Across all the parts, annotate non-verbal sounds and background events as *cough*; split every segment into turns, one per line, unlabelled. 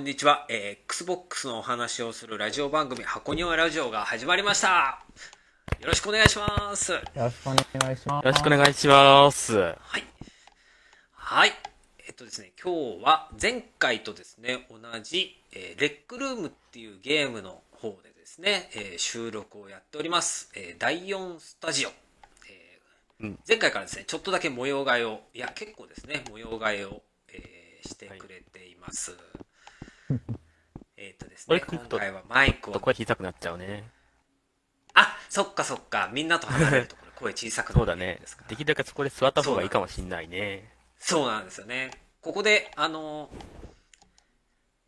こんにちは。えー、Xbox のお話をするラジオ番組、箱庭ラジオが始まりました。よろしくお願いします。
よろしくお願いします。
よろしくお願いします。
はい。はい。えっとですね、今日は前回とですね、同じ、えーレックルームっていうゲームの方でですね、えー収録をやっております。えー第4スタジオ。えー
うん
前回からですね、ちょっとだけ模様替えを、いや、結構ですね、模様替えを、えーしてくれています。えっとですね、今回はマイクを
声小さくなっちゃうね。
あ、そっかそっか。みんなと離れるところ *laughs* 声小さくなる
そうだね
で
きるだけそこで座った方がいいかもしんないね。
そうなんですよね。ここで、あの、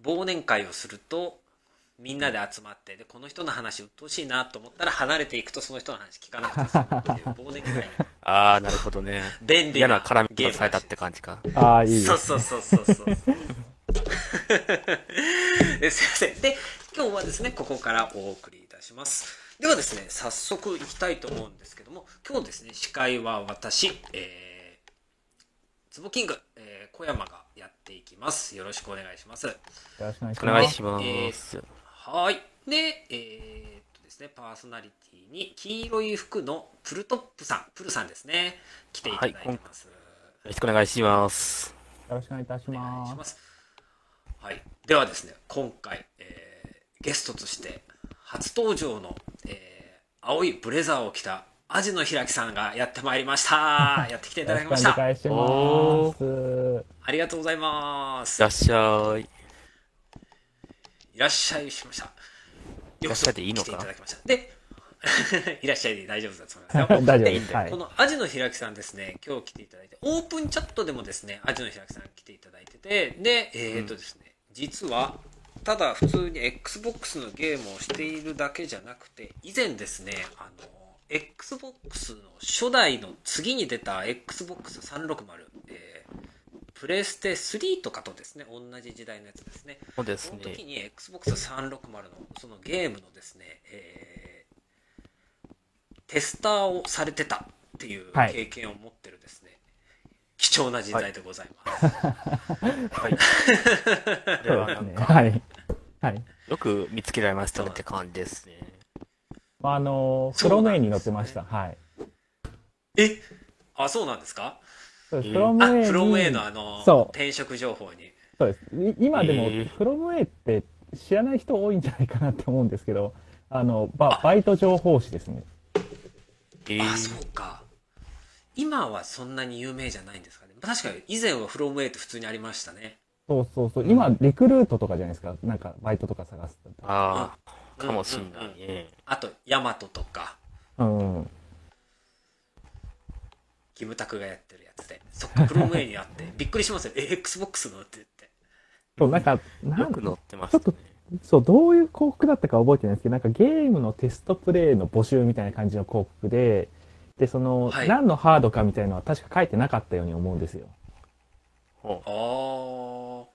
忘年会をすると、みんなで集まって、で、この人の話鬱陶しいなと思ったら離れていくとその人の話聞かなくて済むっていう *laughs* 忘年会の
あー、なるほどね。
便利な
嫌な絡み方されたって感じか。
ああ、いいです。
そうそうそうそうそう。*laughs* ですいません。で、今日はですね、ここからお送りいたします。ではですね、早速いきたいと思うんですけども、今日ですね、司会は私、えー、つぼキング、えー、小山がやっていきます。よろしくお願いします。
よろしくお願いし
お
ます。
はい。で、えーっとですね、パーソナリティに黄色い服のプルトップさん、プルさんですね、来ていただいてます。
よろしくお願いします。
よろしくお願いいたし
お願い
ま。
しますす。はい。ではですね、今回、えーゲストとして初登場の、えー青いブレザーを着たアジの開きさんがやってまいりました。*laughs* やってきていただきました。
願いし
お
ます。
ありがとうございます。
いらっしゃい。
いらっしゃいしました。
いらっしゃいでいいのか
来ていただきました。で、*laughs* いらっしゃいで大丈夫だと思いますよ。
大丈夫
で
です。はい
こ。のアジの開きさんですね、今日来ていただいて、オープンチャットでもですね、アジの開きさん来ていただいてて、で、えっ、とですね、実は、ただ普通に Xbox のゲームをしているだけじゃなくて、以前ですね、あの、Xbox の初代の次に出た Xbox360、えープレステ3とかとですね、同じ時代のやつですね。
そうです
その時
ね。
に Xbox360 のそのゲームのですね、えーテスターをされてたっていう
はい
経験を持ってるですね、貴重な時代でございます。
はい。*laughs* は
い。はい。
よく見つけられましたねって感じですね。
まあ、あの、
そう
フロム
なん
A
ですね
に載ってました。はい。
え？あ、そうなんですか？
そうです。
えー
フロム
あ、
A に。
フロム A のあの、
そう
転職情報に。
そうです。い今でも
えー、
フロム A って知らない人多いんじゃないかなって思うんですけど、あの、バ
あ
バイト情報誌ですね。
え
あ、
ー
そうか。今はそんなに有名じゃないんですかね。確かに以前はフロム A って普通にありましたね。
そうそうそう。今、リクルートとかじゃないですか。なんか、バイトとか探すと。
あー、かもしんないね。
あと、ヤマトとか、
うん。
キムタクがやってるやつで。そっか、フロム A にあって、*laughs* びっくりしますよ。え、Xbox のって言って。
そう、なんか、なん
よく載ってま
ちょっと
すね。
そう、どういう広告だったか覚えてないんですけど、なんかゲームのテストプレイの募集みたいな感じの広告で、で、その、
はい
何のハードかみたいなのは確か書いてなかったように思うんですよ。
ほ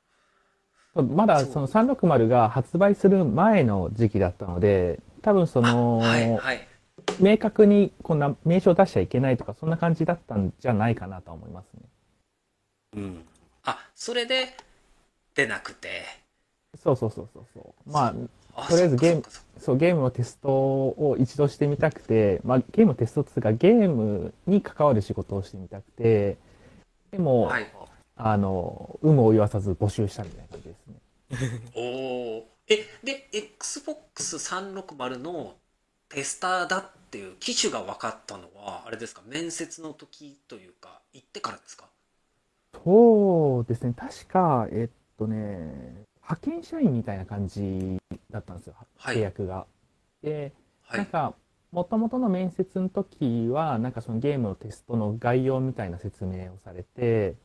あ
まだその360が発売する前の時期だったので、多分そ
あ。
の、
はい、はい。
明確にこんな名称出しちゃいけないとか、そんな感じだったんじゃないかなとは思いますね。
う。うん。
あ、それで、出なくて。
そうそうそうそうそう。まあ、
あ
とりあえずゲーム
そ
う、ゲームのテストを一度してみたくて、まあ、ゲームのテストっていうか、ゲームに関わる仕事をしてみたくて、でも、
はい。
あの、有無を言わさず募集したみたいな感じですね。*laughs*
おお。え、で、Xbox360 のテスターだっていう機種が分かったのは、あれですか、面接の時というか、行ってからですか？
そうですね、確か、えっとね、派遣社員みたいな感じだったんですよ、
はい
契約が。で、
はい。
なんか、もともとの面接の時は、なんかそのゲームのテストの概要みたいな説明をされて、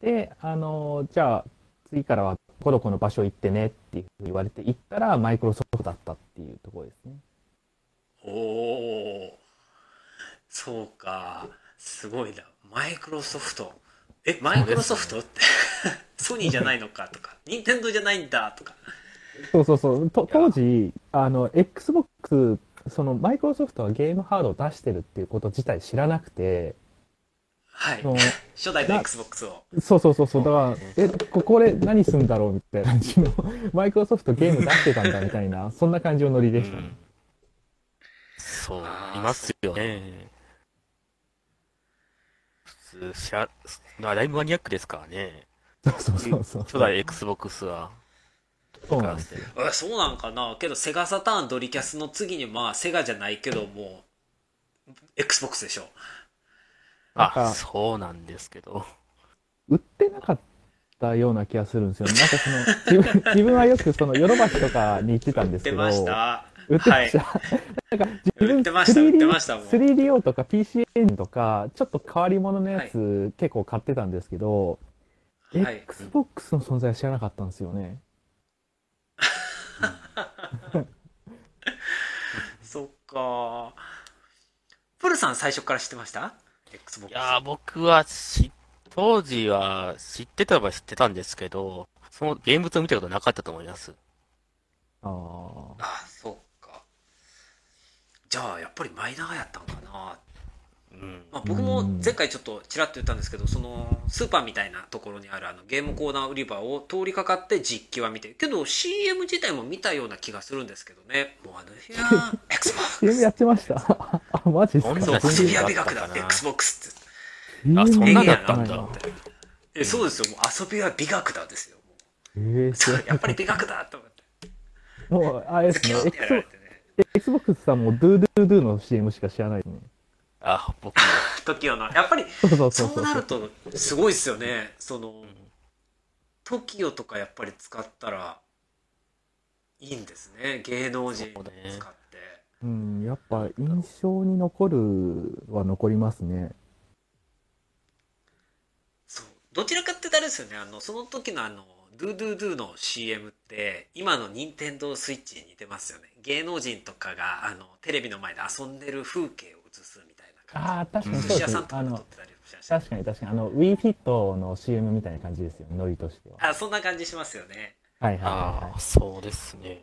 で、あの、じゃあ、次からは、このこの場所行ってねっていうふうに言われて、行ったら、マイクロソフトだったっていうところですね。
おお。そうか。すごいな。マイクロソフト。え、マイクロソフト？って、ソニーじゃないのかとか、任天堂じゃないんだとか。
そうそうそう。と当時、あの、Xbox、その、マイクロソフトはゲームハードを出してるっていうこと自体知らなくて、
はい
の。
初代の
な
Xbox を。
そうそうそうそう。だから、え、ここで何すんだろうみたいな感じの、*laughs* マイクロソフトゲーム出してたんだみたいな、そんな感じのノリでしたね。
そういますよね。普通、知ら、まあ、だいぶマニアックですからね。
そうそうそうそう。
初代 Xbox は。
そうなんですよ。
えそうなんかなけどセガサターンドリキャスの次にまあセガじゃないけどもう XBOX でしょ
あ、そうなんですけど。
売ってなかったような気がするんですよね。なんかその、自分自分はよくその、ヨドバシとかに行ってたんですけど、
売ってました
売ってました。なんか自分
売ってました
3D
売ってましたもん
3DO とか PC エンジンとか、ちょっと変わり者のや
は
つ結構買ってたんですけど、
はい
Xbox の存在は知らなかったんですよね。
そっかプルさん最初から知ってました ?XBOX
いやー、僕はし、当時は知ってたは知ってたんですけど、その現物を見たことなかったと思います。
ああ。
あそっかじゃあやっぱりマイナーやったんかな。
うん。
まあ、僕も前回ちょっとちらっと言ったんですけどそのスーパーみたいなところにあるあのゲームコーナー売り場を通りかかって実機は見てけど CM 自体も見たような気がするんですけどね。もうあの「いやー *laughs* XBOX」
CM やってました？*laughs* あ、マジですか？
遊びは美学だ
だったかな。
XBOX って。
あそんな
んだ
ったんだ
え、そうですよ。もう遊びは美学だですよ。も
えー、
うそうやっぱり美学だと思って。
もう、あれですね Xbox さんもドゥドゥドゥの CM しか知らないね。
あ、僕も。*laughs*
TOKIO の。やっぱり、
そうそうそう
そ
そうう。
なると、すごいですよね。その、TOKIO とかやっぱり使ったら、いいんですね。芸能人
そうね
使って。
うん、やっぱ印象に残るは残りますね。
そう。どちらかって言ったらあれですよね。あの、その時のあの、ドゥドゥドゥの CM って、今の任天堂スイッチに似てますよね。芸能人とかが、あの、テレビの前で遊んでる風景を映すみたいな感
ああ、確かに
じ。
そうですね
寿司屋さん。とかで撮っ
あの、
てたりもしましたね
確かに確かに。あの、WeFit の CM みたいな感じですよね、ノリとしては。
あ、そんな感じしますよね。
はいはいはい
あ
は
あ、そうですね。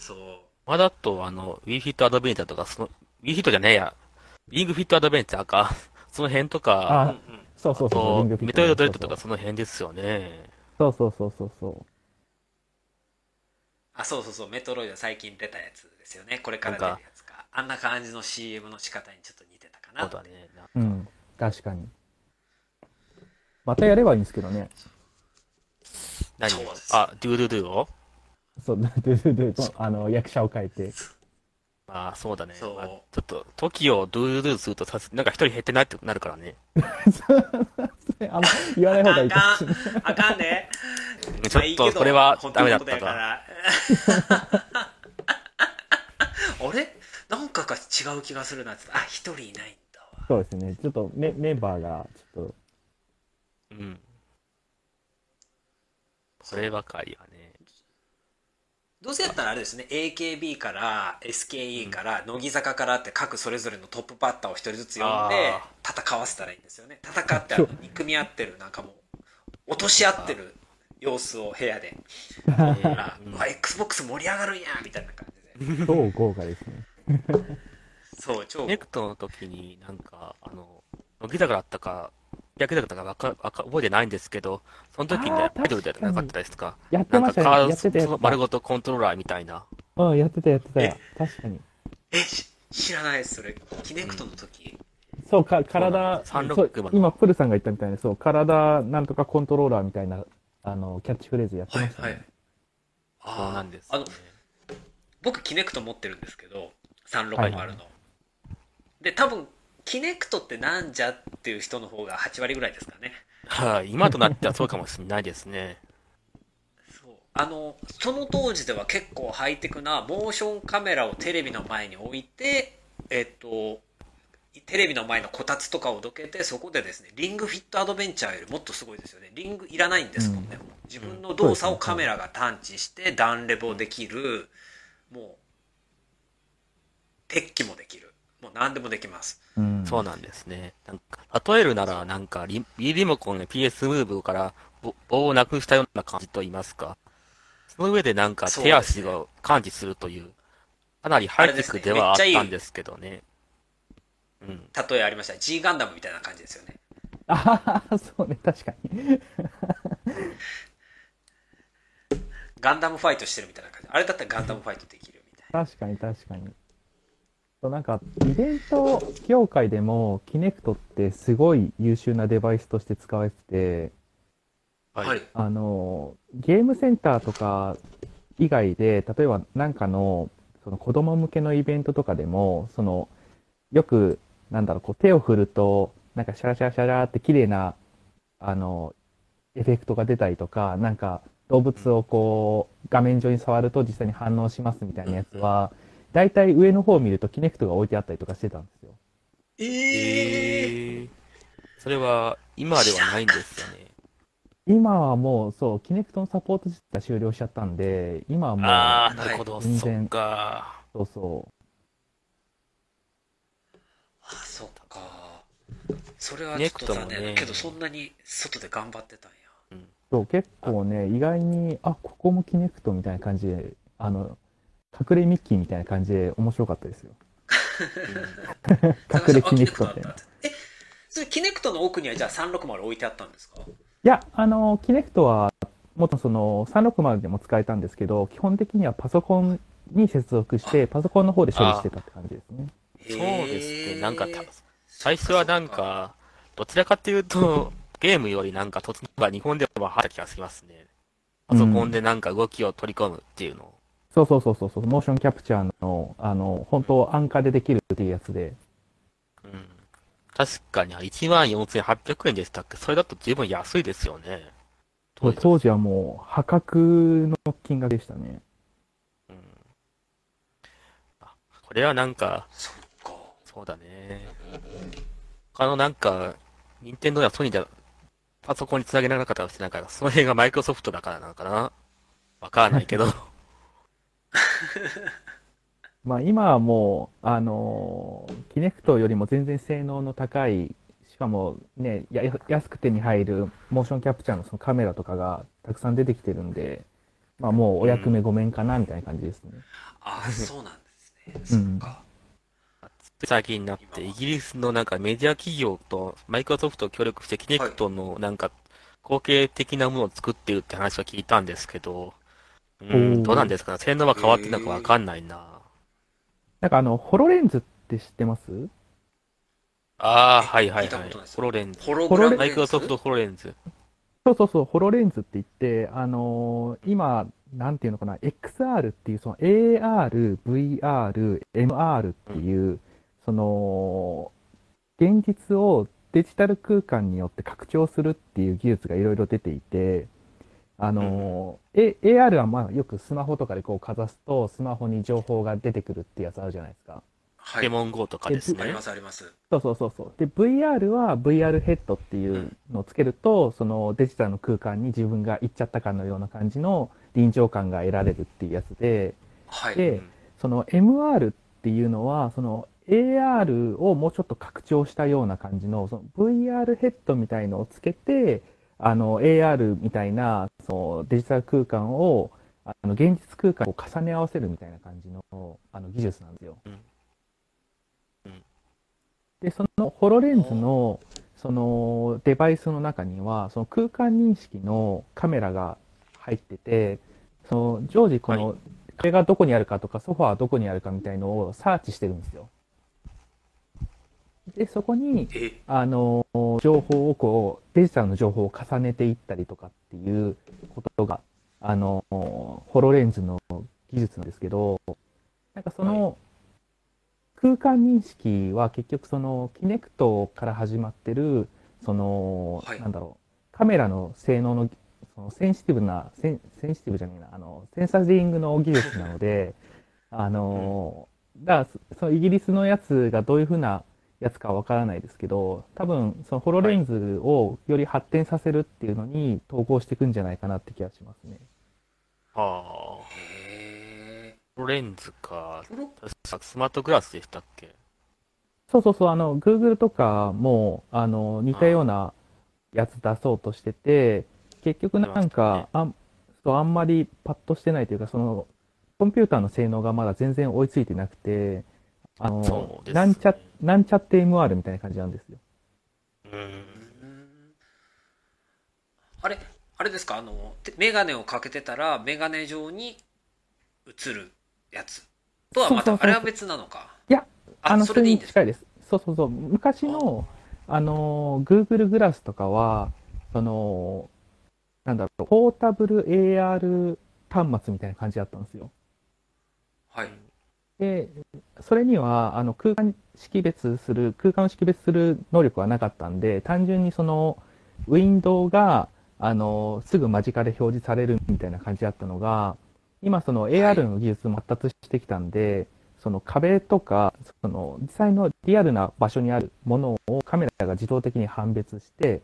そう。
まあ、だと、あの、WeFit アドベンチャーとか、その、WeFit じゃねえや。リングフィットアドベンチャーか。その辺と
い。
か、
あ
うんうん
そうそうそう。
メトロイドドレッドとかその辺ですよね。
そうそうそうそうそう。
あ、そうそうそう。メトロイド最近出たやつですよね。これから出るやつか。あんな感じの CM の仕方にちょっと似てたかなって。
そうだね。
うん、確かに。またやればいいんですけどね。
何？をあ、ドゥドゥドゥを？
そう、ドゥドゥドゥと、あの、役者を変えて。
まあ、そうだね。
そう
まあ、ちょっと、時をドゥドゥドゥするとさす、なんか一人減ってないってなるからね。*laughs*
あんま言わない方がいいかも
あかん
しれない。、
あかんね。
ちょっと、それはダメだったか。*laughs*
あれ？なんかが違う気がするなって。あ、一人いないんだわ。
そうですね。ちょっとメメンバーが、ちょっと、
うん。そればかりはね。
どうせやったらあれですね、AKB から SKE から乃木坂からって各それぞれのトップバッターを一人ずつ呼んで
あ
戦わせたらいいんですよね。戦ってあの憎み合ってる、なんかもう、落とし合ってる様子を部屋で。
え
ほ
ー
ら、Xbox 盛り上がるんやみたいな感じで。
超豪華ですね。
そう、超。
ネクトの時になんか、あの、乃木坂だったか、逆だったかわかわか覚えてないんですけど、その時にねアイドルじゃなかったですか。
やってましたね。
かカード、丸ごとコントローラーみたいな。
た。うん、やってたやってた
え？
確かに。
え、し知らないです、それ。キネクトの時？
そう、
んだ
そう
360
今、プルさんが言ったみたいに、そう、体なんとかコントローラーみたいな、あの、キャッチフレーズやって
はい、
ましたね。
はい。あー
そうなんです、
あの、僕、キネクト持ってるんですけど、360の。
はい
で、多分、キネクトってなんじゃっていう人の方が8割ぐらいですかね。
はい、今となってはそうかもしれないですね。
そう。あの、その当時では結構ハイテクなモーションカメラをテレビの前に置いて、えっと、テレビの前のこたつとかをどけて、そこでですね、リングフィットアドベンチャーよりもっとすごいですよね。リングいらないんですもんね。もう自分の動作をカメラが探知して、ダンレボできる、もう、鉄器もできる。もう何でもできます。
うん。
そうなんですね。なんか、例えるなら、なんかリ、Wii リモコンの PS ムーブからぼ棒をなくしたような感じと言いますか。その上でなんか手足を感知するという、かなりハイテクではあったんですけどね。うん。
例えありました。G ガンダムみたいな感じですよね。*laughs*
ああ、そうね、確かに。
ガンダムファイトしてるみたいな感じ。あれだったらガンダムファイトできるみたいな。
確かに確かに。そうなんか、イベント業界でも、キネクトってすごい優秀なデバイスとして使われてて、
はい。
あの、ゲームセンターとか以外で、例えばなんかの、その子供向けのイベントとかでも、その、よく、なんだろう、こう手を振ると、なんかシャラシャラシャラって綺麗な、あの、エフェクトが出たりとか、なんか動物をこう、画面上に触ると実際に反応しますみたいなやつは、だいたい上の方を見るとキネクトが置いてあったりとかしてたんですよ。
え
えー。それは、今ではないんですよね。
今はもう、そう、キネクトのサポート自体終了しちゃったんで、今はもう、
ああ、なるほど。そ
全然
っか。
そうそう、
あ、そっか。それはちょっと残念だ
ネクトもね
けど、そんなに外で頑張ってたんや。
うん。
そう、結構ね、意外に、あ、ここもキネクトみたいな感じで、あの、隠れミッキーみたいな感じで面白かったですよ。*laughs* 隠れキネクトって。い
あだったえ、それキネクトの奥にはじゃあ360置いてあったんですか？
や、あの、キネクトは、もっとその、360でも使えたんですけど、基本的にはパソコンに接続して、パソコンの方で処理してたって感じですね。
そうですね。なんか最初はなんか、どちらかというと、ゲームよりなんか突入が日本では入った気がしますね。パソコンでなんか動きを取り込むっていうのを。
そうそうそうそうそう、モーションキャプチャーの、あの、本当安価でできるっていうやつで、
うん。確かに、14,800円でしたっけ？それだと十分安いですよね。当時
当時はもう破格の金額でしたね。
うん。あこれはなんか、
そっか。
そうだね。他のなんか、任天堂やソニーでパソコンにつなげなかったらしてなんか、その辺がマイクロソフトだからなのかなわからないけど。*laughs* *laughs*
まあ今はもう、あのー、キネクトよりも全然性能の高い、しかもね、や安く手に入るモーションキャプチャーのそのカメラとかがたくさん出てきてるんで、まあもうお役目ごめんかなみたいな感じですね。
あ、そうなんですね。そっか。
最近になって、イギリスのなんかメディア企業とマイクロソフト協力してキネクトのなんか後継的なものを作ってるって話を聞いたんですけど、うん、どうなんですか？ね性能は変わってるのかわかんないな。
なんかあの、ホロレンズって知ってます？
ああ、
え
はいはいはい。ホロレンズ。
ホログラム
マイクロソフトホロレンズ。
そうそうそう、ホロレンズって言って、あのー今、なんていうのかな、XR っていう、その AR、VR、MR っていう、その、現実をデジタル空間によって拡張するっていう技術がいろいろ出ていて、あのー、A- AR はまあよくスマホとかでこうかざすと、スマホに情報が出てくるってやつあるじゃないですか。
はい。
ポケモン GO とかですね
ありま。すあります。
そうそうそうそう。で、VR は VR ヘッドっていうのをつけると、そのデジタルの空間に自分が行っちゃったかのような感じの臨場感が得られるっていうやつで、
はい。
でその MR っていうのは、その AR をもうちょっと拡張したような感じの、その VR ヘッドみたいのをつけて、あの AR みたいなそのデジタル空間を、あの現実空間を重ね合わせるみたいな感じのあの技術なんですよ。
うんうん
で、そのホロレンズのそのデバイスの中には、その空間認識のカメラが入ってて、その常時この、
は
これがどこにあるかとか、ソファーはどこにあるかみたいのをサーチしてるんですよ。で、そこに、
え、
あの、情報をこう、デジタルの情報を重ねていったりとかっていうことが、あの、ホロレンズの技術なんですけど、なんかその、空間認識は結局その、キネクトから始まってる、その、
はい。
なんだろう、カメラの性能の、そのセンシティブな、センセンシティブじゃねえな、あの、センサリングの技術なので、あの、だからそそのイギリスのやつがどういうふうなやつかわからないですけど、多分そのホロレンズをより発展させるっていうのに統合していくんじゃないかなって気がしますね。
はあ。
へ
ホロレンズか。スマートグラスでしたっけ？
そうそうそう、あの、Google とかも、あの、似たようなやつ出そうとしてて、結局なんか、あん、そう、あんまりパッとしてないというか、その、コンピューターの性能がまだ全然追いついてなくて、あの、
ね
なんちゃ、なんちゃって MR みたいな感じなんですよ。
うん。
うんあれあれですか？あのてメガネをかけてたらメガネ上に映るやつとはまたあれは別なのか
いや、あの、
そ
それに近いです。そうそうそう。昔の、あの、Google グラスとかは、その、なんだろう、ポータブル AR 端末みたいな感じだったんですよ。
はい
で、それには、あの、空間識別する、空間を識別する能力はなかったんで、単純にその、ウィンドウが、あの、すぐ間近で表示されるみたいな感じだったのが、今その AR の技術も発達してきたんで、その壁とか、その実際のリアルな場所にあるものをカメラが自動的に判別して、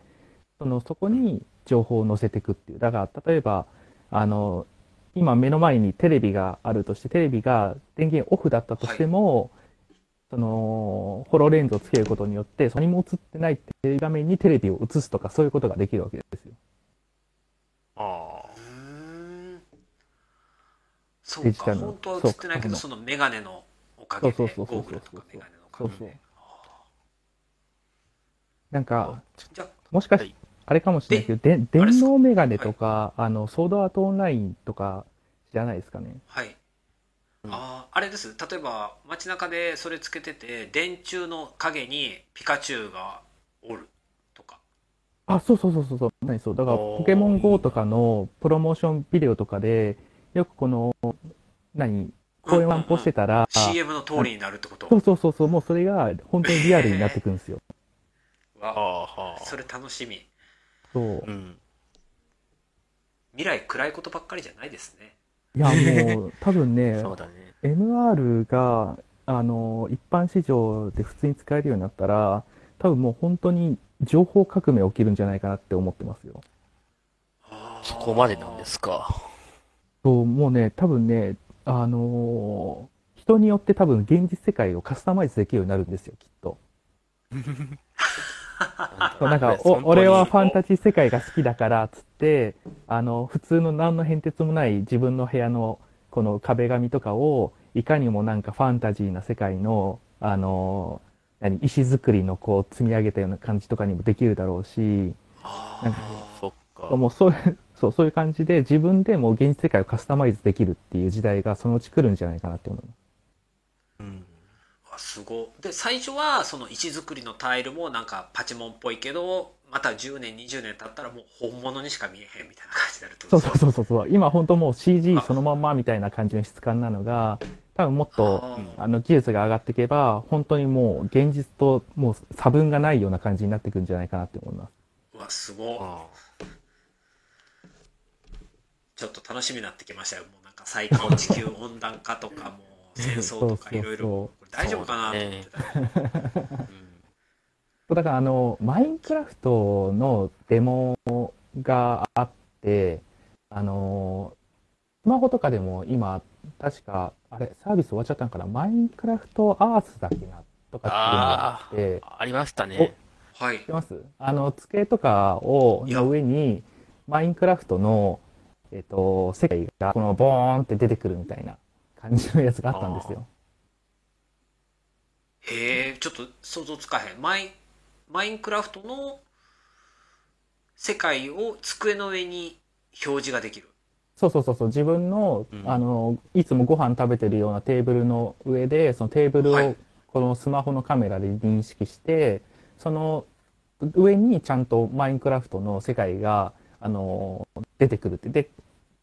そのそこに情報を載せていくっていう。だから例えば、あの、今目の前にテレビがあるとして、テレビが電源オフだったとしても、その、ホロレンズをつけることによって、何も映ってないテレビ画面にテレビを映すとか、そういうことができるわけですよ。
あ
うーんそうか本当は映ってないけど
そ
そのメガネのおかげで
そうそうそうそう
ゴーグルとかメガネのおかげ
そうそう。
で
なんか、もしかし
はい、
あれかもしれないけど、で電脳メガネとか、あの、ソードアートオンラインとか、知らないですかね。
はい
うん
あーあれです例えば街中でそれつけてて電柱の影にピカチュウがおるとか
あ、そうそうそうそうそう。何そう。だから、ポケモン GO とかのプロモーションビデオとかで、よくこの、何公園散歩してたら、
CM の通りになるってこと？
そうそうそうそう、もうそれが本当にリアルになってくるんですよ。*laughs*
あ。
わ
はあはあ。
それ楽しみ
そう。
うん。
未来暗いことばっかりじゃないですね
いや、もう、多分ね、*laughs*
そうだね。
MR が、あの、一般市場で普通に使えるようになったら、多分もう本当に情報革命起きるんじゃないかなって思ってますよ。
そこまでなんですか。
そう、もうね、多分ね、あのー人によって多分現実世界をカスタマイズできるようになるんですよ、きっと。*laughs* そうなんか、お俺はファンタジー世界が好きだから、つって、あの、普通の何の変哲もない自分の部屋のこの壁紙とかを、いかにもなんかファンタジーな世界の、あの、何、石造りのこう積み上げたような感じとかにもできるだろうし、
あ
なんか
そっか。
もうそういう、そう、そういう感じで自分でもう現実世界をカスタマイズできるっていう時代がそのうち来るんじゃないかなって思います。
すご。いで最初はその石造りのタイルもなんかパチモンっぽいけどまた10年20年経ったらもう本物にしか見えへんみたいな感じになるってこと
そうそうそうそうそう。今本当もう CG そのまんまみたいな感じの質感なのが、多分もっと、
あ
の、技術が上がっていけば、本当にもう現実ともう差分がないような感じになってくるんじゃないかなって思います。
うわすご。ちょっと楽しみになってきましたよ。もうなんか最近地球温暖化とかもう戦争とかいろいろ大丈夫かなと思ってた
あ。うん。
そうだからあの、マインクラフトのデモがあって、あの、スマホとかでも今、確か、あれ、サービス終わっちゃったのかな？マインクラフトアースだっけな？とかっていうのがあ
あ
って、
あ、ありましたね。
はい
知ってます？あの、机とかを、の上に、マインクラフトの、えっと、世界が、この、ボーンって出てくるみたいな感じのやつがあったんですよ。
へえちょっと想像つかへん。マイマインクラフトの世界を机の上に表示ができる。
そうそうそうそう、自分の、
うん。
あの、いつもご飯食べてるようなテーブルの上で、そのテーブルを
はい、
このスマホのカメラで認識して、その上にちゃんとマインクラフトの世界が、あの、出てくるって。で、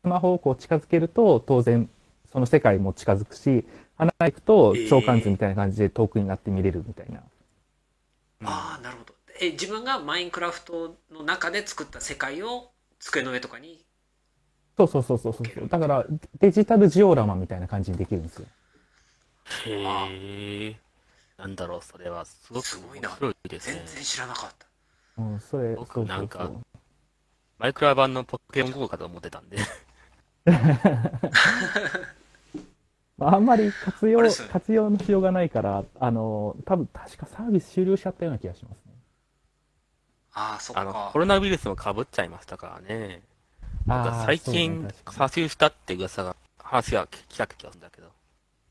スマホをこう近づけると、当然、その世界も近づくし、離れていくと
えー、
召喚図みたいな感じで遠くになって見れるみたいな。
ああなるほどえ自分がマインクラフトの中で作った世界を机の上とかに
そうそうそうそうそう。だから、デジタルジオラマみたいな感じにできるんですよ。
へえ。なんだろう、それは。すごく
すごいな
面白いですね
全。然知らなかった
うん、それ、
僕
そうそう
なんか
そう。
マイクラ版のポケモン GO かと思ってたんで。*laughs*
まああんまり活用活用のしようがないから、あの、多分確かサービス終了しちゃったような気がしますね。
ああそっ
あの、
か
コロナウイルスも被っちゃいましたからね。なんか最近、
確か
査収したって噂が、話が来た気がするんだけど。
に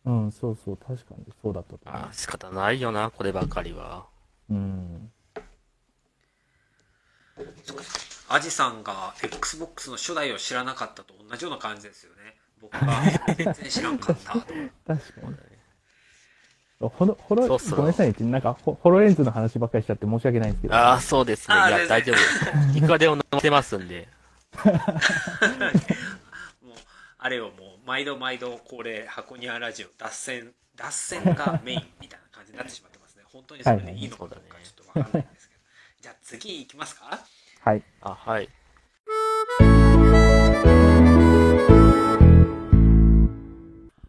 うん、そうそう、確かにそうだったと思
あ仕方ないよな、こればかりは。
う。うん。
アジさんが XBOX の初代を知らなかったと同じような感じですよね。僕が全然知らんかったと。
確かに。ほの、ほろ、ごめんなさいね。なんか、ホホロレンズの話ばっかりしちゃって申し訳ないんですけど。
ああ、そうですね。いや、大丈夫です。いくらでも載せますんで。
もう、あれをもう、毎度毎度恒例、箱庭ラジオ、脱線、脱線がメインみたいな感じになってしまってますね。*laughs* 本当にそれでいいのかどうかちょっとわかんないんですけど。じゃあ次行きますか？
はい。
あ、はい。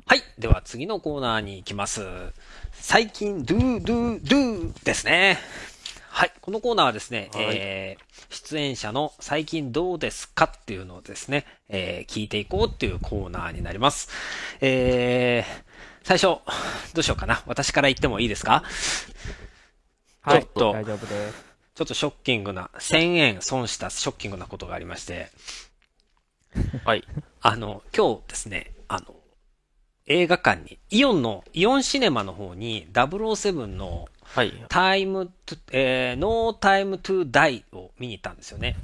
はい。では次のコーナーに行きます。最近、ドゥドゥドゥですね。はい。このコーナーはですね、
はい
えー、出演者の最近どうですかっていうのをですね、えー、聞いていこうっていうコーナーになります。えー、最初、どうしようかな。私から言ってもいいですか？
はい
ちょっと
大丈夫です。
ちょっとショッキングな、1000円損したショッキングなことがありまして、
はい。
あの、今日ですね、あの、映画館に、イオンの、イオンシネマの方に007の
はい。
タイムトゥ、えー、ノータイムトゥダイを見に行ったんですよね。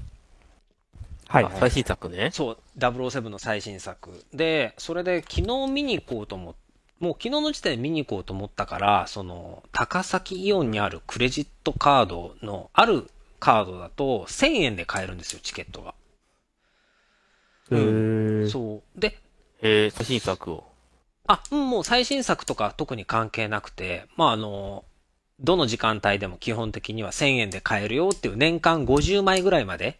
はい。
あ最新作ね。
そう、007の最新作。で、それで昨日見に行こうと思って、もう昨日の時点で見に行こうと思ったから、その、高崎イオンにあるクレジットカードの、あるカードだと1000円で買えるんですよ、チケットが。
へー
そう。で、
えー、最新作を。
あ、うん、もう最新作とか特に関係なくて、まあ、あの、どの時間帯でも基本的には1000円で買えるよっていう年間50枚ぐらいまで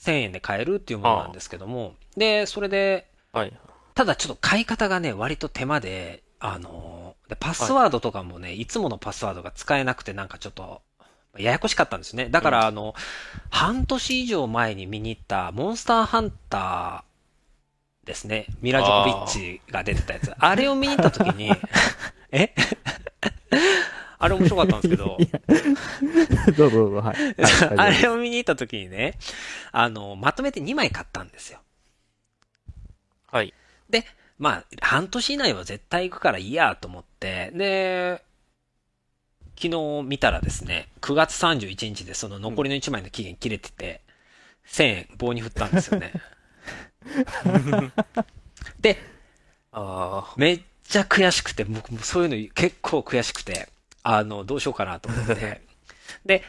1000円で買えるっていうものなんですけども、で、それで、
はい。
ただちょっと買い方がね、割と手間で、あの、でパスワードとかもね、いつものパスワードが使えなくてなんかちょっと、ややこしかったんですね。だから、あの、半年以上前に見に行ったモンスターハンターですね。ミラ・ジョコビッチが出てたやつ。あれを見に行った時に、*laughs* え？*laughs* あれ面白かったんですけど、
どうぞどうぞ、はい。はい
あれを見に行った時にね、あの、まとめて2枚買ったんですよ。
はい。
で、まあ、半年以内は絶対行くからいいやと思って、で、昨日見たらですね、9月31日でその残りの1枚の期限切れてて、1000円棒に振ったんですよね。*laughs* *laughs* で、
あ
めっちゃ悔しくて、僕もそういうの結構悔しくて、あの、どうしようかなと思って。*laughs* で、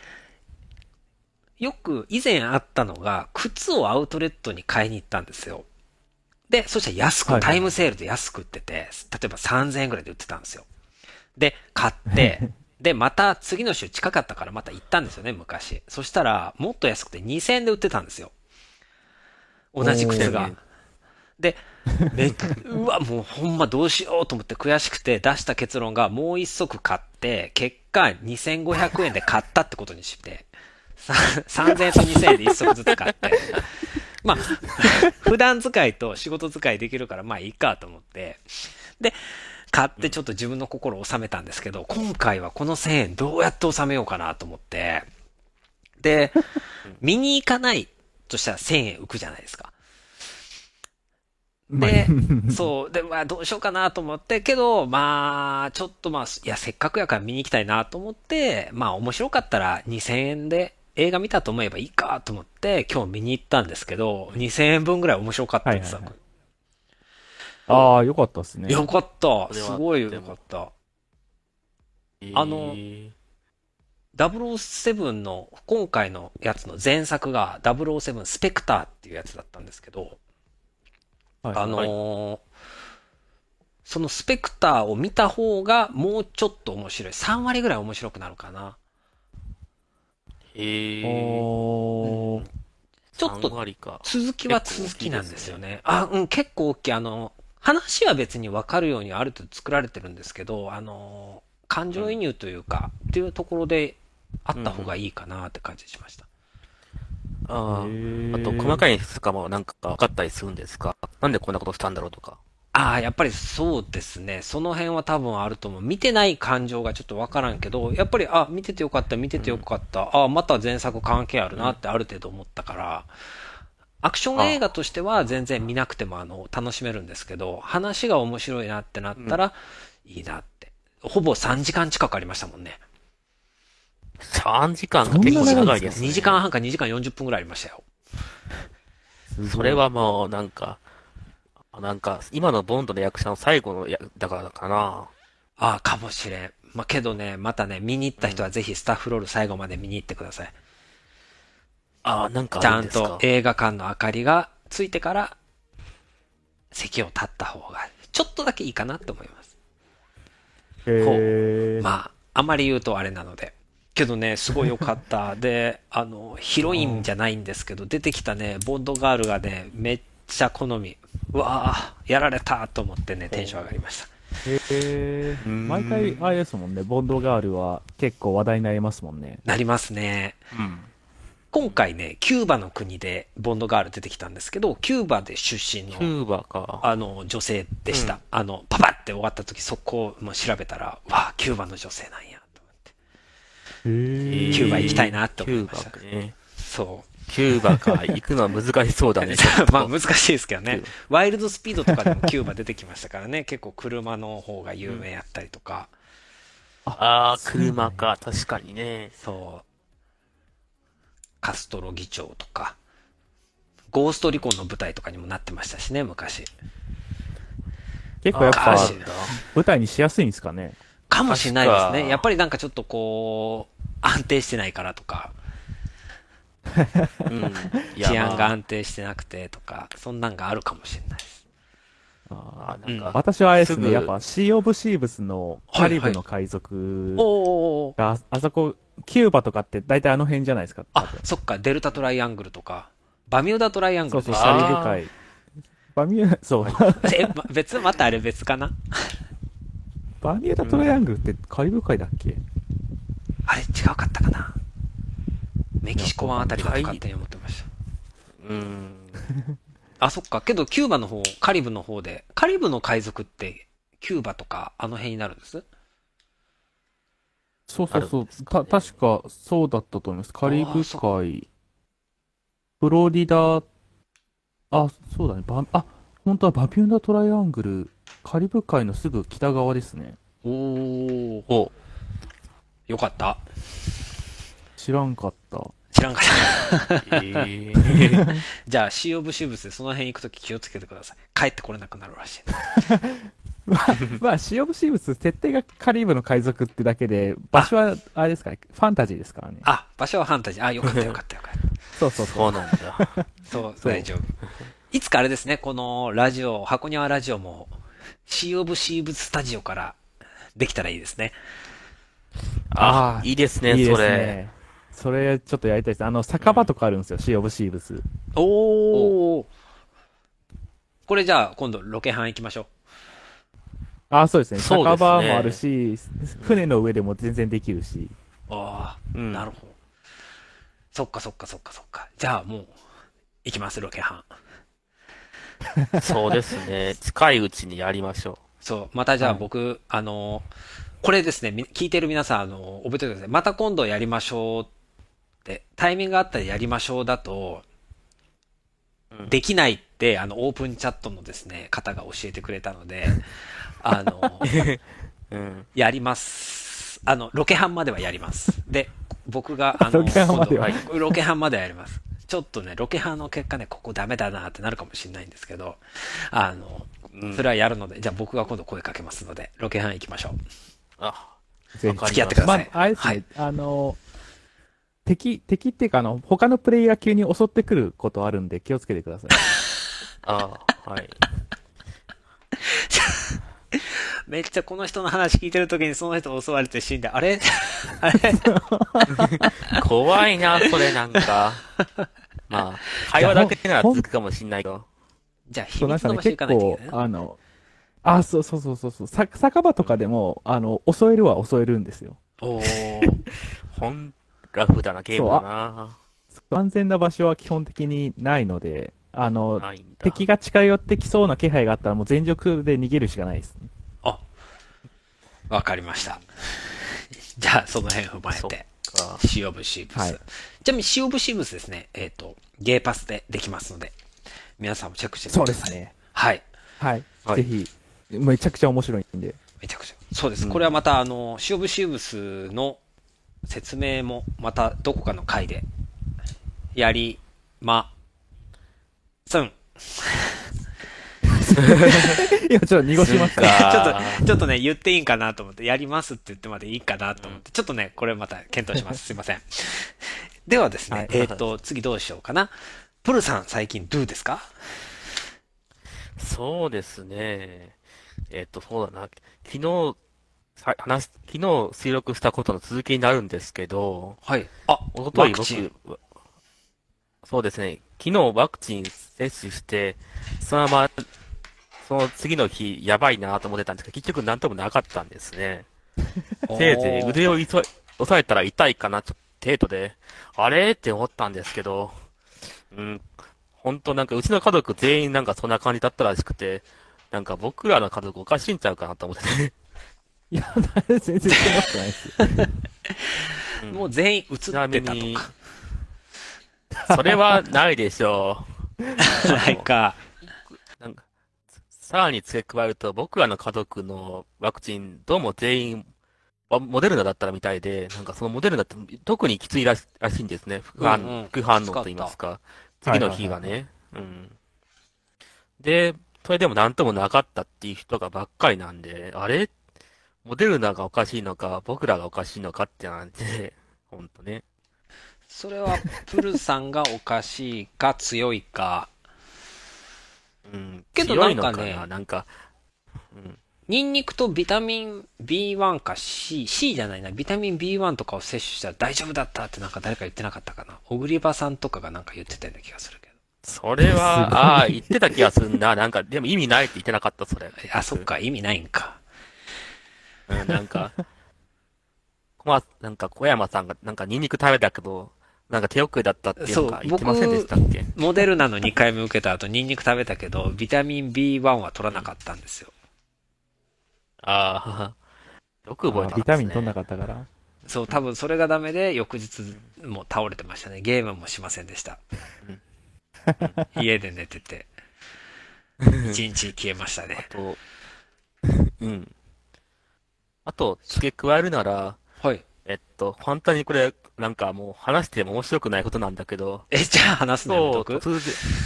よく以前あったのが、靴をアウトレットに買いに行ったんですよ。で、そしたら安く、タイムセールで安く売ってて、例えば3000円ぐらいで売ってたんですよ。で、買って、*laughs* で、また次の週近かったからまた行ったんですよね、昔。そしたら、もっと安くて2000円で売ってたんですよ。同じ靴が。で、め、*laughs* うわ、もうほんまどうしようと思って悔しくて出した結論がもう一足買って、結果2500円で買ったってことにして、さ3000円と2000円で一足ずつ買って、まあ、*laughs* 普段使いと仕事使いできるからまあいいかと思って、で、買ってちょっと自分の心を収めたんですけど、今回はこの1000円どうやって収めようかなと思って、で、*laughs* 見に行かないとしたら1000円浮くじゃないですか。で、*laughs* そう。で、まあ、どうしようかなと思って、けど、まあ、ちょっとまあ、いや、せっかくやから見に行きたいなと思って、まあ、面白かったら2000円で映画見たと思えばいいかと思って、今日見に行ったんですけど、2000円分ぐらい面白かったんですよ。
はいはいああ、よかったですね。
よかった。すごいよかった。
ー
あの
えー
007の、今回のやつの前作が007スペクターっていうやつだったんですけど、
はい
あのーそのスペクターを見た方がもうちょっと面白い。3割ぐらい面白くなるかな。
えー、
おー
3
ちょっと。続きは続きなんですよね。あ、うん、結構大きい。あの、話は別にわかるようにある程度作られてるんですけど、あの、感情移入というか、っていうところであった方がいいかなって感じしました。
ああ。あと、細かい演出とかもなんか分かったりするんですか？なんでこんなことしたんだろうとか。
ああ、やっぱりそうですね。その辺は多分あると思う。見てない感情がちょっとわからんけど、やっぱり、あ、見ててよかった、見ててよかった。あまた前作関係あるなってある程度思ったから、アクション映画としては全然見なくてもあの、楽しめるんですけど、話が面白いなってなったら、いいなって。ほぼ3時間近くありましたもんね。
3時間が結構長いです、ね。
2時間半か2時間40分ぐらいありましたよ。
それはもう、なんか、なんか、今のボンドの役者の最後のや、だからかな。
ああ、かもしれん。まあ、けどね、またね、見に行った人はぜひスタッフロール最後まで見に行ってください。
ああ、なんか
ちゃんと。映画館の明かりがついてから、席を立った方が、ちょっとだけいいかなと思います。
へー
まあ、あんまり言うとあれなので。けどね、すごい良かった。*laughs* で、あの、ヒロインじゃないんですけど、出てきたね、ボンドガールがね、めっちゃ好み。うわあやられたと思ってね、テンション上がりました。
へー
ん
毎回あれですもんね、ボンドガールは結構話題になりますもんね。
なりますね。
うん。
今回ね、キューバの国でボンドガール出てきたんですけど、キューバで出身
キ
の、
ューバか。
あの、女性でした。
うん
あの、パパって終わった時、そこをもう調べたら、わあ、キューバの女性なんや、キューバ行きたいなって思いました
キューバね。
そ
キューバか、行くのは難しそうだね。*laughs*
まあ難しいですけどね。ワイルドスピードとかでもキューバ出てきましたからね。結構車の方が有名やったりとか。
ああ、車か、確かにね。
そう。カストロ議長とか。ゴーストリコンの舞台とかにもなってましたしね、昔。
結構やっぱ舞台にしやすいんですかね。
かもしれないですね。やっぱりなんかちょっとこう、安定してないからとか、
うん。*laughs*
治安が
まあ。
安定してなくてとか、そんなんがあるかもしれないです。
あーなんか、
私はあれですね、やっぱシー・オブ・シーブスのカリブの海賊
おー。
が、あそこ、キューバとかって大体あの辺じゃないですか。多
あ
分、
そっか、デルタトライアングルとか、バミューダトライアング
そうそう、
ルでした
カリブ海。バミュー、*laughs* そう、*laughs*
え、ま別、またあれ別かな？
バミューダトライアングルってカリブ海だっけ？
あれ違うかったかな？メキシコ湾あたりだと勝手に思ってました。
うん。*laughs*
あ、そっか。けど、キューバの方、カリブの方で、カリブの海賊って、キューバとか、あの辺になるんです？
そうそうそう
あるんです。か
た、
ね
確かそうだったと思います。カリブ海、フロリダ、あ、そうだね。バあ、本当はバミューダトライアングル、カリブ海のすぐ北側ですね。
おー。
お
よかった。
知らんかった。
知らんかった。
えー、*laughs*
じゃあ、シーオブシーブスでその辺行くとき気をつけてください。帰ってこれなくなるらしい。*laughs*
まあ、シー・オブ・シーブス、設定がカリブの海賊ってだけで、場所は、あれですかね、ファンタジーですからね。
あ、場所はファンタジー。あ、よかったよかったよかった。
そうそうそ。
そううなんだ。*laughs*
そう、
そう
大丈夫。いつかあれですね、このラジオ、箱庭ラジオも、シーオブシーブスタジオからできたらいいですね。
あ
あー
いいですね、
いいです
それ。
ね。それ、ちょっとやりたいです。あの、酒場とかあるんですよ、シー・オブ・シーブス。
おー。これじゃあ、今度ロケハン行きましょう。
あ、そうですね。
そうですね
酒場もあるし、船の上でも全然できるし。
ああ、
うん
なるほど。そっかそっかそっかそっか。じゃあもう、行きます、ロケハン。
そうですね。*laughs* 近いうちにやりましょ
そう、またじゃあ
はい
僕、あの、これですね、み聞いてる皆さん、あの、覚えておいてください。また今度やりましょうって、タイミングがあったらやりましょうだと、
うん
できないって、あの、オープンチャットのですね、方が教えてくれたので、あの、
う。*laughs* うん。
やります。あの、ロケハンまではやります。で、僕が、あの、
ロケハンまでは？
ロケハンまではやります。ちょっとね、ロケハンの結果ね、ここダメだなってなるかもしれないんですけど、あの、
うん
それはやるので、じゃあ僕が今度声かけますので、ロケハン行きましょう。
あ、
ぜひ
付き合ってください。
まあ、あれですね、
はい。
あの、敵、敵っていうか、あの、他のプレイヤー急に襲ってくることあるんで気をつけてください。*laughs*
あ、はい。*laughs*
めっちゃこの人の話聞いてる時にその人襲われて死んで、あれ？*laughs* あれ？
怖いな、それなんか。まあ、会話だけなら続くかもしんないけど。
じゃあ秘密の場所行かないといけない、な。
あの、あ、そうそうそうそうそう、さ酒場とかでも、あの、襲えるは襲えるんですよ。
おー。*laughs*
ほん、ラフだな、ゲームだな。
安全な場所は基本的にないので、あの。敵が近寄ってきそうな気配があったらもう全力で逃げるしかないですね。
あ、わかりました。*laughs* じゃあ、その辺踏まえ
そ
て。
か。
シーオブシーブス。
はい
ちなみにシーオブシーブスですね、えっ、と、ゲーパスでできますので、皆さんもチェックしてください。
ですね。
はい。
はい。
はい
ぜひ、めちゃくちゃ面白いんで。
めちゃくちゃ。そうです。
うん
これはまた、あの、シオブシウブスの説明も、またどこかの回で、やり、ま、すん。*laughs*
今ちょっと濁しました。
ちょ
か
っと、ちょっとね、言っていいんかなと思って、やりますって言ってまでいいかなと思って、ちょっとね、これまた検討します。すいません。ではですね、
はい
えっ、と、次どうしようかな。プルさん、最近どうですか？
そうですね。えっと、そうだな。昨日、さ話す、昨日収録したことの続きになるんですけど、
はい。あ、
おととい
ワクチン
僕、そうですね。昨日ワクチン接種して、そのまま、その次の日、やばいなと思ってたんですけど、結局なんともなかったんですね。*laughs* せいぜい腕をいそ押さえたら痛いかな、ちょ程度で、あれ？って思ったんですけど、うん、本当なんかうちの家族全員なんかそんな感じだったらしくて、なんか僕らの家族おかしいんちゃうかなと思ってね。
いや、全然そんないですよ。
うん
もう全員映って
ち
たと
なみに
か。、
それはないでしょ
ないか。
う。なんか、さらに付け加えると、僕らの家族のワクチン、どうも全員、あモデルナだったらみたいで、なんかそのモデルナって特にきついらしらしいんですね。副反,、
うんうん
副反応と言いますか。次の日がね。うん。で、それでもなんともなかったっていう人がばっかりなんで、あれ？モデルナがおかしいのか、僕らがおかしいのかってなんで、*laughs* ほんとね。
それは、プルさんがおかしいか強いか。
うん。
けどなんかね
な？なんか、うん。
ニンニクとビタミン B1 か C、C じゃないな、ビタミン B1 とかを摂取したら大丈夫だったってなんか誰か言ってなかったかな？小栗場さんとかがなんか言ってたような気がするけ
それは、ああ、言ってた気がするな。なんか、でも意味ないって言ってなかった、それ。
ど。あ、そっか、意味ないんか。
うん、なんか、こま、なんか小山さんが、なんかニンニク食べたけど、なんか手遅れだったっていうのが
そう
言ってませんでしたっけ？
モデルナの2回目受けた後、ニンニク食べたけど、ビタミン B1 は取らなかったんですよ。
ああ、よく覚えてますね。
ビタミン取んなかったから。
そう、多分それがダメで、翌日もう倒れてましたね。ゲームもしませんでした。*laughs* 家で寝てて、一日消えましたね。
と、うん。あと、付け加えるなら、
はい。
えっと、本当にこれ、なんかもう話しても面白くないことなんだけど、
え、じゃあ話すの
そう、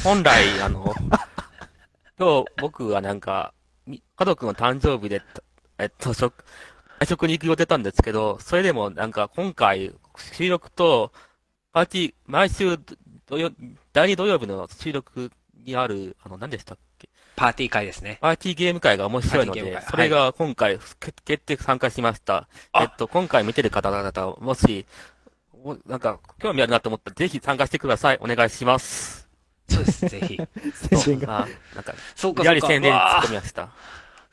本来、あの、*laughs* 今日僕はなんか、み家族の誕生日で、えっと、食、外食に行く予定たんですけど、それでもなんか今回、収録と、パーティー、毎週土曜、第2土曜日の収録にある、あの、何でしたっけ？
パーティー会ですね。
パーティーゲーム会が面白いのでそれが今回、け決定参加しました。
あ
えっと、今回見てる方々、もし、おなんか、興味あるなと思ったら、ぜひ参加してください。お願いします。
そうです、ぜひ。*laughs*
宣伝が。
あなんか、
そうか、
やはり
そうか。
宣伝に突っ
わあ
込みました。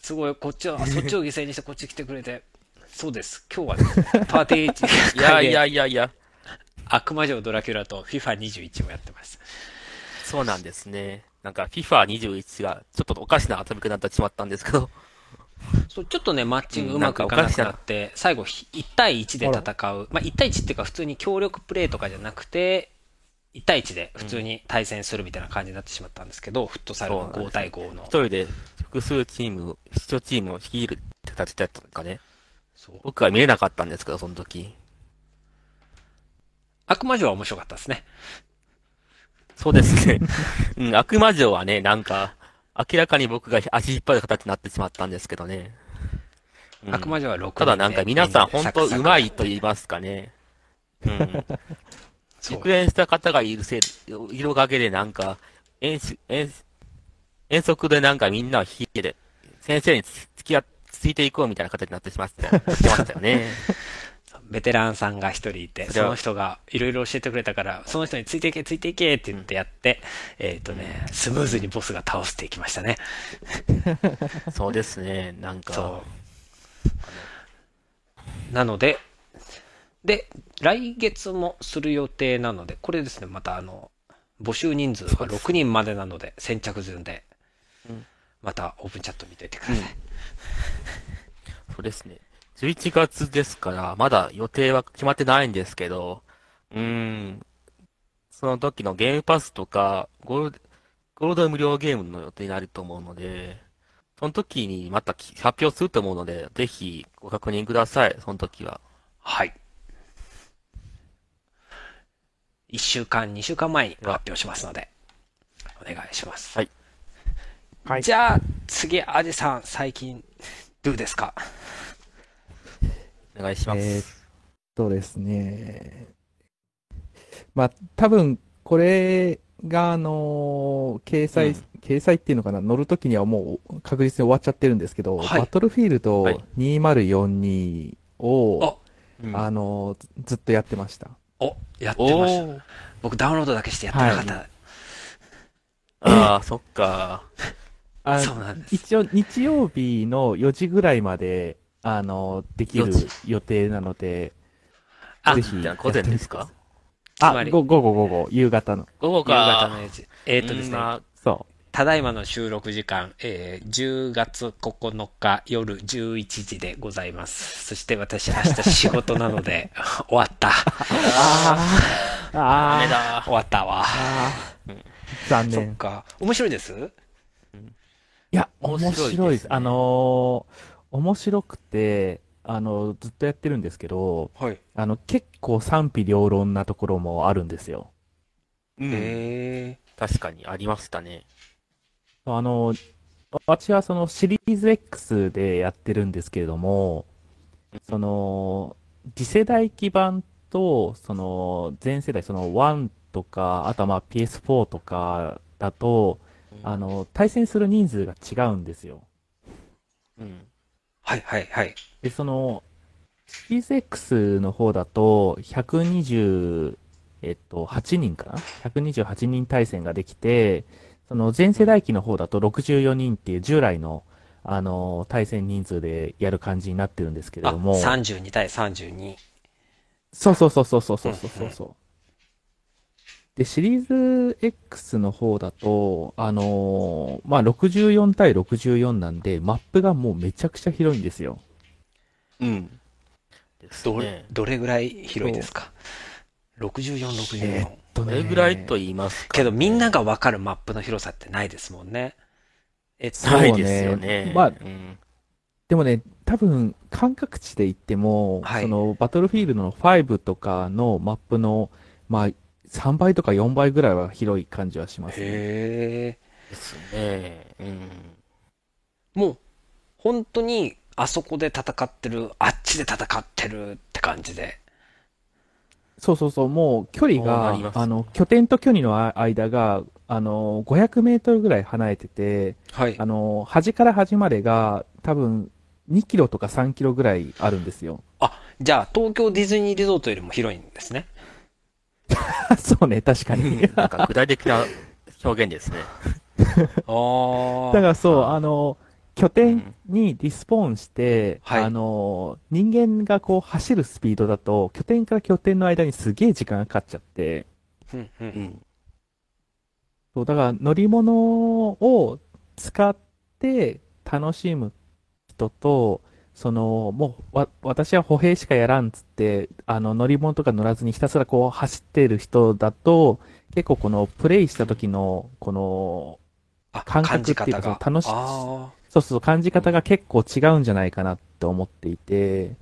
すごい、こっちは、そっちを犠牲にしてこっち来てくれて。そうです。今日は、ね、パーティー *laughs*
いやいやいやいや、
悪魔城ドラキュラと FIFA21 をやってます。
そうなんですね。なんか、FIFA21 が、ちょっとおかしな遊び方になってしまったんですけど、
そう、ちょっとね、マッチング
う
うんまくいかなくなって、最後、ひ1対1で戦う。まあ、1対1っていうか、普通に協力プレイとかじゃなくて、1対1で普通に対戦するみたいな感じになってしまったんですけど、フットサルの5対5の
一。人で複数チーム、一チームを率いるって形だったのかね。
そう。
僕は見れなかったんですけど、その時。
悪魔城は面白かったですね。
そうですね。*laughs* うん、悪魔城はね、なんか、明らかに僕が足引っ張る形になってしまったんですけどね。うん
悪魔城は6人で
ただなんか皆さん本当
サクサク
上手いと言いますかね。うん。*laughs* 熟練した方がいるせい、いるおかげでなんか、遠し遠遠足でなんかみんなを引いてで、先生につ付き合っ、ついていこうみたいな形になってしまってましたよね。*laughs*
ベテランさんが一人いて、
そ
の人がいろいろ教えてくれたから、その人についていけ、ついていけって言ってやって、えっ、とね、スムーズにボスが倒していきましたね。*laughs*
そうですね、なんか。
そう。なので、で、来月もする予定なので、これですね、またあの、募集人数が6人までなので、先着順で
うん、
またオープンチャット見といてください。
そうですね。11月ですから、まだ予定は決まってないんですけど、うーん、その時のゲームパスとか、ゴール、ゴールド無料ゲームの予定になると思うので、その時にまたき発表すると思うので、ぜひご確認ください、その時は。
はい。1週間、2週間前に発表しますので、お願いします。
はい。
はい
じゃあ、次、アジさん、最近、どうですか？
お願いします。
えーっとですね。まあ、多分、これが、あのー掲載、
うん
掲載っていうのかな、乗るときにはもう確実に終わっちゃってるんですけど、
はい
バトルフィールド
はい
2042を、
うん
あのーずずっとやってました。
お、やってました。僕、ダウンロードだけしてやってなかった。
ああ、そっか。
あ
そうなんです。
一応、日曜日の4時ぐらいまで、あのーできる
4時
予定なので、
あ
ぜひ
午前ですか？
あ、午後午後、夕方の。
午後
夕方
か。
の4時。えーっとですね、
そ
ただいまの収録時間、えー10月9日夜11時でございます。そして私明日仕事なので、*laughs* 終わった。
ああ
ダメ
あ
だ。
終わったわ。
残念。
そっか。面白いです？
いや、面
面白いですね
白いです。あのー面白くて、あのずっとやってるんですけど、
はい。
あの、結構賛否両論なところもあるんですよ。
うん
へ
確かにありましたね。
あの、私はそのシリーズ X でやってるんですけれども、その、次世代基盤と、その、前世代、その1とか、あとはまあ PS4 とかだと、あの、対戦する人数が違うんですよ。
うん。
はいはいはい。
で、その、シリーズ X の方だと、120、えっと、8人かな ?128 人対戦ができて、その前世代機の方だと64人っていう従来の、あの、対戦人数でやる感じになってるんですけれ
あ、
ども。
32対32。
そうそうそうそうそうそうそうそう。で、シリーズ X の方だと、あのーまあ、64対64なんで、マップがもうめちゃくちゃ広いんですよ。
うん。です
どれ
ね。、
どれぐらい広いですか ?64、64。
えーっと
ど
ね
れぐらいと言いますか、
けどみんながわかるマップの広さってないですもんね。えっと、
そうね
ないですよね。
まあ
うん。
でもね、多分、感覚値で言っても、
はい
その、バトルフィールドの5とかのマップの、まあ、3倍とか4倍ぐらいは広い感じはします、ね。
へ
ですね。うん。
え。もう、本当に、あそこで戦ってる、あっちで戦ってるって感じで。
そうそうそう、もう距離があの、拠点と距離のあ間が、あの、500メートルぐらい離れてて、
はい
あ。の、端から端までが、多分、2キロとか3キロぐらいあるんですよ。
あ、じゃあ、東京ディズニーリゾートよりも広いんですね。*laughs*
そうね、確かに。*laughs*
なんか具体的な表現ですね。*laughs*
あ
だからそう、あの、拠点にリスポーンして、
はい
あの、人間がこう走るスピードだと、拠点から拠点の間にすげえ時間がかかっちゃって、
うんう。
うんん。
そう、だから乗り物を使って楽しむ人と、その、もう、わ、私は歩兵しかやらんっつって、あの、乗り物とか乗らずにひたすらこう走ってる人だと、結構この、プレイした時の、この、
あ、
感覚っていう。か楽し
あ
そうそう、感じ方が結構違うんじゃないかなって思っていて、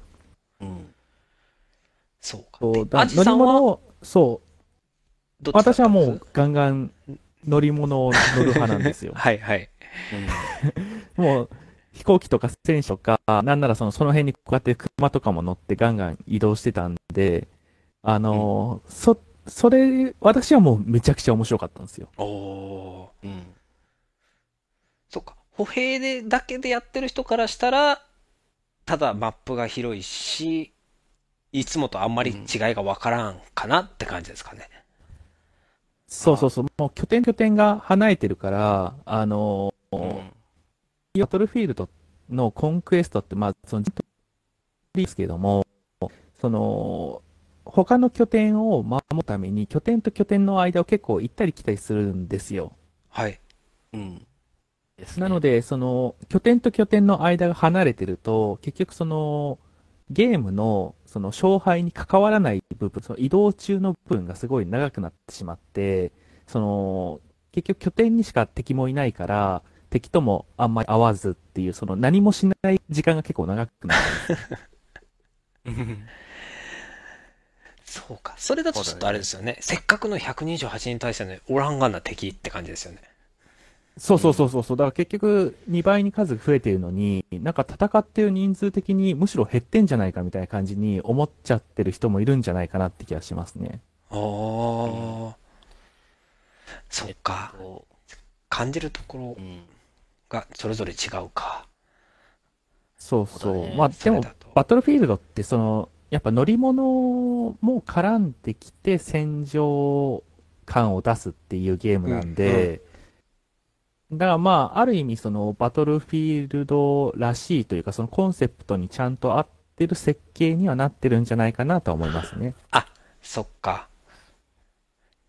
うん。
そうか。
そう、乗り物を、そう。私はもうガンガン乗り物を乗る派なんですよ *laughs*
はいはい。*laughs*
もう飛行機とか戦車とか、なんならそのその辺にこうやって車とかも乗ってガンガン移動してたんで、あのーそ、それ、私はもうめちゃくちゃ面白かったんですよ。
お。
うん。
そっか。歩兵でだけでやってる人からしたら、ただマップが広いし、いつもとあんまり違いがわからんかなって感じですかね。
そうそうそう、もう拠点拠点が離れてるから、あのー
うん
バトルフィールドのコンクエストって、まあ、その、ですけども、その、他の拠点を守るために、拠点と拠点の間を結構行ったり来たりするんですよ。
はい。
うん。
なので、その、拠点と拠点の間が離れてると、結局その、ゲームのその勝敗に関わらない部分、その移動中の部分がすごい長くなってしまって、その、結局拠点にしか敵もいないから、敵ともあんまり合わずっていう、その何もしない時間が結構長くなる。*laughs*
そうか。それだとちょっとあれですよね。せっかくの128人体制のオランガンな敵って感じですよね。
そうそうそうそうそう。だから結局2倍に数が増えているのに、なんか戦ってる人数的にむしろ減ってんじゃないかみたいな感じに思っちゃってる人もいるんじゃないかなって気がしますね。
ああ。そっか。
こ
感じるところ
ううん。
がそれぞれ違うか。
そうそう。
ね
まあでもバトルフィールドってその、やっぱ乗り物も絡んできて戦場感を出すっていうゲームなんで、だからまあ、ある意味そのバトルフィールドらしいというか、そのコンセプトにちゃんと合ってる設計にはなってるんじゃないかなとは思いますね。
そっか。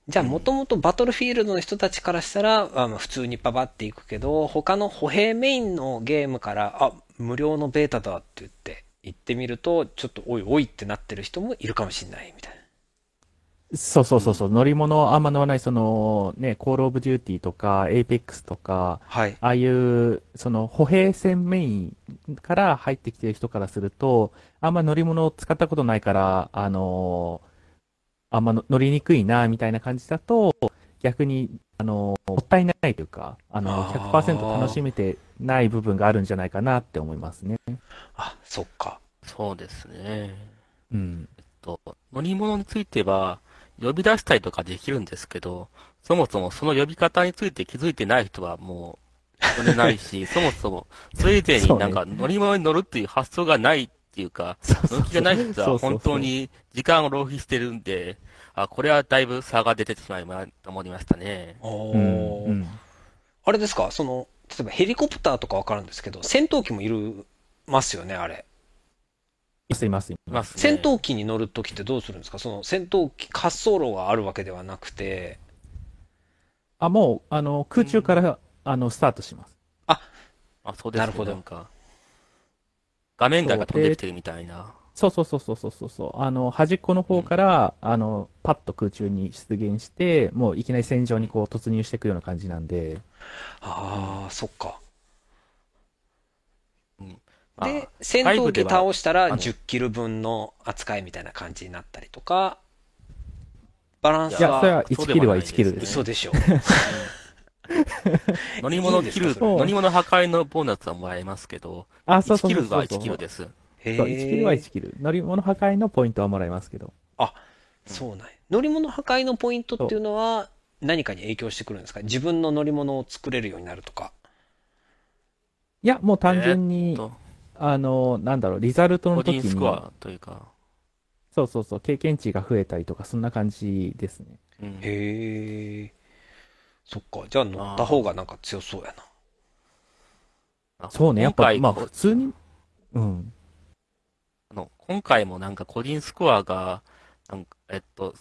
じゃあ、もともとバトルフィールドの人たちからしたら、あの普通にパパっていくけど、他の歩兵メインのゲームから、あ、無料のベータだって言って、行ってみると、ちょっとおいおいってなってる人もいるかもしれないみたいな。
そうそうそうそう、乗り物あんま乗らない、そのね、コールオブデューティーとか、エイペックスとか、
はい。
ああいう、その歩兵戦メインから入ってきてる人からすると、あんま乗り物を使ったことないから、あのあんまの乗りにくいな、みたいな感じだと、逆に、あのもったいないというか、あの、
あー
100%楽しめてない部分があるんじゃないかなって思いますね。
あ、そっか。
そうですね。
うん。
と、乗り物については、呼び出したりとかできるんですけど、そもそもその呼び方について気づいてない人はもう、乗れないし、*laughs* そもそも、それ以前になんか乗り物に乗るっていう発想がないっていうか、乗る気がない人は本当に時間を浪費してるんで、あ、これはだいぶ差が出てしまいまと思いましたね。
お
うん
ー
うん
あれですか？その、例えばヘリコプターとかわかるんですけど、戦闘機もいる、ますよね、あれ。
いますいます。
いますね。
戦闘機に乗るときってどうするんですか？その戦闘機、滑走路があるわけではなくて、
あ、もう、あの、空中から、あの、スタートします。
あ、そうですね。
なるほど
なんか、画面外が飛んできてるみたいな。
そうそうそうそうそうそう。あの、端っこの方から、あの、パッと空中に出現して、もういきなり戦場にこう突入していくような感じなんで、
ああ、そっか。
まあ
で、戦闘機倒したら
あの
10キル分の扱いみたいな感じになったりとか、バランス
いや、それ
は
は1キルは1キルです。
嘘でしょ。*laughs*
乗り物キル、乗り物破壊のボーナスはもらえますけど、
あ、そう
1キルは
そうそうそう。
1キルです。
へ
そう1キルは1キル。乗り物破壊のポイントはもらえますけど。
そうなんや乗り物破壊のポイントっていうのは何かに影響してくるんですか？自分の乗り物を作れるようになるとか。
いや、もう単純に、
と、
あの、なんだろう、リザルトの
個
時に、
人スコアというか、
そうそうそう、経験値が増えたりとか、そんな感じですね。
うん
へえ。そっか。じゃあ乗った方がなんか強そうやな。
あ
そうね、やっぱ、
今回
まあ普通に、うん。
あの、今回もなんか個人スコアが、なんか、えっと、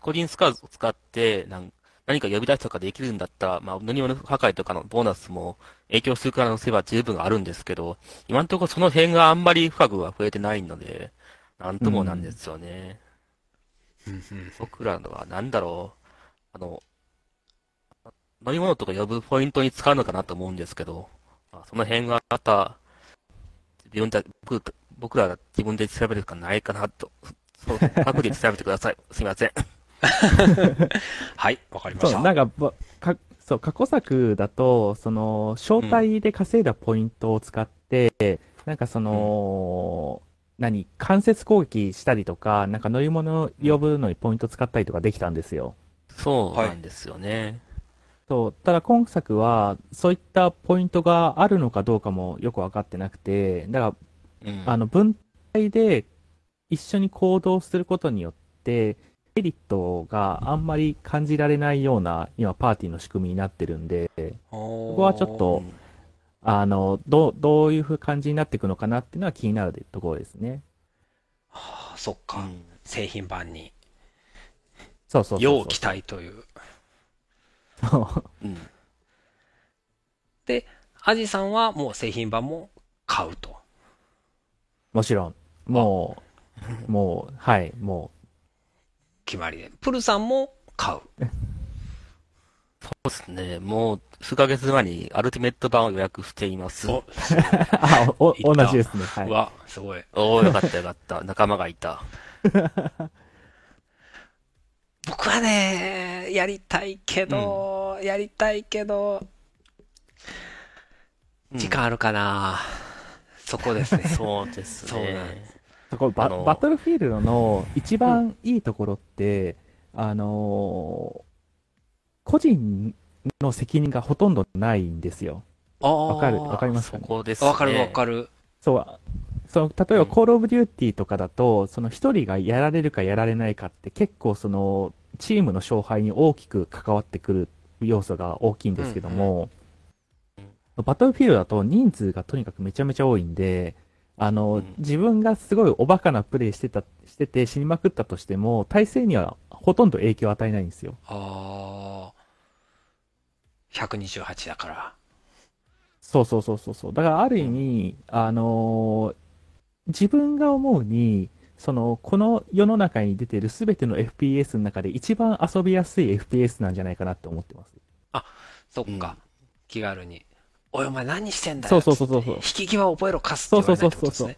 個人スコアを使って、なん何か呼び出しとかできるんだったら、まあ、乗り物破壊とかのボーナスも影響する可能性は十分あるんですけど、今のところその辺があんまり深くは増えてないので、なんともなんですよね。僕らのはなんだろう、あの、乗り物とか呼ぶポイントに使うのかなと思うんですけど、まあ、その辺がまた、自分で、僕僕らが自分で調べるしかないかなと、そう、各自調べてください。*laughs* すみません。*laughs*
はい、わかりまし
そう、
た。
なんかば、か、そう、過去作だと、その、招待で稼いだポイントを使って、なんかその、何、間接攻撃したりとか、なんか乗り物を呼ぶのにポイント使ったりとかできたんですよ。
そうなんですよね。
そう、ただ今作は、そういったポイントがあるのかどうかもよくわかってなくて、だから、
うん。
あの、分隊で一緒に行動することによって、メリットがあんまり感じられないような、今、パーティーの仕組みになってるんで、
こ
ここはちょっと、あの、どう、どういうふう感じになっていくのかなっていうのは気になるところですね。
はあ、そっか。
うん。
製品版に、
そうそうそうそう。
要期待という。
うん。
で、アジさんはもう製品版も買うと。
もちろん。もう、もう、はい、も
決まりで。プルさんも買う。
そうですね。もう数ヶ月前にアルティメット版を予約しています。
お
あ、お、同じですね。はい。
うわ、すごい。
おーよかったよかった。仲間がいた。
僕はね、やりたいけど、やりたいけど、時間あるかな、そこですね。*laughs*
そうです
そうなん
ね。
そこバ
あの
バトルフィールドの一番いいところって、あのー個人の責任がほとんどないんですよ。
ああ。
わかる？わかりますか
そ
ね
こですね。
わかるわかる。
そう、その、例えば、
うん
コールオブデューティーとかだと、その一人がやられるかやられないかって結構その、チームの勝敗に大きく関わってくる要素が大きいんですけども、バトルフィールドだと人数がとにかくめちゃめちゃ多いんで、あの、
うん
自分がすごいおバカなプレイしてた、してて死にまくったとしても、体勢にはほとんど影響を与えないんですよ。
ああ。128だから。
そうそうそうそうそう。だからある意味、あのー自分が思うに、その、この世の中に出てるすべての FPS の中で一番遊びやすい FPS なんじゃないかなって思ってます。
そっか。
うん
気軽に。おいお前何してんだよ。
そうそうそうそうそう
引き際覚えろ、カスって言われないってことですね。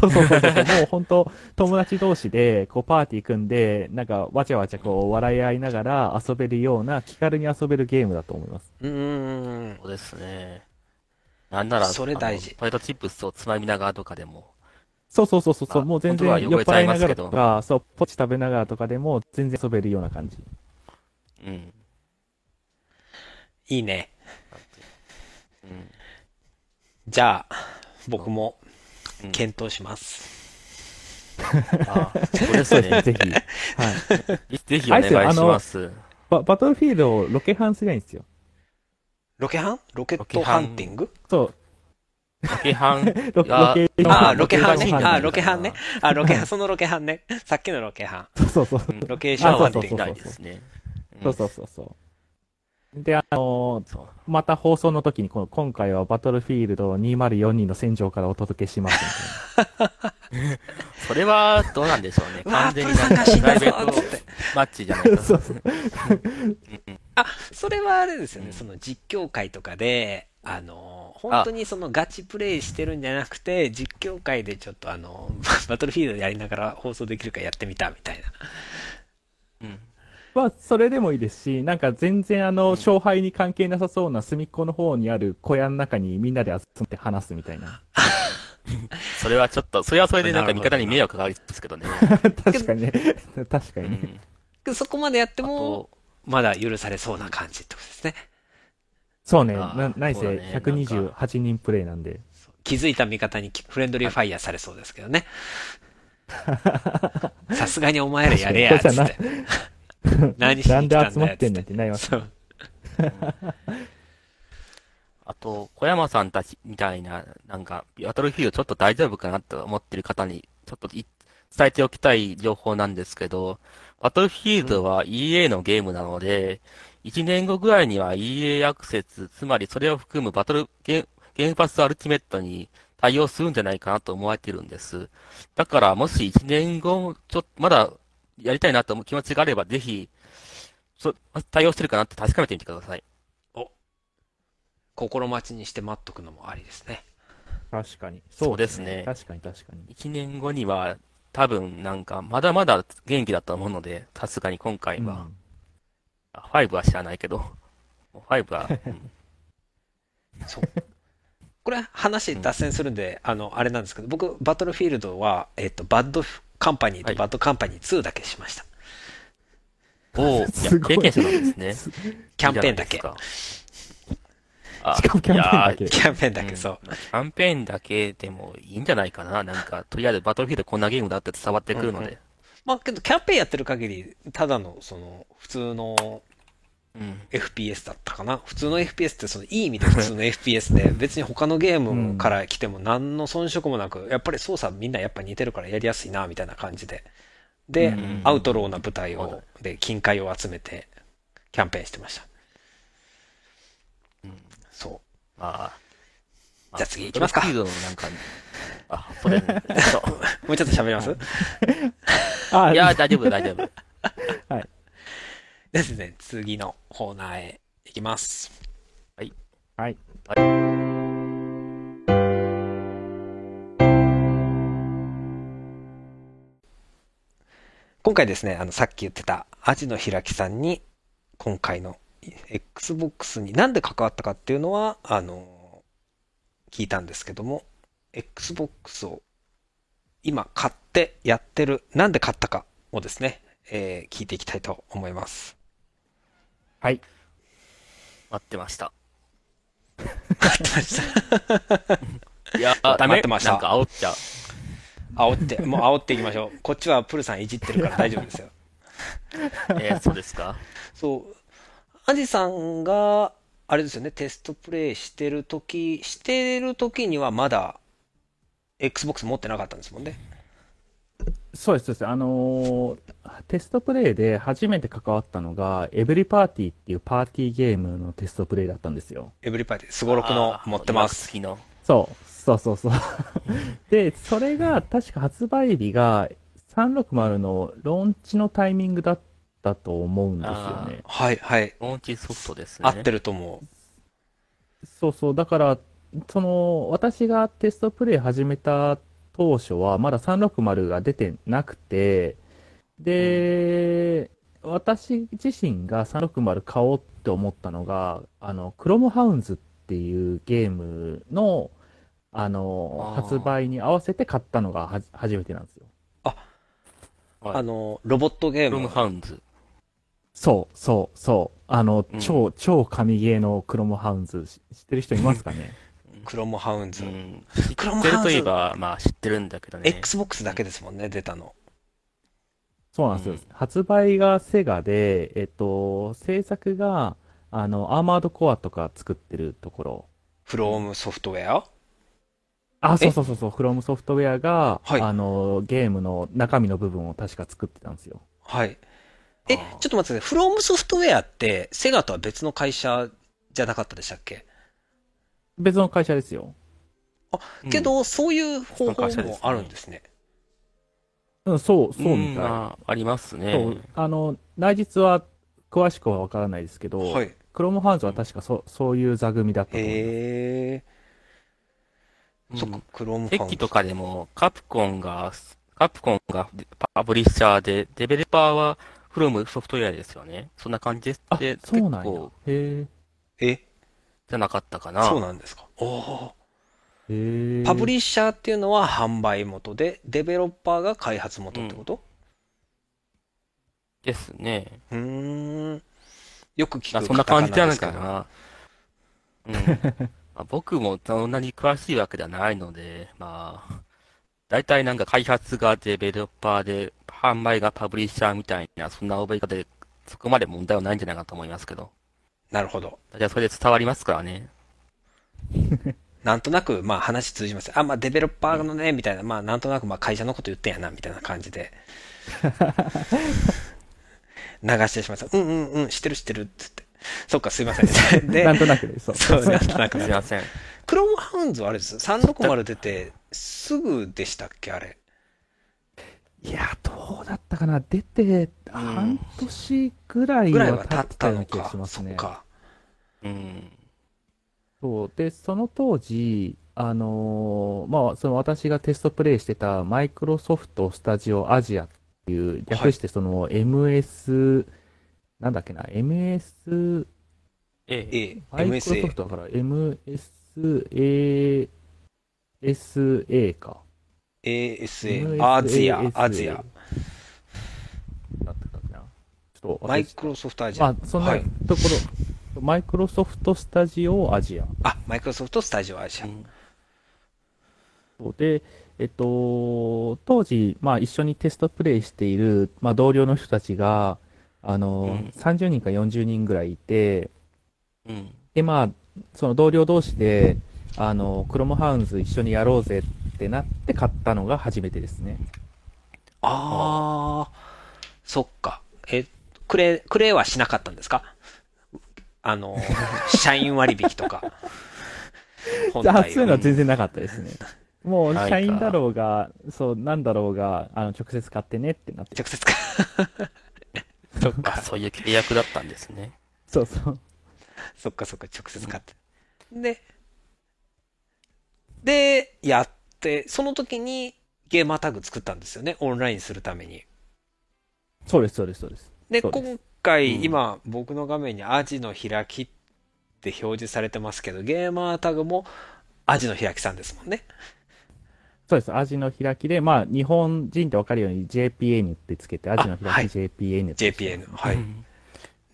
そうそうそうそう。もう本当友達同士で、こうパーティー組んで、なんかわちゃわちゃこう笑い合いながら遊べるような気軽に遊べるゲームだと思います。
うーん。
そうですね。なんなら、
それ大事
あのポテトチップスをつまみながらとかでも、
そうそうそうそうそう、
あ
もう全然酔っ払いながらとか、そう、ポチ食べながらとかでも全然遊べるような感じ。
うん。
いいね。
うん。
じゃあ、僕も
うん
検討します。
あそうですね。*laughs*
ぜひ。はい。
ぜひお願いします。
ババトルフィールドをロケハンすりゃいいんですよ。
ロケハン？ロケットハンティング？
そう。
ロケハン、*laughs*
ロケ
ああ、ロケハンね。
ロケハン
ああ、ロケハンね。あロケハン、そのロケハンね。さっきのロケハン。
そうそうそう。
うん
ロケーションハンティング
あそうそうそう。
ないですね。
そうそうそうそう。で、あのーまた放送の時にこの、今回はバトルフィールド2042の戦場からお届けします *laughs*
それは、どうなんでしょうね。完全に
プルさんが死んだぞ
プライベート
つって
マッチじゃない
み
か
たいな。そうそう。
あ、それはあれですよね。
うん
その実況会とかで、あの、本当にそのガチプレイしてるんじゃなくて、実況会でちょっとあの、*laughs* バトルフィールドやりながら放送できるかやってみたみたいな。
うん。
まあ、それでもいいですし、なんか全然あの、勝敗に関係なさそうな隅っこの方にある小屋の中にみんなで集まって話すみたいな。*laughs*
それはちょっと、それはそれでなんか味方に迷惑かかりですけどね。
確かにね。*laughs* 確かにね。
うん。
でそこまでやって
あ
も
と、、
まだ許されそうな感じってことですね。
そうね。な、ないせ
ね
128人プレイなんで。
気づいた味方にフレンドリーファイヤーされそうですけどね。*laughs* さすがにお前らやれや、つって。何し
なん
に来たんだよ
で集まってんねん
つ
ってなります。*laughs*
あと、小山さんたちみたいな、なんか、バトルフィールドちょっと大丈夫かなと思ってる方に、ちょっとい伝えておきたい情報なんですけど、バトルフィールドは EA のゲームなので、1年後ぐらいには EA アクセス、つまりそれを含むバトルゲーゲームパスアルティメットに対応するんじゃないかなと思われてるんです。だから、もし1年後、ちょっと、まだやりたいなと思う気持ちがあれば、ぜひ、そ対応してるかなって確かめてみてください。
心待ちにして待っとくのもありですね。
確かに。
そうですね
確かに確かに。
1年後には多分なんかまだまだ元気だと思うので、さすがに今回は。
うん
あ5は知らないけど、5は、うん *laughs*
そう。これ話脱線するんで、あの、あれなんですけど、僕、バトルフィールドは、えっと、バッドカンパニー
はい
とバッドカンパニー2だけしました。
おお、いや
すごい
経験者なんですね。
キャンペーンだけ。
しかもキャンペーンだけ
キャンペーンだけ、そう。
キャンペーンだけでもいいんじゃないかな。なんか、とりあえずバトルフィールドこんなゲームだって伝わってくるので。
まあ、けど、キャンペーンやってる限り、ただの、その、普通の
うん。
FPS だったかな？普通の FPS って、その、いい意味で普通の FPS で、別に他のゲームから来ても何の遜色もなく、やっぱり操作みんなやっぱ似てるからやりやすいな、みたいな感じで。で、
うん
アウトローな舞台を、で、金塊を集めて、キャンペーンしてました。
うん
そ
まあ。
じゃあ次行きますか
あ、そうですね。そ *laughs*
もうちょっと喋ります？*laughs*
あ
ういや、大丈夫、大丈夫。*laughs*
ですね、次のコーナーへ行きます。
はい。
今回ですね、あの、さっき言ってた、アジの開きさんに、今回の Xbox になんで関わったかっていうのは、あの、聞いたんですけども、Xbox を今買ってやってる、なんで買ったかをですね、えー聞いていきたいと思います。
はい。
待ってました。
待ってました。
いや、
ダメ
待ってました。なんか煽っちゃう。
煽って、もう煽っていきましょう。こっちはプルさんいじってるから大丈夫ですよ。*laughs*
えーそうですか？
そう。アジさんが、あれですよね、テストプレイしてるとき、してるときにはまだ、Xbox 持ってなかったんですもんね。
そうです、そうです。あのーテストプレイで初めて関わったのが、エブリパーティーっていうパーティーゲームのテストプレイだったんの。
エブリパイで、スゴロクの
あー
持ってます。
好きの。
そう、そうそうそう。*laughs* で、それが確か発売日が360のローンチのタイミングだったと思うんですよね。
はい、はい。
ローンチソフトですね。
合ってると思う。
そうそう、だから、その、私がテストプレイ始めた当初は、まだ360が出てなくて、で、私自身が360買おうって思ったのが、あの、クロムハウンズっていうゲームの、あの、
あー
発売に合わせて買ったのがはじ初めてなんですよ。
はい
あの、ロボットゲー
クロム
ム。
ハウンズ。
そう、そう、そう。あの、
うん
超、超神ゲーのクロムハウンズ、し知ってる人いますかね？
クロムハウンズ
う。ん。知
クロムハウンズ
といえば、まあ知ってるんだけどね。
Xbox だけですもんね、出たの。
そうなんですよ。
うん
発売がセガで、えっと、制作が、あの、アーマードコアとか作ってるところ。
フロームソフトウェア？
あ、
え？
そうそうそうそう、フロムソフトウェアが、
はい
あの、ゲームの中身の部分を確か作ってたんですよ。
はい。え、ちょっと待ってください。フロームソフトウェアって、セガとは別の会社じゃなかったでしたっけ？
別の会社ですよ。
うん
けど、そういう方法もあるんですね。
うん、そう、そうみ
ん
たい。
まあ、あります
そう
ね。
あの、内実は詳しくはわからないですけど、
はい。
クロムハウンズは確かそそういう座組だったと思います。
へえ。
うん
そっか、クロームファウンズ
駅とかでも、カプコンが、カプコンがパブリッシャーで、デベロッパーはフロムソフトウェアですよね。そんな感じです
あ
で、、
そうなんや
構。
へ
え、
じゃなかったかな。
そうなんですか。おお。パブリッシャーっていうのは販売元で、デベロッパーが開発元ってこと？
ですね。
うーん。よく聞く
あそんな感じじゃないかな。うん。*laughs* まあ、僕もそんなに詳しいわけではないので、まあ、大体なんか開発がデベロッパーで、販売がパブリッシャーみたいな、そんな覚え方で、そこまで問題はないんじゃないかと思いますけど。
なるほど。
じゃあそれで伝わりますからね。
なんとなく、まあ話通じます。あ、まあデベロッパーのね、みたいな、まあなんとなくまあ会社のこと言ってんやな、みたいな感じで。*laughs* 流してしまった。うんうんうん、知ってる知ってる、つって。そっか、すいません。*laughs* で
なん、となくで、そう。
そう、なんとなく
すいません。
クロムハウンズはあれです。360出て、すぐでしたっけ、あれ。
いや、どうだったかな。出て、半年ぐらい
ぐらいは
は経っ
た
ような気が
か
し。ますね。
うん。
そう。で、その当時、あのーまあ、その私がテストプレイしてたマイクロソフトスタジオアジアっていう、略してその MS、なんだっけな、MS、
ええ。
マイクロソフ。トだから MSA、SA か。
ASA、アジア、アジア。。マイクロソフトアジア。
まあ、そんな
はい
ところ、マイクロソフトスタジオアジア。
あ、マイクロソフトスタジオアジア。
うん
で、えっと、当時、まあ一緒にテストプレイしている、まあ同僚の人たちが、あの、
うん
30人か40人ぐらいいて、
うん。
で、まあ、その同僚同士で、あの、クロムハウンズ一緒にやろうぜってなって買ったのが初めてですね。
ああ、そっか。え、クレ、クレはしなかったんですか？あの、*laughs* 社員割引とか。*laughs* 本
あ
体
そういうのは全然なかったですね。もう、
はい
社員だろうが、そう、なんだろうが、あの、直接買ってねってなって
直接か。*laughs* そっ
あ、
か。
そういう契約だったんですね。
そうそう。
そっかそっか、直接買って。で、で、やって、その時にゲーマータグ作ったんですよね。オンラインするために。
そうです、そうです、そうです。
で、今回、
うん
今、僕の画面にアジの開きって表示されてますけど、ゲーマータグもアジの開きさんですもんね。
そうです。味の開きで、まあ、日本人ってわかるように JPN ってつけて、味の
あはい
開き JPN って
JPN。はい。
うん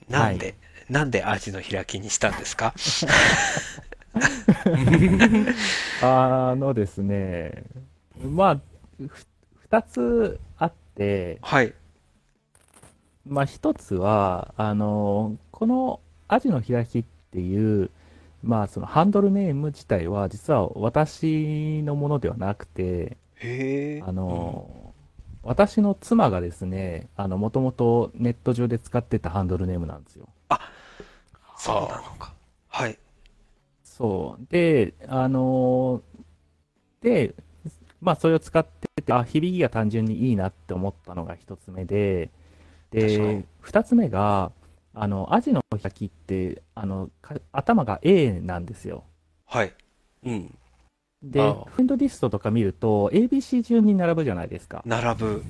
なんで、なんでアジの開きにしたんですか？*laughs*
あのですね、まあ、ふ二つあって、
はい。
まあ一つは、あの、このアジの開きっていう、まあそのハンドルネーム自体は実は私のものではなくて。あの、私の妻がですね、あの、もともとネット上で使ってたハンドルネームなんですよ。
そうなのか。はい。
そう。で、あので、まあそれを使ってて、あ、響きが単純にいいなって思ったのが一つ目で、で、二つ目が、あの、アジの開きって、あの、か頭が A なんですよ。
はい。
うん。
で、
ああ
フレンドリストとか見ると、ABC 順に並ぶじゃないですか。
並ぶ。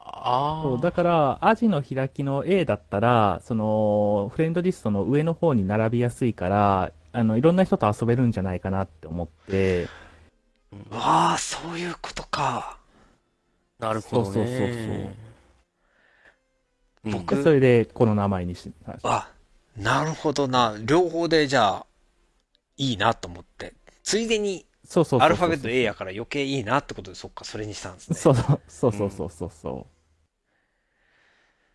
あ
そうだから、アジの開きの A だったら、その、フレンドリストの上の方に並びやすいから、あの、いろんな人と遊べるんじゃないかなって思って、
わあ、そういうことか。
なるほどね。
そうそうそうそう
うん
僕
でそれでこの名前にし。
あ、なるほどな。両方でじゃあ、いいなと思って。ついでに、
そうそう。
アルファベット A やから余計いいなってことで、そっか、それにしたんですね。
そうそうそうそうそうそうそ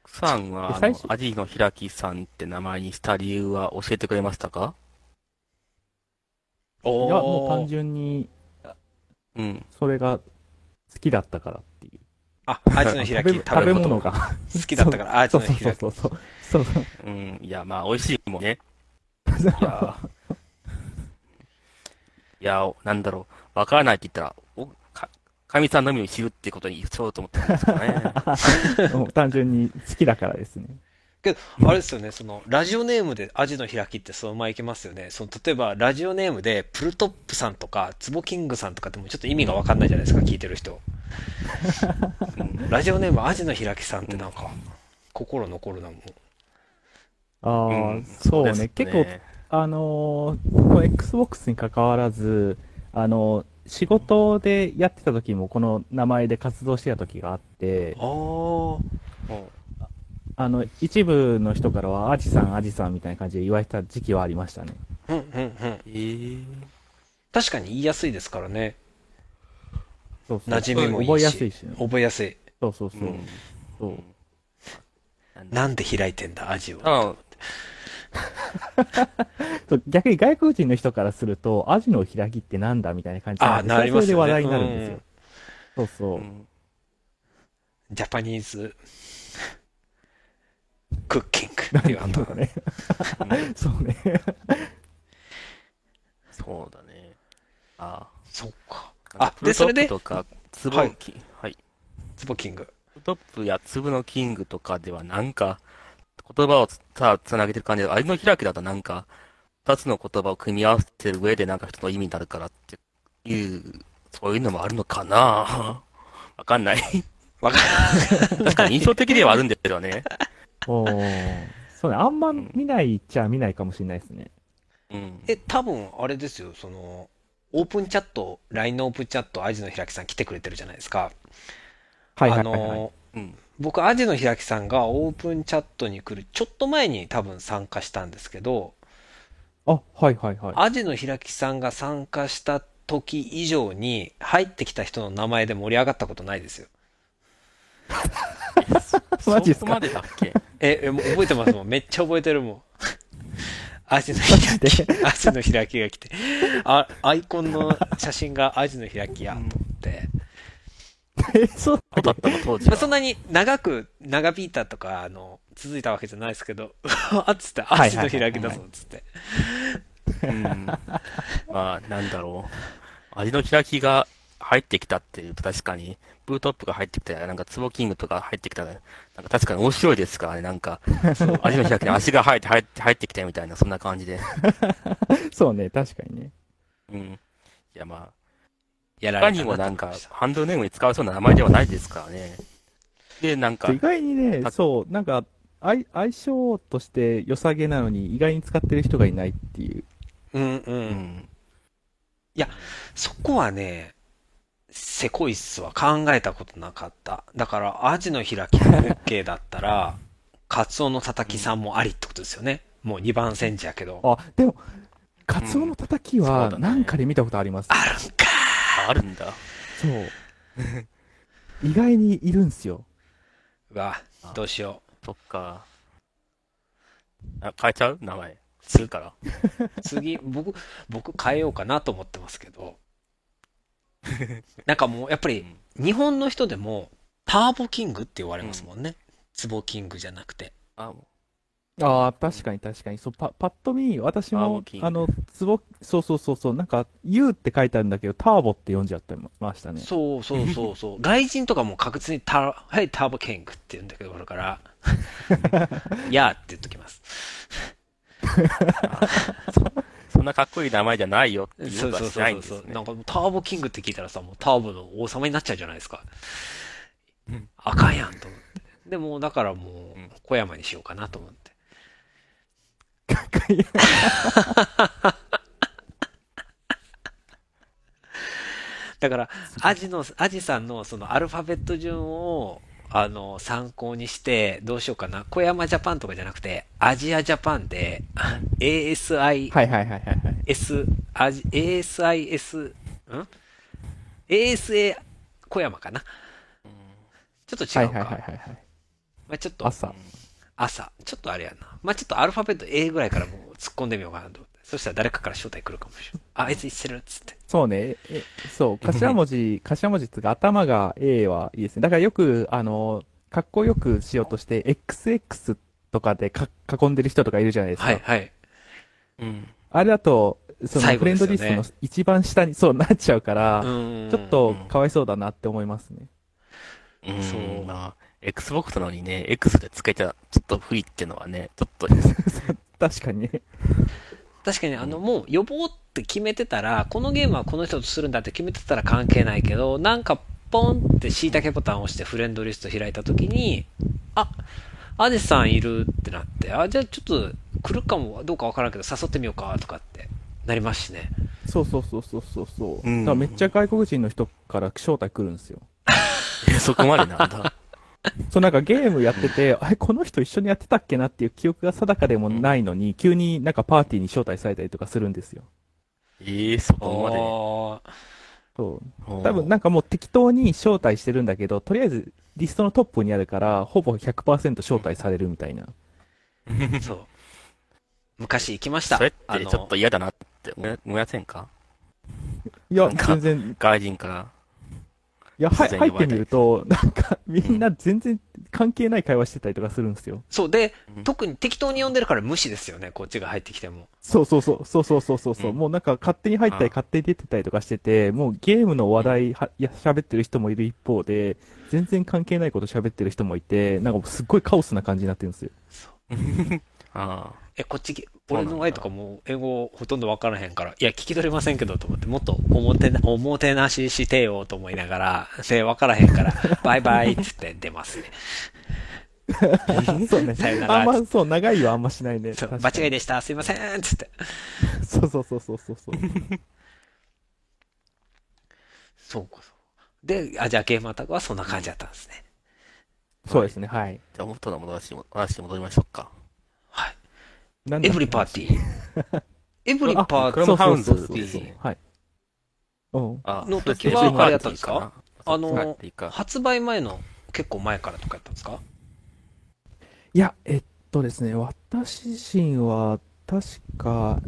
う。
さんは、あのアジの開きさんって名前にした理由は教えてくれましたか？
お
いや、もう単
ー。
純に、
うん。
それが好きだったからっていう。
あ、アジの開き、
食べ物が。
好きだったから、ア *laughs* ジ
そうそう
の開き。
そうそう。そうそう。
うん。いや、まあ、美味しいもんね。*laughs* いや、いや、なんだろう。わからないって言ったら、お、か、神さんのみを知るってことにしようと思ったんですかね。*laughs*
単純に好きだからですね。
けど、あれですよね、その、ラジオネームでアジの開きってそのままいけますよね。その、例えば、ラジオネームで、プルトップさんとか、ツボキングさんとかってもちょっと意味がわかんないじゃないですか、聞いてる人。
うん
ラジオネームアジの開きさんってなんか、心残るなもん。
ああ、
うん
そうね。
です
結構、あのーこの Xbox に関わらず、あのー仕事でやってた時もこの名前で活動してた時があって、
あー。
も
あの、一部の人からは、アジさん、アジさんみたいな感じで言われた時期はありましたね。
うんうんうん。
う、えー、
確かに言いやすいですからね。
そうそう。
馴染みもいいし。
覚えやすいしね。
覚えやすい。
そうそうそう。
うん
そう
なんで開いてんだ、アジを。
あ *laughs*
そう逆に外国人の人からすると、アジの開きってなんだみたいな感じ
あーなりますよね
それで話題になるんですよ。そうそうう。
ん
ジャパニーズ、クッキングっていう
なんだろうね。
うん
そうね。
そうだね。あ
そっか。
あ。
あ、で、それで、
とか、ツ
はい
はい。
ツボキング。
トップや粒のキングとかではなんか、言葉をつさ、つなげてる感じで、あれの開きだとなんか、二つの言葉を組み合わせてる上でなんか一つの意味になるからっていう、そういうのもあるのかな？*laughs* わかんない。
わか
確かに印象的ではあるんですけどね。
おーそうね。あんま見ないっちゃ見ないかもしれないですね。
うん。
え、多分、あれですよ、その、オープンチャット、LINE のオープンチャット、アジの開きさん来てくれてるじゃないですか。
はいはい
あ
はい、はい。
の、
うん。
僕、アジの開きさんがオープンチャットに来るちょっと前に多分参加したんですけど、
あ、はいはいはい。
アジの開きさんが参加した時以上に入ってきた人の名前で盛り上がったことないですよ。*laughs*
マジっすか？
そこまでだっけ？*laughs*
え、えもう覚えてますもん。めっちゃ覚えてるもん。*laughs* アジの開き、アジの開きが来て、あ、アイコンの写真がアジの開きや、と思って。
え、そう
そうだったの、当時は。
まあ、そんなに長く、長引いたとか、あの、続いたわけじゃないですけど、あっつって、アジの開きだぞ、つって。
うん。まあ、なんだろ味の開きが入ってきたっていうと確かに、ブートップが入ってきたら、なんかツボキングとか入ってきたら、なんか確かに面白いですからね、なんか、その *laughs* 味の開きに足が入って入って入ってきたみたいな、そんな感じで。*laughs*
そうね、確かにね。
うん。いやまあ、
やら
他にもなんかハンドルネームに使わそうな名前ではないですからね。で、なんか
意、外にね、
た
そう、なんか、相相性として良さげなのに意外に使ってる人がいないっていう。
うんう。
うんん。
そこはね、せこいっすわ。考えたことなかった。だから、アジの開きが OK だったら、*laughs* カツオのたたきさんもありってことですよね。もう2番煎じやけど。
あ、でも、カツオのたたきはなんかで見たことあります。
あるんか
あるんだ。
そう。*laughs* 意外にいるんすよ。
うわ、どうしよ
そっか。あ、変えちゃう？名前。するから。
う。次、僕、僕変えようかなと思ってますけど。*laughs* なんかもう、やっぱり、日本の人でも、ターボキングって言われますもんね。ツボキングじゃなくて。
あ、
ああ、確かに確かに。そう、パ、パッと見、私もあの、ツボ、そうそうそうそう、なんか、U って書いてあるんだけど、ターボって読んじゃってましたね。
そうそうそうそう。*laughs* 外人とかも確実にタ、はい、ターボキングって言うんだけど、だから、*laughs* やーって言っときます。
そんなかっこいい名前じゃないよっていう
そうそう
ことはし
そうそう。
ないんですね
なん。かもうターボキングって聞いたらさ、もうターボの王様になっちゃうじゃないですか
うん。
あかんやんと思って。でも、だからもう
うん、
小山にしようかなと思って。*laughs* だから、アジの、アジさんのそのアルファベット順を、あの、参考にして、どうしようかな。小山ジャパンとかじゃなくて、アジアジャパンで、ASI、
はいはいはいはいはい。
S、ASIS、ん ?ASA 小山かな？ちょっと違うか。
はいはいはいはいはい。
まあちょっと、
朝。
朝。ちょっとあれやな。まあちょっとアルファベット A ぐらいからもう突っ込んでみようかなと。そしたら誰かから招待来るかもしれない。あ、あいつ一緒るっつって。
そうね。えそう、頭文字、頭文字っていうか頭が A はいいですね。だからよく、あの、かっこよくしようとして、XX とかでか囲んでる人とかいるじゃないですか。
はいはい。
うん。
あれだと、そのフレンドリストの一番下にそうなっちゃうから、
うん
ちょっとかわいそうだなって思いますね。
うん。
そう
まあ、Xbox なのにね、X でつけちゃちょっと不利っていうのはね、ちょっと、*laughs*
確かにね。
確かにあの、もう予防って決めてたら、このゲームはこの人とするんだって決めてたら関係ないけど、なんかポンって椎茸ボタンを押してフレンドリスト開いたときに、あ、アデさんいるってなって、あ、じゃあちょっと来るかもどうかわからんけど誘ってみようかとかってなりますしね。
そうそうそうそうそうそう。
うん
だからめっちゃ外国人の人から招待来るんですよ。
えそこまでなんだ。*laughs* *laughs*
そうなんかゲームやってて、あれ、この人一緒にやってたっけなっていう記憶が定かでもないのに、急になんかパーティーに招待されたりとかするんですよ。
ええそこまで。
あ
そう。多分なんかもう適当に招待してるんだけど、とりあえずリストのトップにあるから、ほぼ100%招待されるみたいな。
ー *laughs* そう。昔行きました。
それってちょっと嫌だなって思いませんか？
いや全然、
外人から。
いや、入ってみると、なんかみんな全然関係ない会話してたりとかするんですよ。
そう。で
うん、
特に適当に呼んでるから無視ですよね。こっちが入ってきても。
そうそうそう、そうそうそうそうそう、
うん
もうなんか勝手に入ったり
あ
勝手に出てたりとかしてて、もうゲームの話題は、いや、喋ってる人もいる一方で、全然関係ないこと喋ってる人もいて、なんかすっごいカオスな感じになってるんですよ。*laughs*
あ
え、こっち、俺のワイとかもう英語ほとんどわからへんから、いや、聞き取れませんけど、と思って、もっとおもてな、おもてなししてよ、と思いながら、で、わからへんから、*laughs* バイバイって言って出ますね。*laughs*
そうね
さよな。ら
あんま、そう、長いはあんましないね。
そう、間違いでした、すいませんつって。
そうそうそうそうそうそう。*laughs*
そうか、そう。で、あ、じゃあゲームアタックはそんな感じだったんですね。
そうですね、はい。
じゃあ元の話に話に戻りましょうか。
はい。
なん
エブリパーティー。エブリパーティー
クロムハウンズっていう
はい。
の時はあれやったんですか？あの発売前の結構前からとかやったんですか？
いや、えっとですね、私自身は、確か、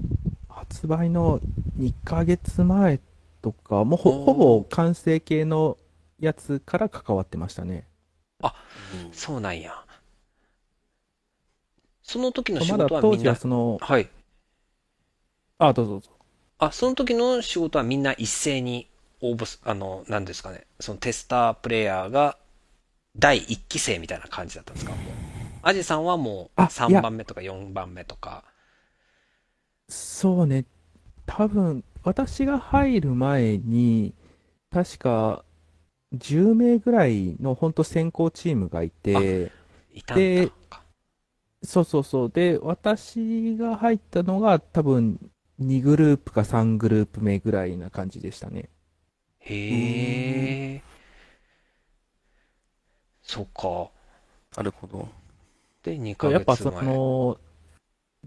発売の2ヶ月前とか、もうほぼ完成形のやつから関わってましたね。
うん。
そうなんや。その時の仕
まだ
事はみんな
当時は、その、
はい。
あ、どうぞどうぞ。
あ、その時の仕事はみんな一斉に応募す、あの、なんですかね、そのテスタープレイヤーが第一期生みたいな感じだったんですか？もう。アジさんはもう
あい
3
や
番目とか4番目とか。
そうね。多分、私が入る前に、確か、10名ぐらいの本当先行チームがいて、
いたんだ
でそうそうそう。で、私が入ったのが多分2グループか3グループ目ぐらいな感じでしたね。
へえ。そっか。
なるほど。
で、2ヶ
やっぱそ。の、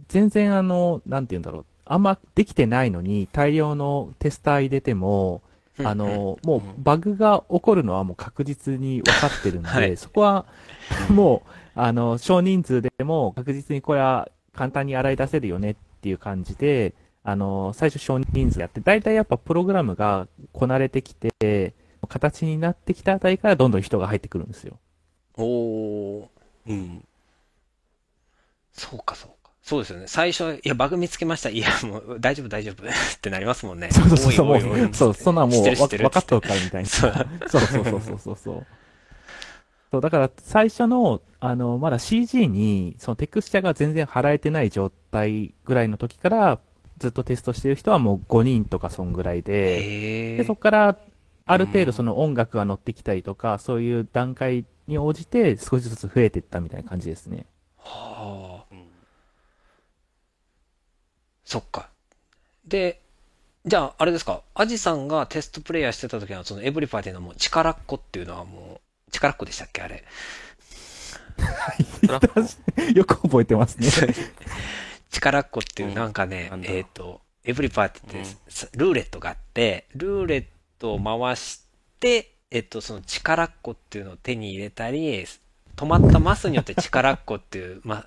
全然あの、なんて言うんだろう。あんまできてないのに大量のテスター入れても、
うん
あの、もうバグが起こるのはもう確実に分かってるんで、
はい
そこはもう、あの、少人数でも確実にこれは簡単に洗い出せるよねっていう感じで、あの、最初少人数やって、だいたいやっぱプログラムがこなれてきて、形になってきたあたりからどんどん人が入ってくるんですよ。
おー。
うん。
そうか、そうか。そうですよね。最初、いや、バグ見つけました。いや、もう、大丈夫、大丈夫。*laughs* ってなりますもんね。
そうそうそう、そう、そんなんもう分かっとるからみたいな。
そう *laughs*
そうそうそうそうそうだから最初の、あの、まだ CG に、そのテクスチャが全然払えてない状態ぐらいの時から、ずっとテストしてる人はもう5人とかそんぐらいで、
へ
で、そこから、ある程度その音楽が乗ってきたりとか、そういう段階に応じて少しずつ増えていったみたいな感じですね。
はあ。
うん
そっか。で、じゃあ、あれですか？アジさんがテストプレイヤーしてた時は、そのエブリパーティーのもう力っ子っていうのはもう、力っ子でしたっけあれ。*laughs* *laughs*
よく覚えてますね。*laughs*
力っ子っていう
うん
なんかね、
なんだ
えっ、と、エブリパーティーって、
うん
さルーレットがあって、ルーレットを回して、えっと、その力っ子っていうのを手に入れたり、止まったマスによって力っ子っていう、ま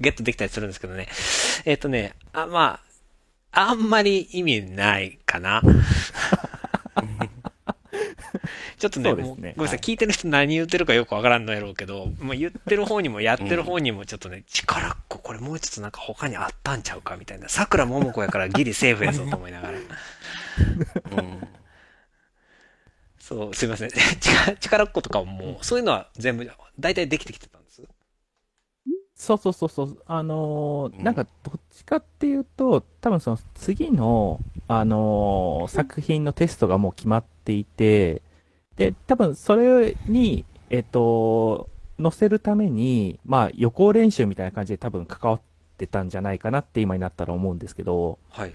ゲットできたりするんですけどね。えっとね、あ、まあ、あんまり意味ないかな。*laughs* ちょっとね、
ね
もうごめんなさい、
はい
聞いてる人何言ってるかよくわからんのやろうけど、もう言ってる方にもやってる方にもちょっとね、力っ子、これもうちょっとなんか他にあったんちゃうかみたいな。桜桃子やからギリセーフやぞと思いながら。
うん。
そう、すいません。*laughs* 力力っ子とかももう、そういうのは全部、大体できてきてた。
そうそうそうそう。あのー
うん
なんかどっちかっていうと、多分その次の、あのー作品のテストがもう決まっていて、で、多分それに、えっと、載せるために、まあ予行練習みたいな感じで多分関わってたんじゃないかなって今になったら思うんですけど、
はい。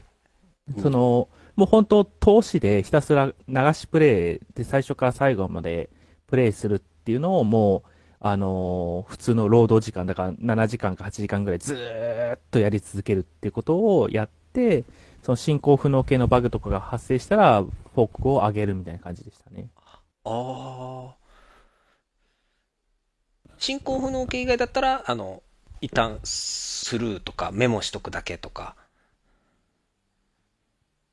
その、もう本当投資でひたすら流しプレイで最初から最後までプレイするっていうのをもう、あのー普通の労働時間、だから7時間か8時間ぐらいずーっとやり続けるっていうことをやって、その進行不能系のバグとかが発生したら、報告を上げるみたいな感じでしたね。
ああ。進行不能系以外だったら、あの、一旦スルーとかメモしとくだけとか。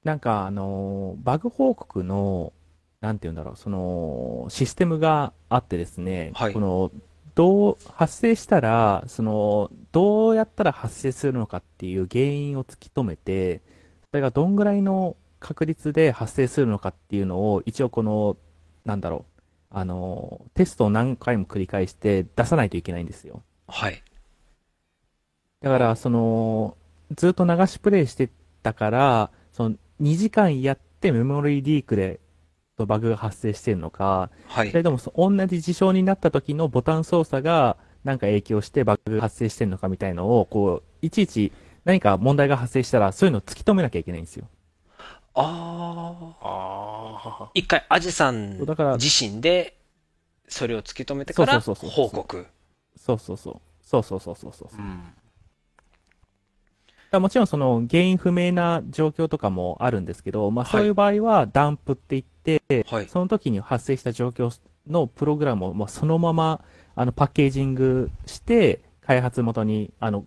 なんか、あのーバグ報告の、なんて言うんだろう、その、システムがあってですね、
はい
この、どう、発生したら、その、どうやったら発生するのかっていう原因を突き止めて、それがどんぐらいの確率で発生するのかっていうのを、一応この、なんだろう、あの、テストを何回も繰り返して出さないといけないんですよ。
はい。
だから、その、ずっと流しプレイしてたから、その、2時間やってメモリーリークで、バグが発生してるのか、
はい
それ。ともそ同じ事象になった時のボタン操作がなんか影響してバグが発生してるのかみたいのを、こう、いちいち何か問題が発生したら、そういうのを突き止めなきゃいけないんですよ。
ああ。
あ
一回、アジさん
だから
自身で、それを突き止めてから、
そうそうそうそう
報告。
そうそうそう。そうそうそうそうそう。
あ。うん。
もちろんその原因不明な状況とかもあるんですけど、まあ
はい
そういう場合はダンプって言って、
はい。
その時に発生した状況のプログラムをもうそのままあのパッケージングして、開発元にあの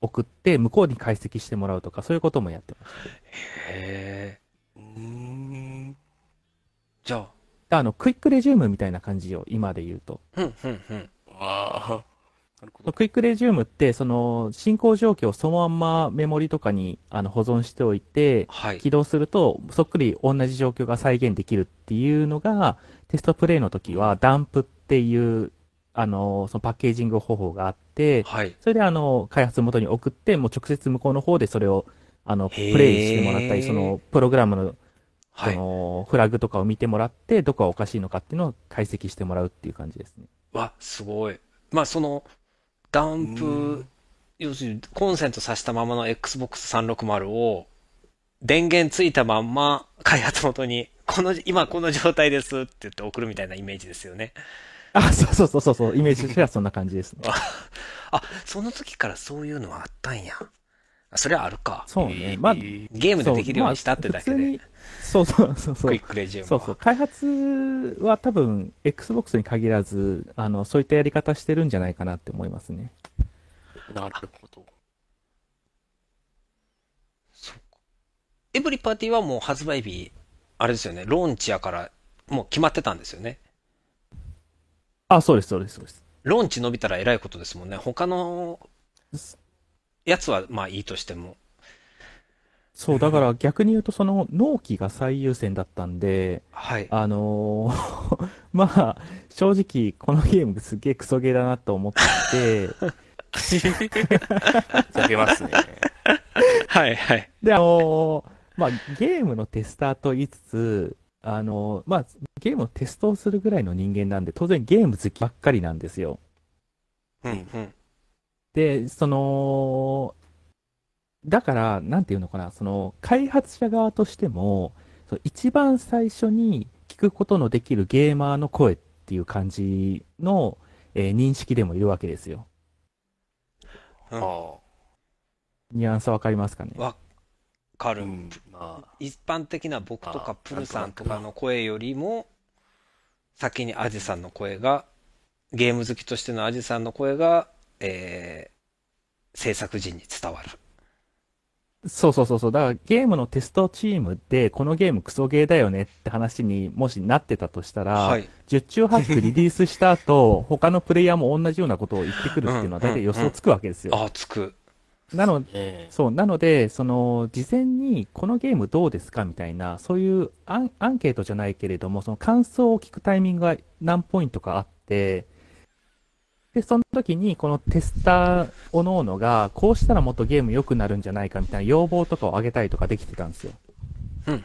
送って、向こうに解析してもらうとか、そういうこともやってます。
へえ。
うーん。
じゃあ、
あの、クイックレジュームみたいな感じを今で言うと。
ふんふんふん。
ああ。
クイックレジュームって、その、進行状況をそのまんまメモリとかにあの保存しておいて、
はい。
起動すると、そっくり同じ状況が再現できるっていうのが、テストプレイの時は、ダンプっていう、あの、そのパッケージング方法があって、
はい。
それであの、開発元に送って、もう直接向こうの方でそれを、あの、プレイしてもらったり、その、プログラムの、そ
はい。
の、フラグとかを見てもらって、どこがおかしいのかっていうのを解析してもらうっていう感じですね。
わ、すごい。まあ、その、ダン
う
プ
ん、
要するにコンセント挿したままの Xbox 360を、電源ついたまんま開発元に、この、今この状態ですって言って送るみたいなイメージですよね。
あ、そうそうそうそうそう、イメージとしてはそんな感じですね。*laughs*
あ、その時からそういうのはあったんや。あそれはあるか。
そうね。まあ、
えー
ゲームでできるようにしたってだけで。
まあそうそうそうそう
クイッ。クレジュームは。
そうそう。開発は多分、Xbox に限らず、あの、そういったやり方してるんじゃないかなって思いますね。
なるほど。
そうかエブリパーティーはもう発売日、あれですよね、ローンチやから、もう決まってたんですよね。
あ、そうです、そうです、そうです。
ローンチ伸びたらえらいことですもんね。他のやつはまあいいとしても。
そう、だから逆に言うと、その、納期が最優先だったんで、
はい。
あのー *laughs* まあ、正直、このゲームすげえクソゲーだなと思って、
下げますね。*laughs*
はい、はい。
で、あのーまあ、ゲームのテスターと言いつつ、あのーまあ、ゲームのテストをするぐらいの人間なんで、当然ゲーム好きばっかりなんですよ。
うん、うん。
で、その、だから、なんていうのかな、その、開発者側としても、その一番最初に聞くことのできるゲーマーの声っていう感じの、えー認識でもいるわけですよ。
うん
あ
ニュアンスわかりますかね？
わか
あ。
る。
うん。まあ、
一般的な僕とか
あ
プルさんとかの声よりも、先にアジさんの声が、ゲーム好きとしてのアジさんの声が、えー、制作陣に伝わる。
そうそうそうそう。だからゲームのテストチームで、このゲームクソゲーだよねって話にもしなってたとしたら、
はい。
十中八九リリースした後、他のプレイヤーも同じようなことを言ってくるっていうのは大体予想つくわけですよ。
あ、つく。
なの
え
そう、なので、その、事前にこのゲームどうですかみたいな、そういうアンアンケートじゃないけれども、その感想を聞くタイミングが何ポイントかあって、で、その時にこのテスターおのおのが、こうしたらもっとゲーム良くなるんじゃないかみたいな要望とかを上げたりとかできてたんですよ。
うん、う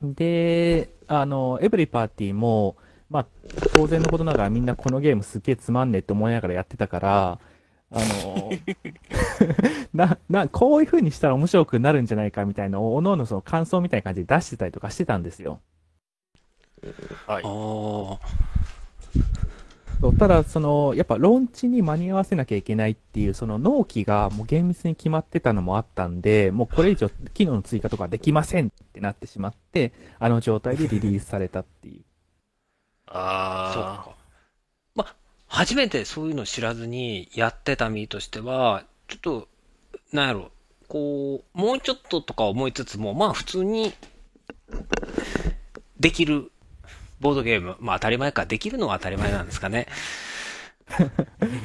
え
ん。
で、あの、エブリパーティーも、まあ、当然のことながらみんなこのゲームすっげえつまんねえって思いながらやってたから、あの、*laughs* な、な、こういう風にしたら面白くなるんじゃないかみたいな、おのおのその感想みたいな感じで出してたりとかしてたんですよ。
はい。
あ
そうただ、その、やっぱローンチに間に合わせなきゃいけないっていう、その納期がもう厳密に決まってたのもあったんで、もうこれ以上機能の追加とかできませんってなってしまって、あの状態でリリースされたっていう。
あ、そう
あ
か。まあ、初めてそういうの知らずにやってた身としては、ちょっと、なんやろ、こう、もうちょっととか思いつつも、まあ普通に、できるボードゲーム。まあ当たり前か。できるのは当たり前なんですかね。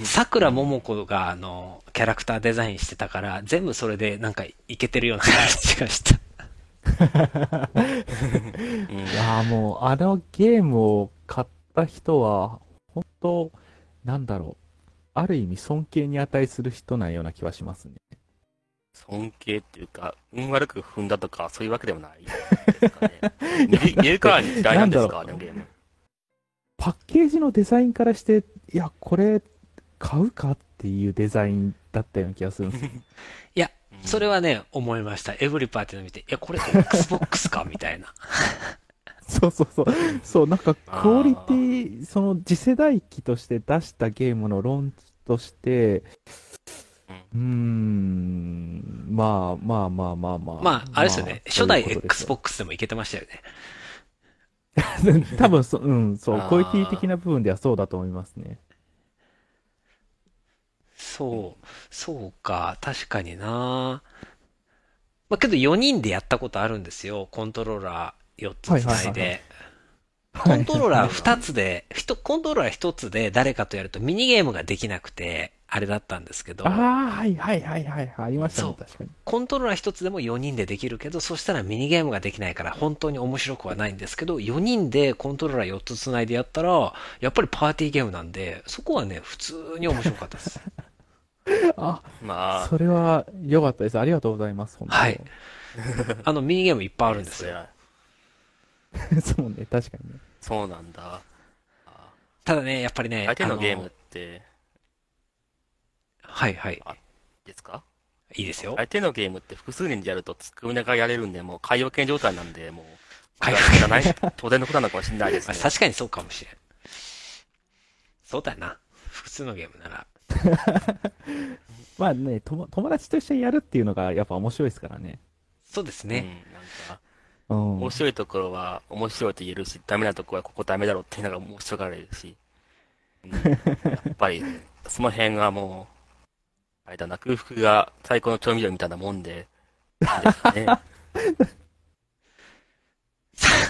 桜桃子が、あの、キャラクターデザインしてたから、全部それでなんかいけてるような感じがした。
いやもう、あのゲームを買った人は、本当なんだろう。ある意味尊敬に値する人なような気はしますね。
尊敬っていうか、運悪く踏んだとか、そういうわけでもないですかね。*laughs* 見るからに嫌いなんですか、あのゲーム。
パッケージのデザインからして、いや、これ、買うかっていうデザインだったような気がするんですよ。*laughs*
いや、それはね、思いました。エブリパーティーの見て、いや、これ Xbox かみたいな。*laughs*
そうそうそう。そう、なんか、クオリティ、その次世代機として出したゲームのローンチとして、うーん、まあまあまあまあまあ。
まあ、あれですよね。初代 Xbox でもいけてましたよね。*laughs*
多分そ、うん、そう、クオリティ的な部分ではそうだと思いますね。
そう、そうか、確かになまあ、けど4人でやったことあるんですよ。コントローラー4つつないで。コントローラー2つで、ひとコントローラー1つで誰かとやるとミニゲームができなくて、あれだったんですけど
あ、あ、はいはいはいはいはい。ありましたね、確かに。
コントローラー1つでも4人でできるけど、そしたらミニゲームができないから本当に面白くはないんですけど、4人でコントローラー4つ繋いでやったら、やっぱりパーティーゲームなんで、そこはね、普通に面白かったです。*laughs*
あ、
まあ、
それは良かったです。ありがとうございます。本当
はい。*laughs* あの、ミニゲームいっぱいあるんですよ。*laughs*
そ
うね、確かにね。
そうなんだ。あ
ただね、やっぱりね、
相手のゲーム
あ
って、
はいはい。
ですか？
いいですよ。
相手のゲームって複数人でやると突っ込みながらやれるんで、もう海洋圏状態なんで、もう、
海洋
じゃない当然のことなのかもしれないです
まあ
ね。
確かにそうかもしれん。そうだよな。複数のゲームなら。*laughs*
まあね、とも友達と一緒にやるっていうのがやっぱ面白いですからね。
そうですね。
うん、なんか、
うん。
面白いところは面白いと言えるし、ダメなところはここダメだろうっていうのが面白がられるし、うんやっぱり、その辺はもう、あれだな、空腹が最高の調味料みたいなもんで、ですね。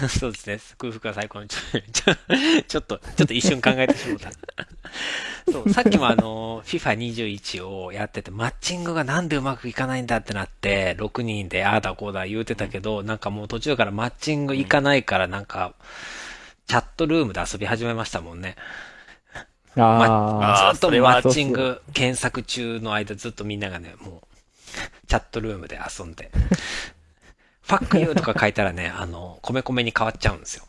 そうですね。空腹が最高のちょ、ち *laughs* ょちょっと、ちょっと一瞬考えてしまった。そう、さっきもあの、FIFA21 をやってて、マッチングがなんでうまくいかないんだってなって、6人でああだこうだ言うてたけど、なんかもう途中からマッチングいかないから、なんか、チャットルームで遊び始めましたもんね。
あ
あー
ずっとマッチング検索中の間ずっとみんながね、もう、*laughs* チャットルームで遊んで。*laughs* ファックユーとか書いたらね、あの、米米に変わっちゃうんですよ。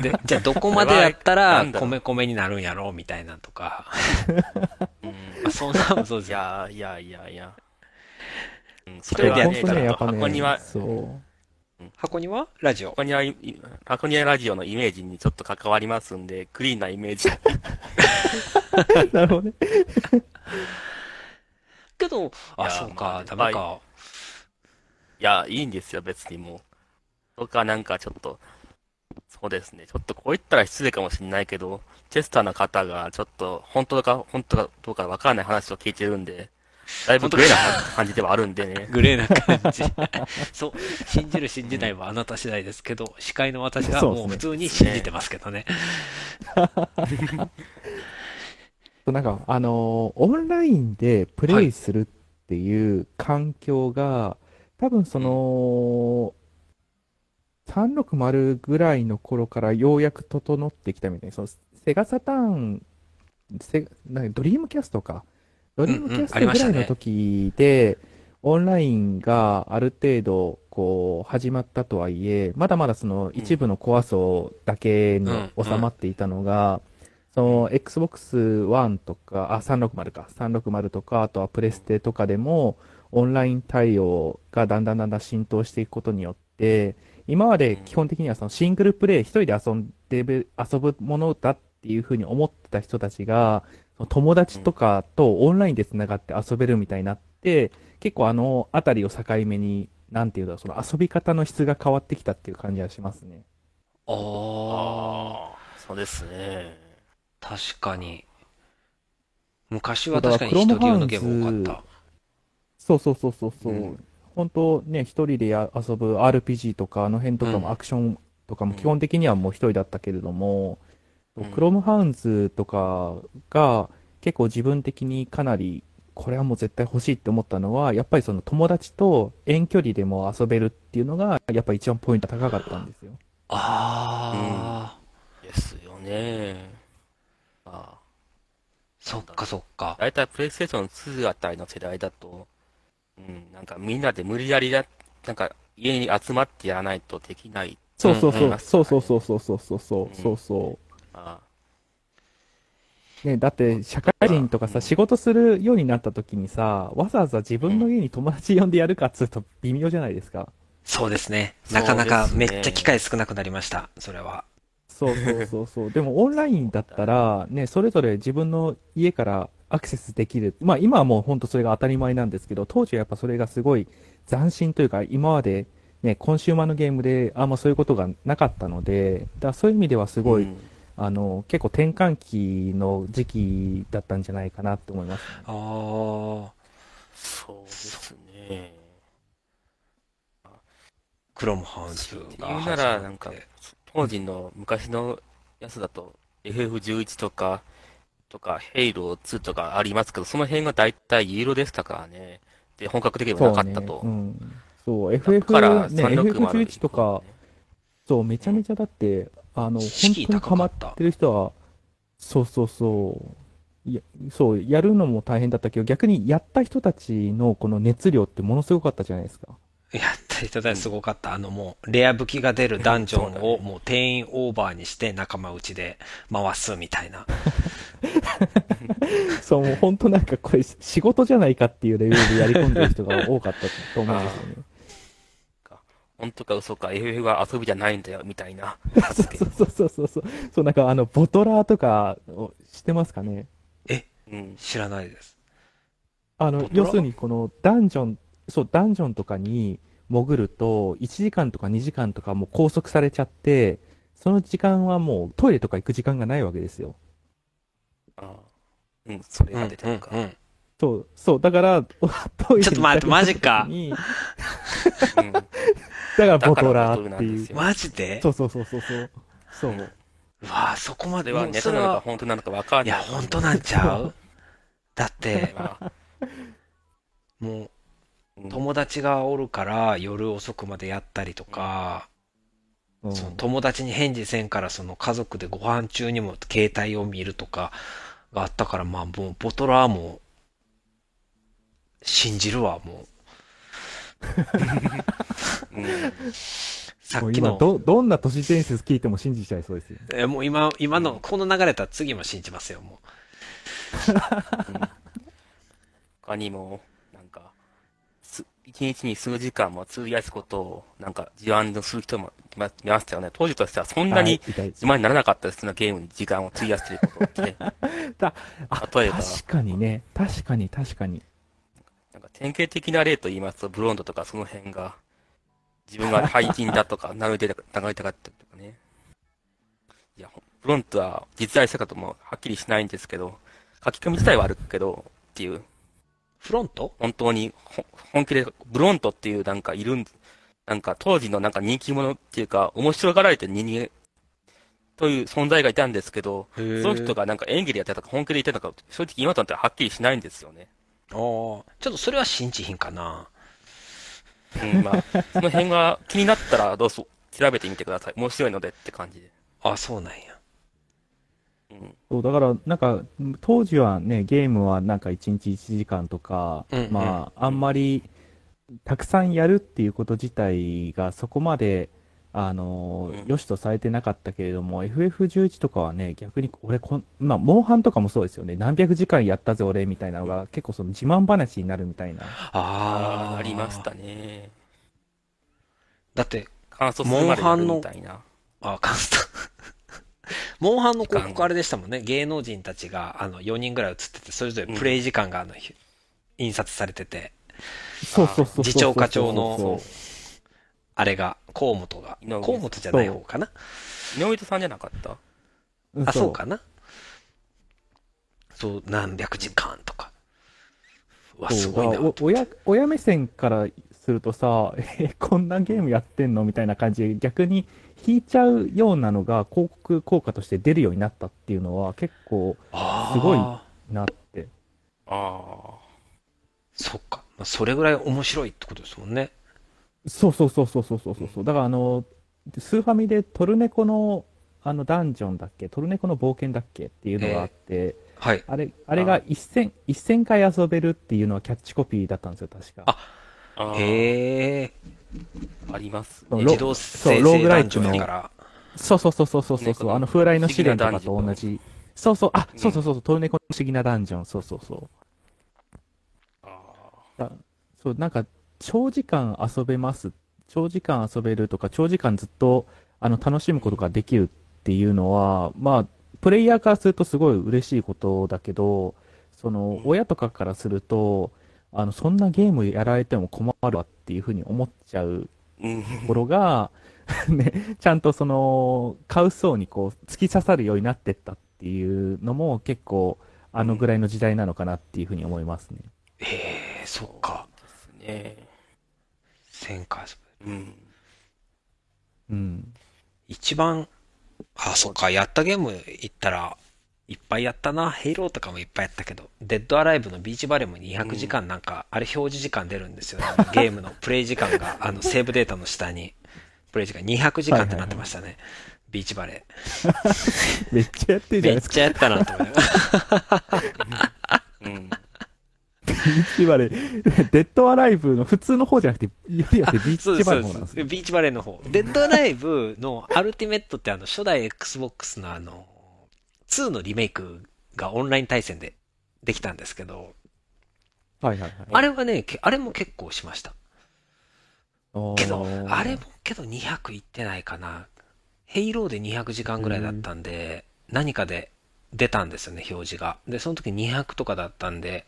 で、じゃあどこまでやったら *laughs* 米米になるんやろうみたいなとか。
うん
まあ、そんなのもそうですよ。
いやいやいやいや。うん、そ
一人でやってたら
れはね、っと
やっぱね、
箱庭、
そう。
箱にはラジオ。
箱庭い、箱庭ラジオのイメージにちょっと関わりますんで、クリーンなイメージ。*laughs*
なるほどね。*laughs*
けど、あ、そう
ま
か
あ、
ダメか。
いや、いいんですよ、別にもう。僕はなんかちょっと、そうですね。ちょっとこう言ったら失礼かもしれないけど、チェスターの方がちょっと本当か本当かどうかわからない話を聞いてるんで、だいぶグレーな感じではあるんでね。*laughs*
グレーな感じ。*laughs* そう。信じる信じないはあなた次第ですけど、司会の私はもう普通に信じてますけどね。*laughs*
なんか、あのーオンラインでプレイするっていう環境が、多分その、360ぐらいの頃からようやく整ってきたみたいな、そのセガサターン、セなんかドリームキャストか。ドリームキャストぐらいの時で、オンラインがある程度、こう、始まったとはいえ、まだまだその一部のコア層だけに
うん
収まっていたのが、その Xbox One とか、あ、360か、360とか、あとはプレステとかでも、オンライン対応がだんだんだんだん浸透していくことによって、今まで基本的にはそのシングルプレイ、一人で遊んでる、遊ぶものだっていうふうに思ってた人たちが、友達とかとオンラインで繋がって遊べるみたいになって、結構あのあたりを境目に、なんていうんだろう、その遊び方の質が変わってきたっていう感じはしますね。
ああ、
そうですね。
確かに。昔は確かに一人用のゲーム多かっ
そうそうそうそうそう。
うん
本当ね、一人でや遊ぶ RPG とか、あの辺とか
うん
もアクションとかも基本的にはもう一人だったけれども、
うん
クロムハウンズとかが結構自分的にかなりこれはもう絶対欲しいって思ったのは、やっぱりその友達と遠距離でも遊べるっていうのが、やっぱ一番ポイント高かったんですよ。
た。ああ、
ですよね。まあ、
そっかそっか。
だいたいプレイステーション2あたりの世代だと、うん、なんかみんなで無理やりや、なんか家に集まってやらないとできない。
そうそうそうそうそうそうそうそうそうそうそう。
あ
ね、だって社会人とかさ、
うん
仕事するようになった時にさ、わざわざ自分の家に友達呼んでやるかっつうと微妙じゃないですか。
そうですね。なかなかめっちゃ機会少なくなりました。それは。
そうそうそうそう。でもオンラインだったら、ね、それぞれ自分の家からアクセスできる。まあ今はもう本当それが当たり前なんですけど、当時はやっぱそれがすごい斬新というか、今までね、コンシューマーのゲームであんまそういうことがなかったので、だからそういう意味ではすごい、
うん
あの、結構転換期の時期だったんじゃないかなって思います、ね。
ああ、
そうですね。
クロムハウンズが
言うなら、なんか当時の昔のやつだと FF11 とか、とか、ヘイロー2とかありますけど、その辺が大体ユーロでしたからね。で、本格的でもなかったと。
そう,、ねうん、そう FF、
だから
ね、FF11 とか、そう、めちゃめちゃだって、あの、本当にハマってる人は、そうそうそう、いや、そう、やるのも大変だったけど、逆にやった人たちのこの熱量ってものすごかったじゃないですか。
やった人たちすごかった。あのもう、レア武器が出るダンジョンをもう定員オーバーにして仲間内で回すみたいな。*laughs*
そう、もう本当なんかこれ仕事じゃないかっていうレベルでやり込んでる人が多かったと思うんですよね。
本当か嘘か、FF は遊びじゃないんだよ、みたいな。
そうそうそうそうそう。そう、なんかあの、ボトラーとか、知ってますかね？
え、
うん、
知らないです。
あの、要するにこのダンジョン、そう、ダンジョンとかに潜ると、1時間とか2時間とかもう拘束されちゃって、その時間はもうトイレとか行く時間がないわけですよ。
ああうん、それが出てるか。
うんうん
そう、そう、だから、トイレ
ちょっと待ってマジか
に *laughs*
うん
だからボトラーっていう。
マジで？
そうそうそうそうそう。そう。
うん
うわぁ、そこまで
はネタなのか本当なのかわかんない。
いや、本当なんちゃう？*laughs* だって、
まあ
もう、
うん
友達がおるから夜遅くまでやったりとか、
うん
その友達に返事せんからその家族でご飯中にも携帯を見るとかがあったから、まあもうボトラーも信じるわ、もう。*laughs*
うん
もう
さっきの、
今ど、どんな都市伝説聞いても信じちゃいそうですよ。
えもう今、今の、この流れたら次も信じますよ、も *laughs*
他にも、なんか、す一日に数時間も費やすことを、なんか、自慢のする人もいましたよね。当時としてはそんなに自慢にならなかったですね、ゲームに時間を費やしていることって。*laughs* 例えば
確かにね。確かに確かに。
典型的な例と言いますと、ブロンドとかその辺が、自分が背筋だとか、*laughs* 流れてた、流れたかったりとかね。いや、ほブロンドは実在したかともはっきりしないんですけど、書き込み自体はあるけど、っていう、
う。フロント？
本当にほ本気で、ブロントっていうなんかいるん、なんか当時のなんか人気者っていうか、面白がられてる人間という存在がいたんですけど、
その
その人がなんか演技でやってたか本気で言ってたか、正直今となってははっきりしないんですよね。
ああ、ちょっとそれは信じひんかな。
うん、まあ、*laughs* その辺が気になったらどうぞ調べてみてください。面白いのでって感じで。
あそうなんや。
うん。
そう、だから、なんか、当時はね、ゲームはなんか1日1時間とか、
うんうん
まあ、あんまり、たくさんやるっていうこと自体がそこまで、あの
うん
良しとされてなかったけれども、FF11 とかはね、逆に、俺こん、まあ、モンハンとかもそうですよね。何百時間やったぜ、俺、みたいなのが、結構その自慢話になるみたいな。
あ
ああ、りました。ね。
だって、
感想するまでやるみたいな。
あ、カンスト。*laughs* モンハンの広告あれでしたもんね。芸能人たちが、あの、4人ぐらい映ってて、それぞれプレイ時間が、あの、ひ印刷されてて、
そうそうそうそう。
次長課長の
そう
あれが、河本が
井上、
河本じゃない方かな。
井上さんじゃなかった？
あ、そうかな。そう、何百時間とか。うわ、すごいな。
お親、親目線からするとさ、*laughs* え、こんなゲームやってんのみたいな感じで、逆に引いちゃうようなのが広告効果として出るようになったっていうのは結構すごいなって。
あ
そっか。まあそれぐらい面白いってことですもんね。
そうそうそうそうそうそうそう。だからあの、スーファミでトルネコのあのダンジョンだっけ？トルネコの冒険だっけ？っていうのがあって、
はい。
あれ、あれが1000、1000回遊べるっていうのはキャッチコピーだったんですよ、確か。
あ
あ。ああ。
へえ。
あります。
そうロ
自動
そう
生
ローグライク
成ダンジョン
の
やから。
そうそうそうそうそうそうそう、
ね
あの風来の試練とかと同じ。そうそう、あ、
うん
そうそうそうそう、トルネコの不思議なダンジョン、そうそうそう。
あ
だそう、なんか、長時間遊べます。長時間遊べるとか、長時間ずっと、あの、楽しむことができるっていうのは、まあ、プレイヤーからするとすごい嬉しいことだけど、その、親とかからすると、あの、そんなゲームやられても困るわっていうふうに思っちゃう
うん。
ところが、*laughs* ね、ちゃんとその、買う層にこう、突き刺さるようになってったっていうのも結構、あのぐらいの時代なのかなっていうふうに思いますね。
へえ、そっか。
ですね。
1000回遊
うん。
うん。
一番、あ、そっか、やったゲーム言ったら、いっぱいやったな。ヘイローとかもいっぱいやったけど、デッドアライブのビーチバレーも200時間なんか、あれ表示時間出るんですよね。*laughs* ゲームのプレイ時間が、あの、セーブデータの下に、プレイ時間200時間ってなってましたね。ビーチバレ *laughs*
めっちゃやってる
ー。
じゃないですか。
めっちゃやったなと思いながら
うん。
ビーチバレー。デッドアライブの普通の方じゃなくて、よりはってビーチバレーの方なんですね。
ビーチバレーの方。デッドアライブのアルティメットってあの、初代 Xbox のあの、2のリメイクがオンライン対戦でできたんですけど、
はいはいはい。
あれはね、けあれも結構しました。けど、あれもけど200いってないかな。ヘイローで200時間ぐらいだったんで、何かで出たんですよね、表示が。で、その時200とかだったんで、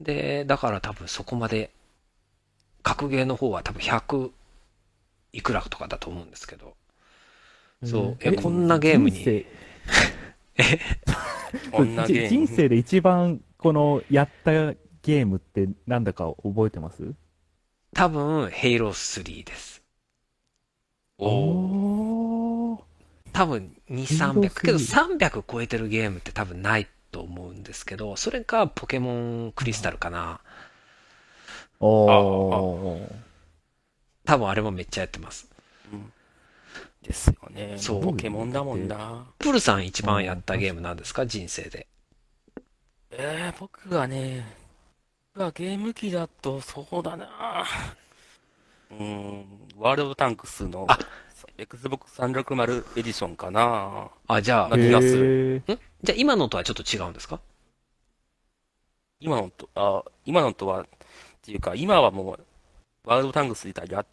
で、だから多分そこまで、格ゲーの方は多分100いくらとかだと思うんですけど、そう。えこんなゲームに？
人生。*laughs*
こんなゲーム。
人生で一番このやったゲームってなんだか覚えてます？
多分ヘイロー3です。
おー。
おー
多分2、
ヘイロー
300。けど
3
300超えてるゲームって多分ないと思うんですけど、それかポケモンクリスタルかな。
おー
多分あれもめっちゃやってます。
うんですよね。
そう
ポケモンだもんな。
プルさん一番やったゲームなんですか？人生で。
えー、僕がね、僕はゲーム機だと、そうだなうーん、ワールドタンクスの
あ
Xbox 360エディションかな
あ、じゃあ、
な気がす
る。
ん？じゃあ今のとはちょっと違うんですか？
今のと、あ、今のとは、っていうか、今はもう、ワールドタンクス自体や、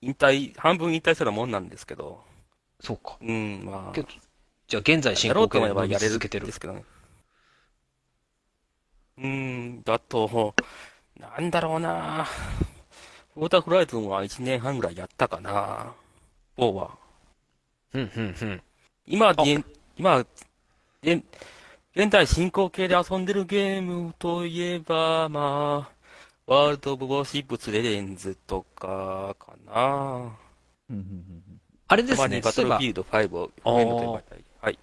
引退、半分引退したようなもんなんですけど、
そうか。
うん、まあ
じゃあ現在進行形で伸び
ばやれる
続けてる
んで。すけどね。うーん、だと、なんだろうなウォーターフライズンは1年半ぐらいやったかな4は。
うん、うん、うん。
今、現今、現、現在進行形で遊んでるゲームといえば、まあ、ワールド・オブ・ウォーシップス・レレンズとか、かな
うんうんうん
あれですね。
バトルフィールド5をゲームと呼ばれたり。はい。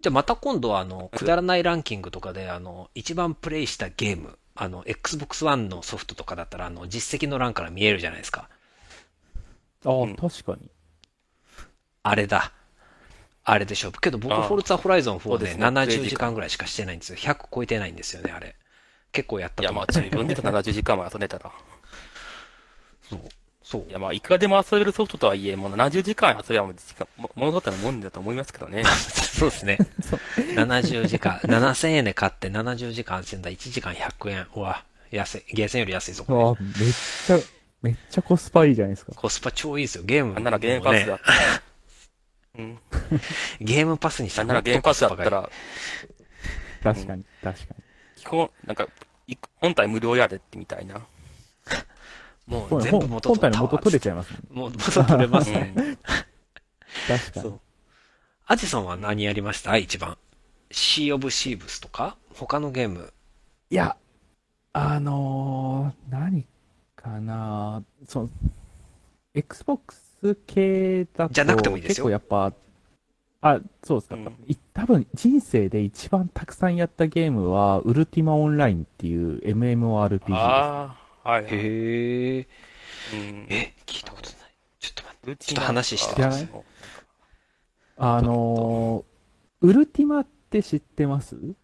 じゃあまた今度はあの、くだらないランキングとかで、あの、一番プレイしたゲーム、あの、Xbox One のソフトとかだったら、あの、実績の欄から見えるじゃないですか。
ああ、
うん
確かに。
あれだ。あれでしょ。けど僕、
ああ
フォルツァホライゾン4で
そうですね
70時間ぐらいしかしてないんですよ。100超えてないんですよね、あれ。結構やった
いや、まあ、
と思うんです
自分で70時間も遊んでたら。*laughs*
そう。そう
い。や、まあ、いくらでも遊べるソフトとはいえ、もう70時間遊べばもう時間、も物語のもんだと思いますけどね。*laughs*
そうですね。70時間、*laughs* 7000円で買って70時間遊んだ1時間100円。うわ、安い。ゲーセンより安いぞ、これ。
ああ、めっちゃ、めっちゃコスパいいじゃないですか。
コスパ超いいですよ。ゲームも
なんならゲームパスだったら。うん。
ゲームパスにした
なんならゲームパスだったら、
確かに、確かに。
基本、なんか、い本体無料やでってみたいな。
も
ほ
うん全部元
本体の元取れ
ち
ちゃいますね。
もう元取れます
う
ね。*laughs*
ん。
確かに
そう。アジさんは何やりました？一番。シー・オブ・シーブスとか？他のゲーム。
いや、あのー、何かなその、Xbox 系だと、
じゃなくてもいいですよ
結構やっぱ、あ、そうですか。
うん
い多分、人生で一番たくさんやったゲームは、ウルティマオンラインっていう MMORPG です。
ああ、はい。
へえ。
うん。
え、聞いたことない。ちょっと待って。
う
ちょっと話して
くださいあのー、ウルティマって知ってます？う、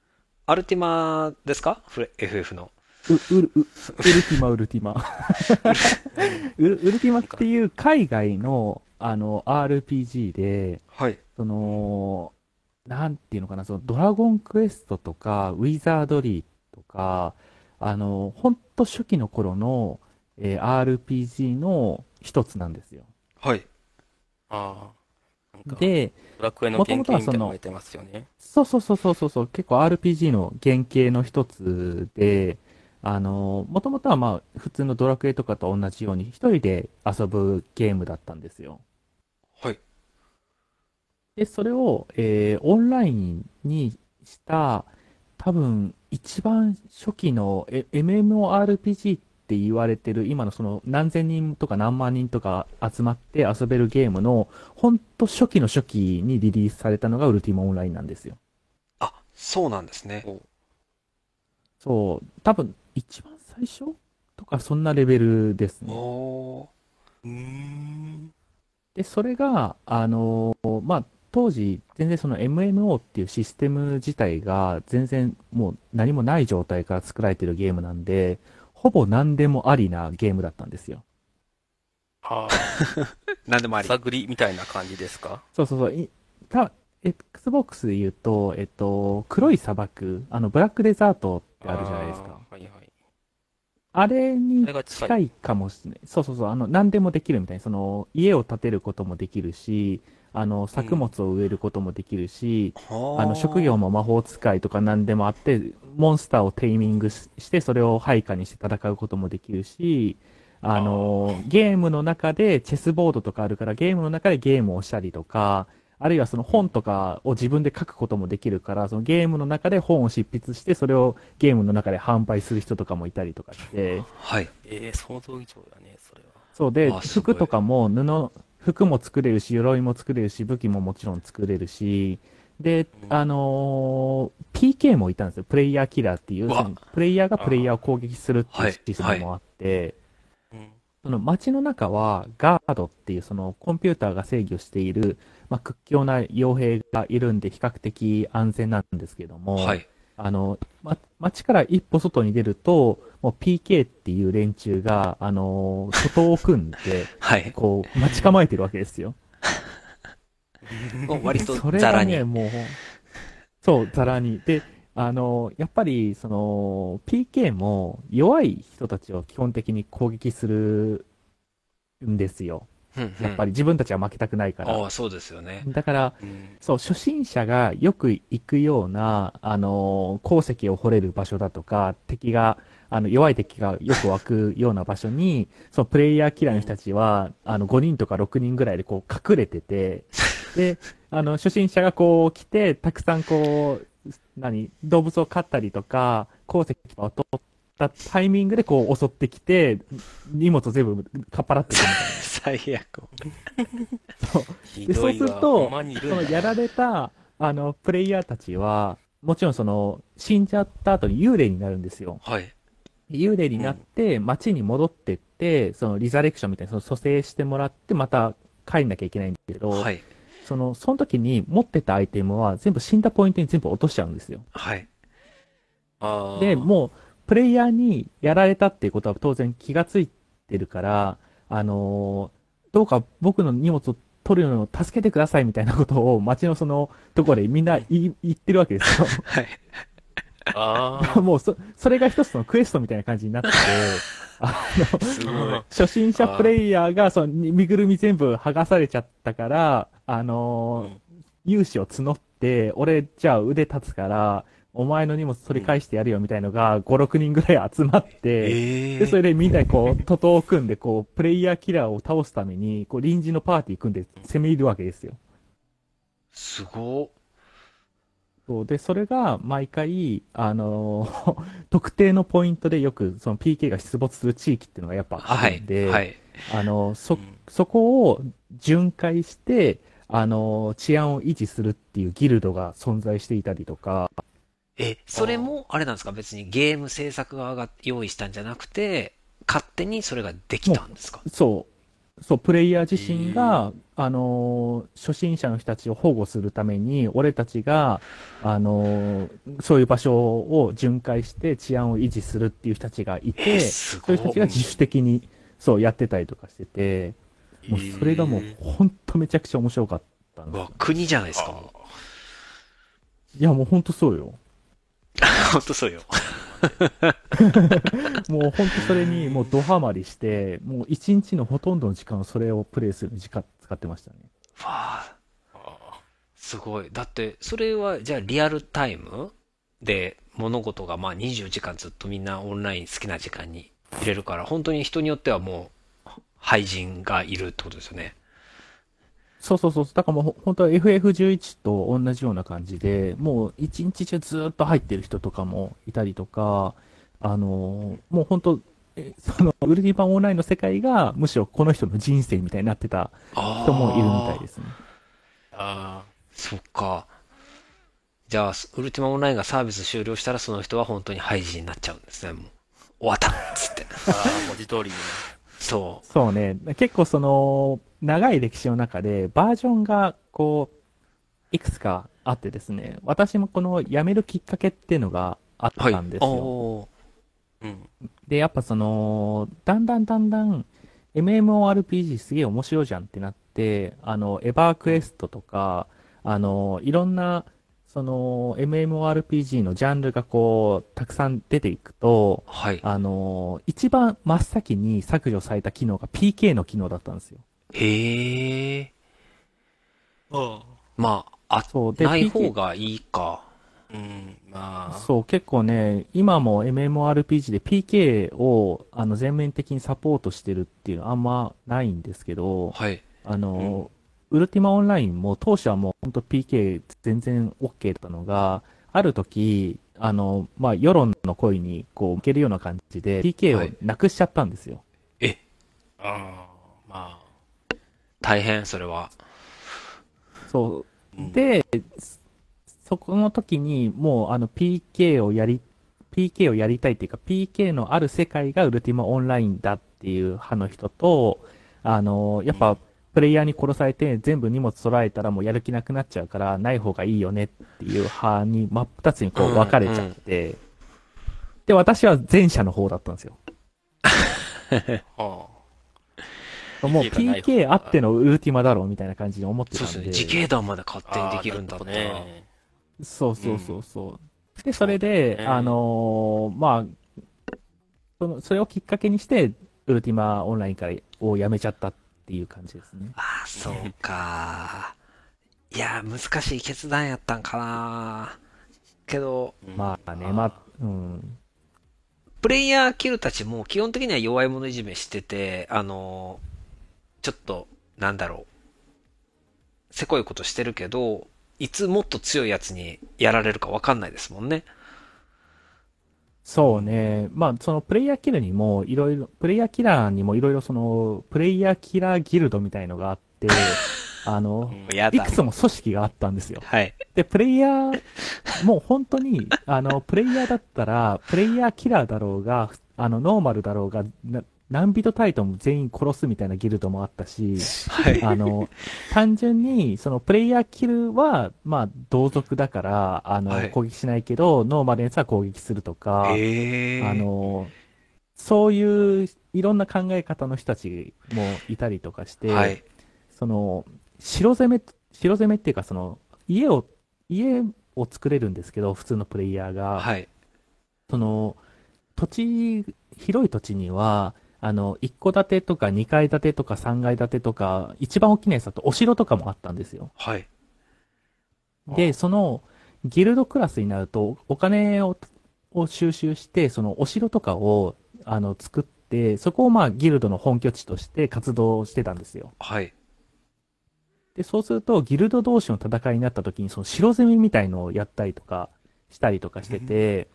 アルティマですか？フレ ?FF の。
う、う、ウルティマ、ウルティマ。ウルウルティマっていう海外の、あの、RPG で、
はい。
その、なんていうのかな、そのドラゴンクエストとか、ウィザードリーとか、あの、ほんと初期の頃の、えー RPG の一つなんですよ。
はい。
ああ。
で、
ドラクエの原型みたいなのてますよね。
そうそうそうそうそうそう、結構 RPG の原型の一つで、あの、もともとはまあ、普通のドラクエとかと同じように、一人で遊ぶゲームだったんですよ。
はい。
で、それを、えーオンラインにした、多分、一番初期のえ MMORPG っって言われてる、今のその何千人とか何万人とか集まって遊べるゲームの、ほんと初期の初期にリリースされたのがウルティモオンラインなんですよ。
あ、そうなんですね。
そう、多分一番最初？とかそんなレベルですね。
お
う。
で、それが、あのーまあ、当時、全然その MMO っていうシステム自体が全然もう何もない状態から作られてるゲームなんで、ほぼ何でもありなゲームだったんですよ。
あ *laughs*
なんでもあ
あ、
り。
探りみたいな感じですか？
そうそうそう。いた Xbox で言うと、えっと、黒い砂漠、あの、ブラックデザートってあるじゃないですか。
はいはい。
あれに
近い
かもしれない。そうそうそう。あの、何でもできるみたいな。その、家を建てることもできるし、あの、作物を植えることもできるし、あの、職業も魔法使いとか何でもあって、モンスターをテイミングしして、それを配下にして戦うこともできるし、あの、ゲームの中でチェスボードとかあるから、ゲームの中でゲームをしたりとか、あるいはその本とかを自分で書くこともできるから、そのゲームの中で本を執筆して、それをゲームの中で販売する人とかもいたりとかして、
はい。
ええ想像以上だね、それは。
そうで、服とかも布、服も作れるし、鎧も作れるし、武器ももちろん作れるし、で、
うん
あのー PK もいたんですよ。プレイヤーキラーっていう、プレイヤーがプレイヤーを攻撃するっていうシステムもあって、
うん。
その街の中はガードっていうそのコンピューターが制御している、まあ、屈強な傭兵がいるんで比較的安全なんですけども、
はい。
あの、ま、街から一歩外に出ると、もう PK っていう連中が、あの、外を組んで、*laughs*
はい。
こう、待ち構えてるわけですよ。
割と
それ
ザラに。
がね、もう、そう、ザラに。で、あの、やっぱり、その、PK も弱い人たちを基本的に攻撃するんですよ。やっぱ
り。
り自分たちは負けたくないから。
ああ、そうですよね。
だから、
うん。
そう、初心者がよく行くような、あの、鉱石を掘れる場所だとか、敵が、あの、弱い敵がよく湧くような場所に、*laughs* そのプレイヤーキラーの人たちは、あの、5人とか6人ぐらいでこう隠れてて、で、あの、初心者がこう来て、たくさんこう、何、動物を飼ったりとか、鉱石を取ったタイミングでこう襲ってきて、荷物を全部かっぱらってくるみたいな。*laughs*
最悪。
そう
どいわ。
すると、そのやられた、あの、プレイヤーたちは、もちろんその、死んじゃった後に幽霊になるんですよ。
はい。
幽霊になって、街に戻ってって、そのリザレクションみたいな、その蘇生してもらって、また帰んなきゃいけないんだけど、
はい。
その、その時に持ってたアイテムは全部死んだポイントに全部落としちゃうんですよ。
はい。
あー
で、もう、プレイヤーにやられたっていうことは当然気がついてるから、あのーどうか僕の荷物を取るのを助けてくださいみたいなことを街のそのところでみんな言い言ってるわけですよ。
はい。
ああ。*laughs*
もうそ、それが一つのクエストみたいな感じになってて、*laughs* あの。初心者プレイヤーが、その、身ぐるみ全部剥がされちゃったから、あのー、勇士を募って、俺、じゃあ腕立つから、お前の荷物取り返してやるよみたいのが、5、6人ぐらい集まって、
え
で、それ
え。
でみんなでこう、徒党を組んで、こう、プレイヤーキラーを倒すために、こう、臨時のパーティー組んで攻め入るわけですよ。
すご
そう。で、それが毎回、あのー *laughs* 特定のポイントでよく、その PK が出没する地域っていうのがやっぱあ
はい
るん。で、
はい。
あの、そ
うん、
そこを巡回して、あの、治安を維持するっていうギルドが存在していたりとか、
え、それも、あれなんですか？別にゲーム制作側が用意したんじゃなくて、勝手にそれができたんですか？
そう、そう、プレイヤー自身が、あの、初心者の人たちを保護するために、俺たちが、あの、そういう場所を巡回して治安を維持するっていう人たちがい
え
て、
い。
そういう人たちが自主的に、そう、やってたりとかしてて、もうそれがもう、ほんとめちゃくちゃ面白かったんです
国じゃないですか。も
いや、もうほんとそうよ。
うほんとそうよ。*laughs*
もう本当それにもうドハマりして、もう一日のほとんどの時間をそれをプレイする時間使ってましたね。
わあ、
あ
すごい。だって、それは、じゃあリアルタイムで物事がまあ20時間ずっとみんなオンライン好きな時間に入れるから、本当に人によってはもう、廃人がいるってことですよね。
そうそうそう。だからもうほ本当は FF11 と同じような感じで、もう一日中ずっと入ってる人とかもいたりとか、あの、もう本当えその、ウルティマオンラインの世界が、むしろこの人の人生みたいになってた
あ
人もいるみたいですね。
あ
そっか。じゃあ、ウルティマオンラインがサービス終了したら、その人は本当に廃人になっちゃうんですね、もう。終わったっつって。
あ、ああ、文字通りに。
そ
そうね。結構その、長い歴史の中で、バージョンが、こう、いくつかあってですね、私もこの辞めるきっかけっていうのがあっ。たんですよ。
おー
うん。
で、やっぱその、だんだんだんだん、MMORPG すげえ面白いじゃんってなって、あの、エバークエストとか、あの、いろんな、その、MMORPG のジャンルがこう、たくさん出ていくと、
はい。
あの、一番真っ先に削除された機能が PK の機能だったんですよ。
へえ。まあ、あ、
そう、で、
ない方がいいか。
うん。まあ、
そう、結構ね、今も MMORPG で PK をあの全面的にサポートしてるっていうのはあんまないんですけど、
はい。
あの、ウルティマオンラインも当初はもう本当 PK 全然 OK だったのが、ある時、あの、まあ、世論の声にこう受けるような感じで PK を
はい
なくしちゃったんですよ。
え、
ああ、ま
大変、それは。
そう。
うん
で、そこの時にもうあの PK をやり、PK をやりたいっていうか PK のある世界がウルティマオンラインだっていう派の人と、あの、やっぱプレイヤーに殺されて全部荷物捉えたらもうやる気なくなっちゃうからない方がいいよねっていう派に真っ二つにこう分かれちゃって、で、私は前者の方だったんですよ。
あ、は
もう
PK
あってのウルティマだろうみたいな感じに思ってたんで。
そうですね。自警団まで勝
あ。
手にできるんだ。
ね。
そうそうそうそう。で、それで、
ね
あのーまあ、その、それをきっかけにして、ウルティマオンラインからをやめちゃったっていう感じですね。
ああ、そうか。いや、難しい決断やったんかな。けど、
まあね、まあ、うん。
プレイヤーキルたちも基本的には弱い者いじめしてて、あの、ちょっと、なんだろう。せこいことしてるけど、いつもっと強いやつにやられるかわかんないですもんね。
そうね。まあ、そのプレイヤーキルにもいろいろ、プレイヤーキラーにもいろいろその、プレイヤーキラーギルドみたいのがあって、*laughs* あの、
や
いくつも組織があったんですよ。
はい。
で、プレイヤー、もう本当に、あの、プレイヤーだったら、プレイヤーキラーだろうが、あの、ノーマルだろうが、な何人タイトンも全員殺すみたいなギルドもあったし、
はい。
あの、単純に、そのプレイヤーキルは、まあ、同族だから、あの、
はい
攻撃しないけど、ノーマルやつは攻撃するとか、
ええ
あの、そういういろんな考え方の人たちもいたりとかして、
はい。
その、城攻め、城攻めっていうか、その、家を、家を作れるんですけど、普通のプレイヤーが、
はい。
その、土地、広い土地には、あの、一戸建てとか二階建てとか三階建てとか、一番大きなやつだとお城とかもあったんですよ。
はい。
で、その、ギルドクラスになると、お金を、を収集して、そのお城とかを、あの、作って、そこをまあ、ギルドの本拠地として活動してたんですよ。
はい。
で、そうすると、ギルド同士の戦いになった時に、その城攻めみたいのをやったりとか、したりとかしてて、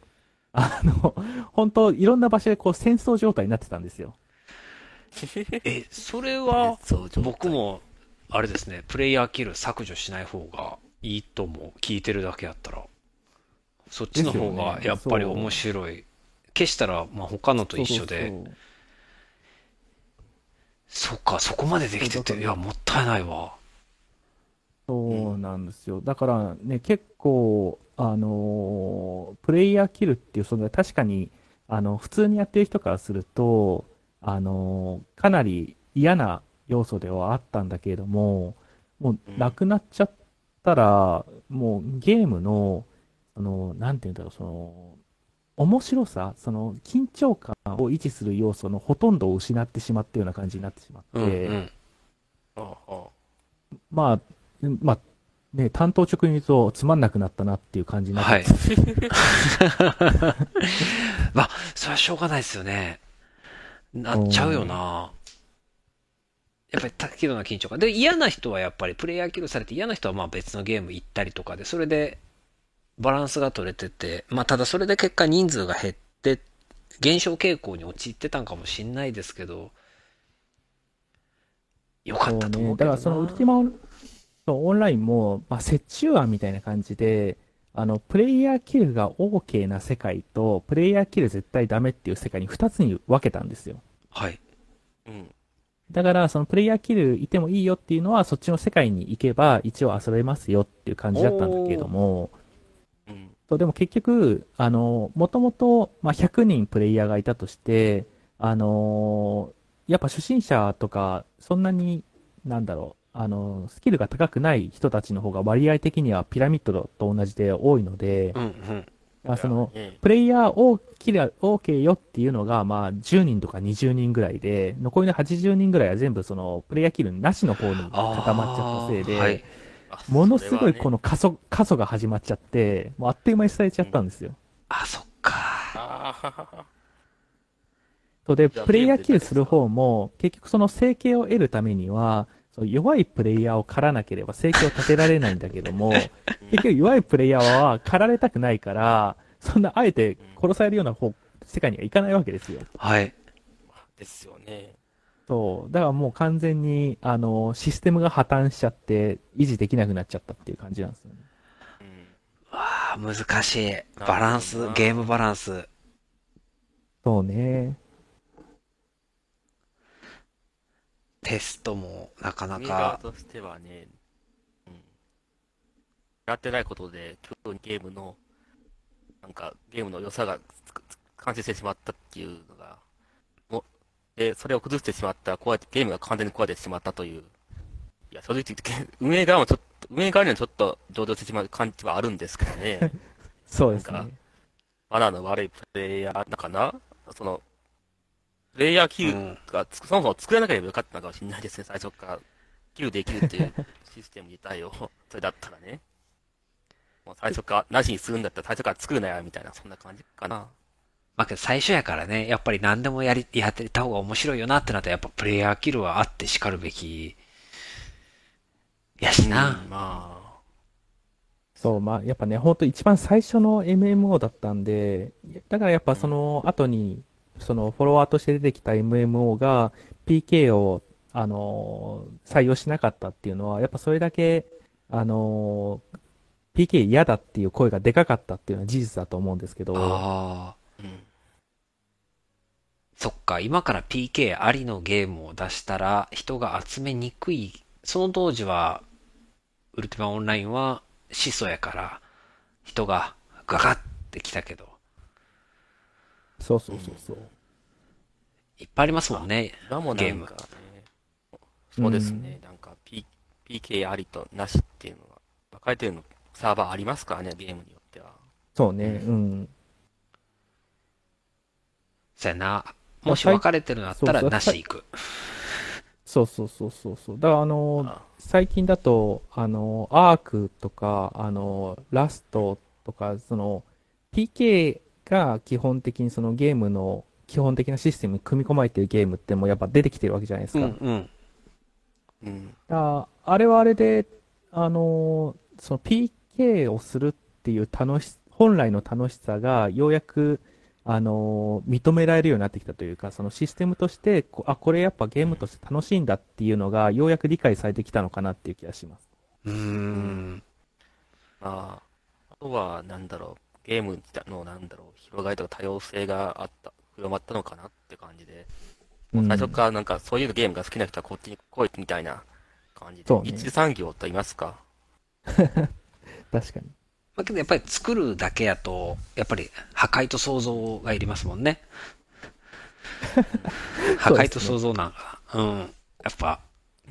あの、本当いろんな場所でこう戦争状態になってたんですよ。*laughs*
え、それは、僕も、あれですね、プレイヤーキル削除しない方がいいと思う。聞いてるだけやったら。そっちの方がやっぱり面白い。消したら、まあ、他のと一緒で。
そ
っか、そこまでできてて、いや、もったいないわ。
そうなんですよ。だからね、結構、あのープレイヤーキルっていう、その確かに、あの、普通にやってる人からすると、あのーかなり嫌な要素ではあったんだけれども、もうなくなっちゃったら、もうゲームの、その、なんていうんだろう、その、面白さ、その、緊張感を維持する要素のほとんどを失ってしまったような感じになってしまって、
うん、うん。
ああ
まあ、うんまあ、ね、担当直に言うとつまんなくなったなっていう感じになって、
はい。*laughs* まあ、それはしょうがないですよね。なっちゃうよな。やっぱり適度な緊張感。で、嫌な人はやっぱりプレイヤーキルされて嫌な人はまあ別のゲーム行ったりとかで、それでバランスが取れてて、まあただそれで結果人数が減って、減少傾向に陥ってたんかもしんないですけど、よかったと思うけどな。
だからそのウルティマそうオンラインも、まあ、折衷案みたいな感じで、あの、プレイヤーキルが OK な世界と、プレイヤーキル絶対ダメっていう世界に2つに分けたんですよ。
はい。
うん。
だから、そのプレイヤーキルいてもいいよっていうのは、そっちの世界に行けば一応遊べますよっていう感じだったんだけれども、
うん。
そうでも結局、あの、もともと、まあ、100人プレイヤーがいたとして、あのやっぱ初心者とか、そんなに、なんだろう、あの、スキルが高くない人たちの方が割合的にはピラミッドと同じで多いので
う、んうん。
まあ、その、
え
プレイヤーをキル OK よっていうのが、まあ、10人とか20人ぐらいで、残りの80人ぐらいは全部その、プレイヤーキルなしの方に固まっちゃったせいで、
はい。
あ
ものすごいこ
の、
の過疎、過疎が始まっちゃって、もうあっという間に伝えちゃったんですよ。
あ、そっか。
そうで、プレイヤーキルする方も、結局その生計を得るためには、そう弱いプレイヤーを狩らなければ生計を立てられないんだけども、*laughs* 結局弱いプレイヤーは狩られたくないから、そんなあえて殺されるような方、世界にはいかないわけですよ。
はい。
ですよね。
そう。だからもう完全に、あの、システムが破綻しちゃって、維持できなくなっちゃったっていう感じなんですよね。
うん。
わあ、難しい。バランスゲームバランス。
そうね。
テストもなかなか、
としてはね、うん。やってないことで、急にゲームの、なんか、ゲームの良さがつくつ感じてしまったっていうのが、もで、それを崩してしまった、こうやってゲームが完全に壊れてしまったという、いや、正直言って、運営側もちょっと、運営側にはちょっと上場してしまう感じはあるんですけどね。
そうです
なん
ね。
マナーの悪いプレイヤーなのかな？その、プレイヤーキル
うん
がつく、そもそも作らなければよかったのかもしれないですね、最初から。キルできるっていう *laughs* システム自体を、それだったらね。もう最初から、なしにするんだったら最初から作るなや、みたいな、そんな感じかな。
まあけど最初やからね、やっぱり何でもやり、やってた方が面白いよなってなったら、やっぱプレイヤーキルはあって叱るべき、やしな。
うんまあ、
そう、まあ、やっぱね、本当一番最初の MMO だったんで、だからやっぱその後に、そのフォロワーとして出てきた MMO が PK を、あのー採用しなかったっていうのは、やっぱそれだけ、あのー PK 嫌だっていう声がでかかったっていうのは事実だと思うんですけど、
ああ。
うん。
そっか、今から PK ありのゲームを出したら人が集めにくい。その当時は、ウルティマオンラインは始祖やから、人がガガってきたけど、
そうそうそうそう。
いっぱいありますもんね。
今も
ゲーム
なんかね、そうですね、なんか、P、PK ありとなしっていうのが、分かれてるの、サーバーありますからね、ゲームによっては。
そうね、うん。
そやな。もし分かれてるのあったら
そうそう
なし行く。
そうそうそうそうそう。だからあのー
あ
最近だと、あの、アークとか、あの、ラストとか、その、PK が基本的にそのゲームの基本的なシステムに組み込まれてるゲームってもうやっぱ出てきてるわけじゃないですか。
うんうん。
うん。
だからあれはあれで、あの、その PK をするっていう楽し、本来の楽しさがようやく、あの、認められるようになってきたというか、そのシステムとして、こあ、これやっぱゲームとして楽しいんだっていうのが、ようやく理解されてきたのかなっていう気がします。
うーん。
まあ、あとは、なんだろう、ゲームの、なんだろう、広がりとか多様性があった、広まったのかなって感じで、もう最初からなんか、そういうゲームが好きな人はこっちに来いみたいな感じで、
ね
一次産業と言いますか？*laughs*
確かに。
まあ、けどやっぱり作るだけやと、やっぱり破壊と想像がいりますもんね。*laughs* 破壊と想像なんか。うん。やっぱ、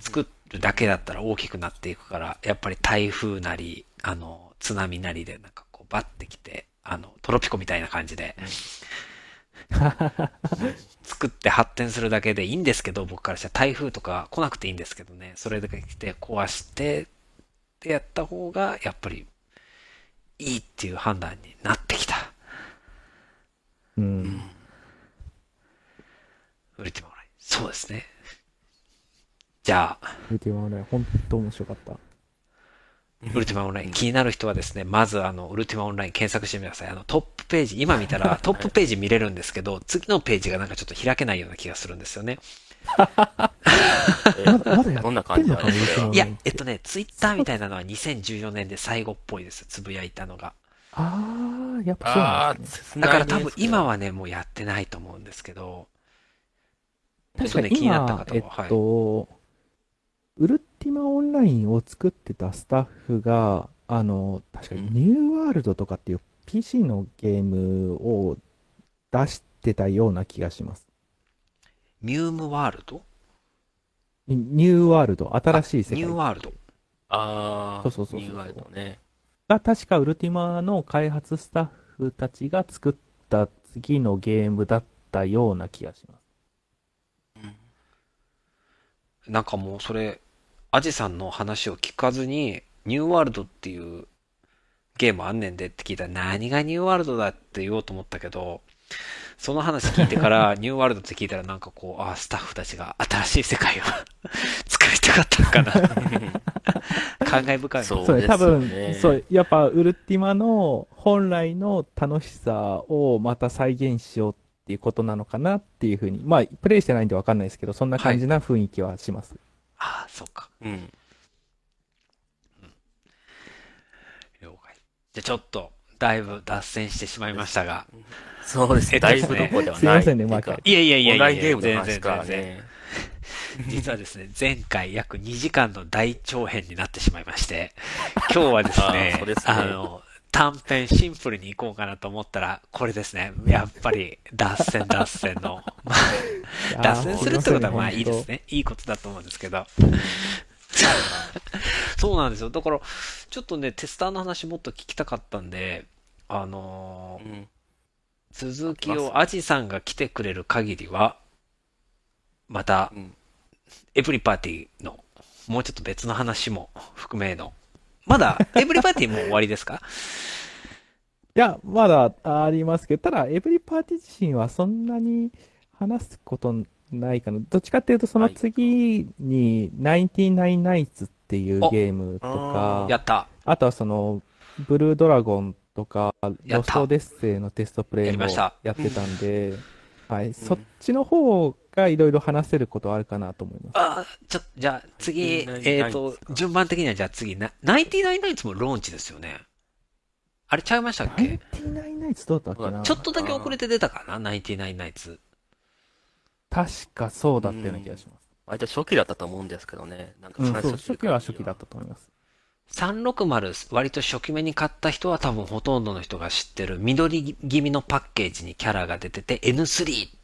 作るだけだったら大きくなっていくから、やっぱり台風なり、あの、津波なりでなんかこうバッてきて、あの、トロピコみたいな感じで、*laughs* 作って発展するだけでいいんですけど、僕からしたら台風とか来なくていいんですけどね、それだけ来て壊して、ってやった方が、やっぱり、いいっていう判断になってきた。
うん。
ウルティマオンライン。そうですね。じゃあ、
ウルティマオンライン、本当面白かった。
ウルティマオンライン。気になる人はですね、まずあの、ウルティマオンライン検索してみてください。あの、トップページ、今見たら *laughs* トップページ見れるんですけど、次のページがなんかちょっと開けないような気がするんですよね。*laughs*
どんな感じなんですか
うん
いや、えっとね、ツイッターみたいなのは2014年で最後っぽいです。つぶやいたのが。
ああ、やっぱそうな
あ
んですね。
あ、
だから多分今
は、
はね、もうやってないと思うんですけど。
確かに
ちょっとね気になった
今、
方は、
えっ
はい。
と、ウルティマオンラインを作ってたスタッフが、あの、確かにニューワールドとかっていう PC のゲームを出してたような気がします。
ミュームワールド？
ニニューワールド、新しい世
ニュー
界
ワールド。
ああ、
そうそうそうそう
ニューワールドね。
が確かウルティマの開発スタッフたちが作った次のゲームだったような気がします。
なんかもうそれ、アジさんの話を聞かずに、ニューワールドっていうゲームあんねんでって聞いたら何がニューワールドだって言おうと思ったけど、その話聞いてから *laughs* ニューワールドって聞いたらなんかこう、ああ、スタッフたちが新しい世界を *laughs* 作りたかったのかな。*laughs* 感慨深い。
そう
そうね、多分
ですよね、
そう、やっぱウルティマの本来の楽しさをまた再現しようっていうことなのかなっていうふうに、まあ、プレイしてないんでわかんないですけど、そんな感じな雰囲気はします。
ああ、そうか。
うん。
了解。じゃあちょっと、だいぶ脱線してしまいましたが。
そうですね。だいぶどころではない。
すいませんね毎回
いやいやいやいや
オンラインゲームの
全
話から
然全然。
ね。
実はですね、前回約2時間の大長編になってしまいまして、今日はです *laughs*
あ
ね
ーそうですね
あの、短編シンプルに行こうかなと思ったら、これですね、やっぱり脱線脱線の、*laughs* まあ脱線するってことはまあいいです
ね。
ね。いいことだと思うんですけど。そうなんですよ。だから、ちょっとね、テスターの話もっと聞きたかったんで、あのー
うん。
続きをアジさんが来てくれる限りは、また
う、ん。
エブリパーティーの、もうちょっと別の話も含めの。まだ、エブリパーティーもう終わりですか？*laughs*
いや、まだありますけど、ただ、エブリパーティー自身はそんなに話すことないかな。どっちかっていうと、その次に、99ナイツっていうゲームとか、
やった。
あとはその、ブルードラゴンとか、ロストデッセイのテストプレイも
や
ってたんで、はい、そっちの方がいろいろ話せることはあるかなと思います。
あちょ、じゃあ次、
99
えっ、と
です、か？
順番的にはじゃあ次、な、99ナイツもローンチですよね。あれちゃいましたっけ
？99ナイツどうだったっけな？
ちょっとだけ遅れて出たかな ?99 ナイツ。
確かそうだったような気がします。
割と初期だったと思うんですけどね。なんか
うん、そう、
話を聞
初期は初期だったと思います。
360、割と初期目に買った人は多分ほとんどの人が知ってる緑気味のパッケージにキャラが出てて N3 って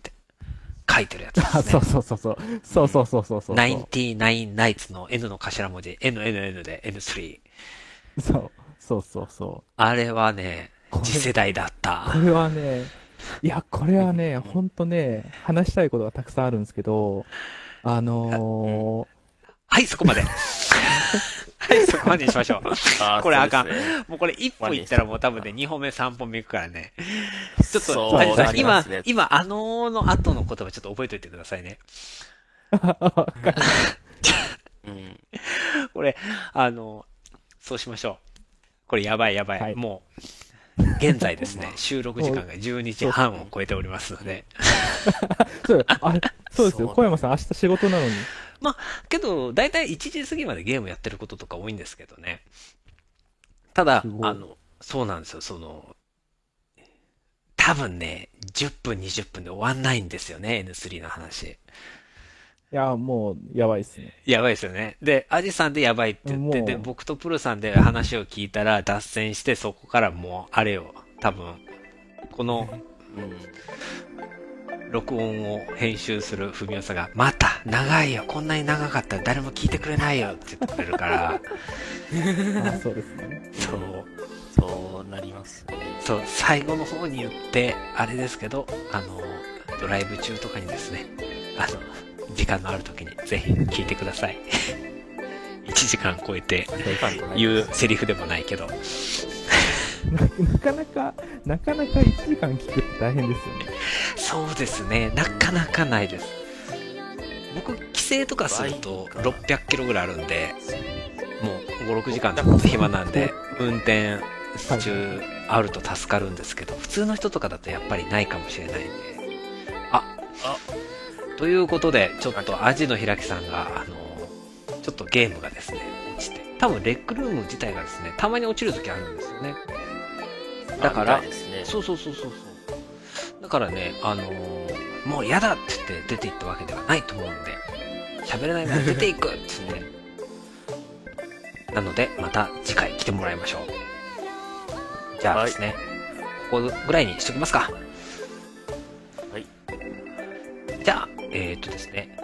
書いてるやつです
あ、
ね。*laughs*
そうそうそうそう。そうそうそうそうそう。
99ナイツの N の頭文字、NNN で N3。
そうそうそうそ
あれはね、次世代だっ
う。
た
こ。れはね、いや、これはね、ほんとね、話したいことがたくさんあるんですけど、あの
はい、そこまで。*laughs* はい、そこまでにしましょう。*laughs* これあかんもうこれ一歩行ったらもう多分ね、2歩目3本目行くからね。ちょっと、今今、あのーの後の言葉ちょっと覚えておいてくださいね。*laughs*
うん。
これ、あの、そうしましょう。これやばいやばい。
はい
もう、現在ですね、*laughs* 収録時間が12時半を超えておりますので。
そうあそうですよ。小山さん明日仕事なのに。
けど、だいたい1時過ぎまでゲームやってることとか多いんですけどね。ただ、あの、そうなんですよ、その、多分ね、10分、20分で終わんないんですよね、N3 の話。
いや、もう、やばいっすね。
やばいですよね。で、アジさんでやばいって言って、で、僕とプルさんで話を聞いたら脱線して、そこからもう、あれよ、多分、この
うん。
録音を編集する文雄さんが、また、長いよ、こんなに長かったら誰も聞いてくれないよって言ってくれるから、*laughs*
あそうですね。
そう、
そうなりますね。
そう、最後の方に言って、あれですけど、あの、ドライブ中とかにですね、あの、時間のある時にぜひ聞いてください。*laughs* 1時間超えて言うセリフでもないけど。
ななかなか、なかなか1時間聞くって大変ですよね。
そうですね、なかなかないです。僕、帰省とかすると600キロぐらいあるんで、もう5、6時間ちょっと暇なんで、運転中あると助かるんですけど、普通の人とかだとやっぱりないかもしれないんで。あ、
あ
ということで、ちょっとアジの開きさんが、あの、ちょっとゲームがですね、落ちて、多分レックルーム自体がですね、たまに落ちる時あるんですよね。だから
ね。
そうそうそうそうそう。だからね、あのーもう嫌だって言って出て行ったわけではないと思うんで、喋れないなら出ていくってね。なので、また次回来てもらいましょう。じゃあですね、ここぐらいにしときますか。
はい。
じゃあ、えー、っとですね、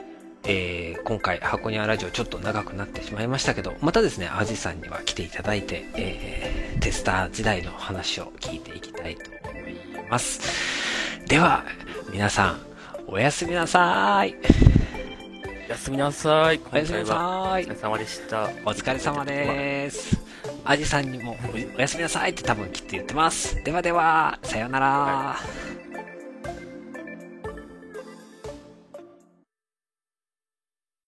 えー今回箱庭ラジオちょっと長くなってしまいましたけど、またですね、アジさんには来ていただいて、えーテスター時代の話を聞いていきたいと思います。では、皆さん、おやすみなさい。
おやすみなさい。
おやすみなさい
お疲れ。様でした。
お疲れ様です。アジさんにもおおやすみなさいって多分きっと言ってます。ではでは、さようなら。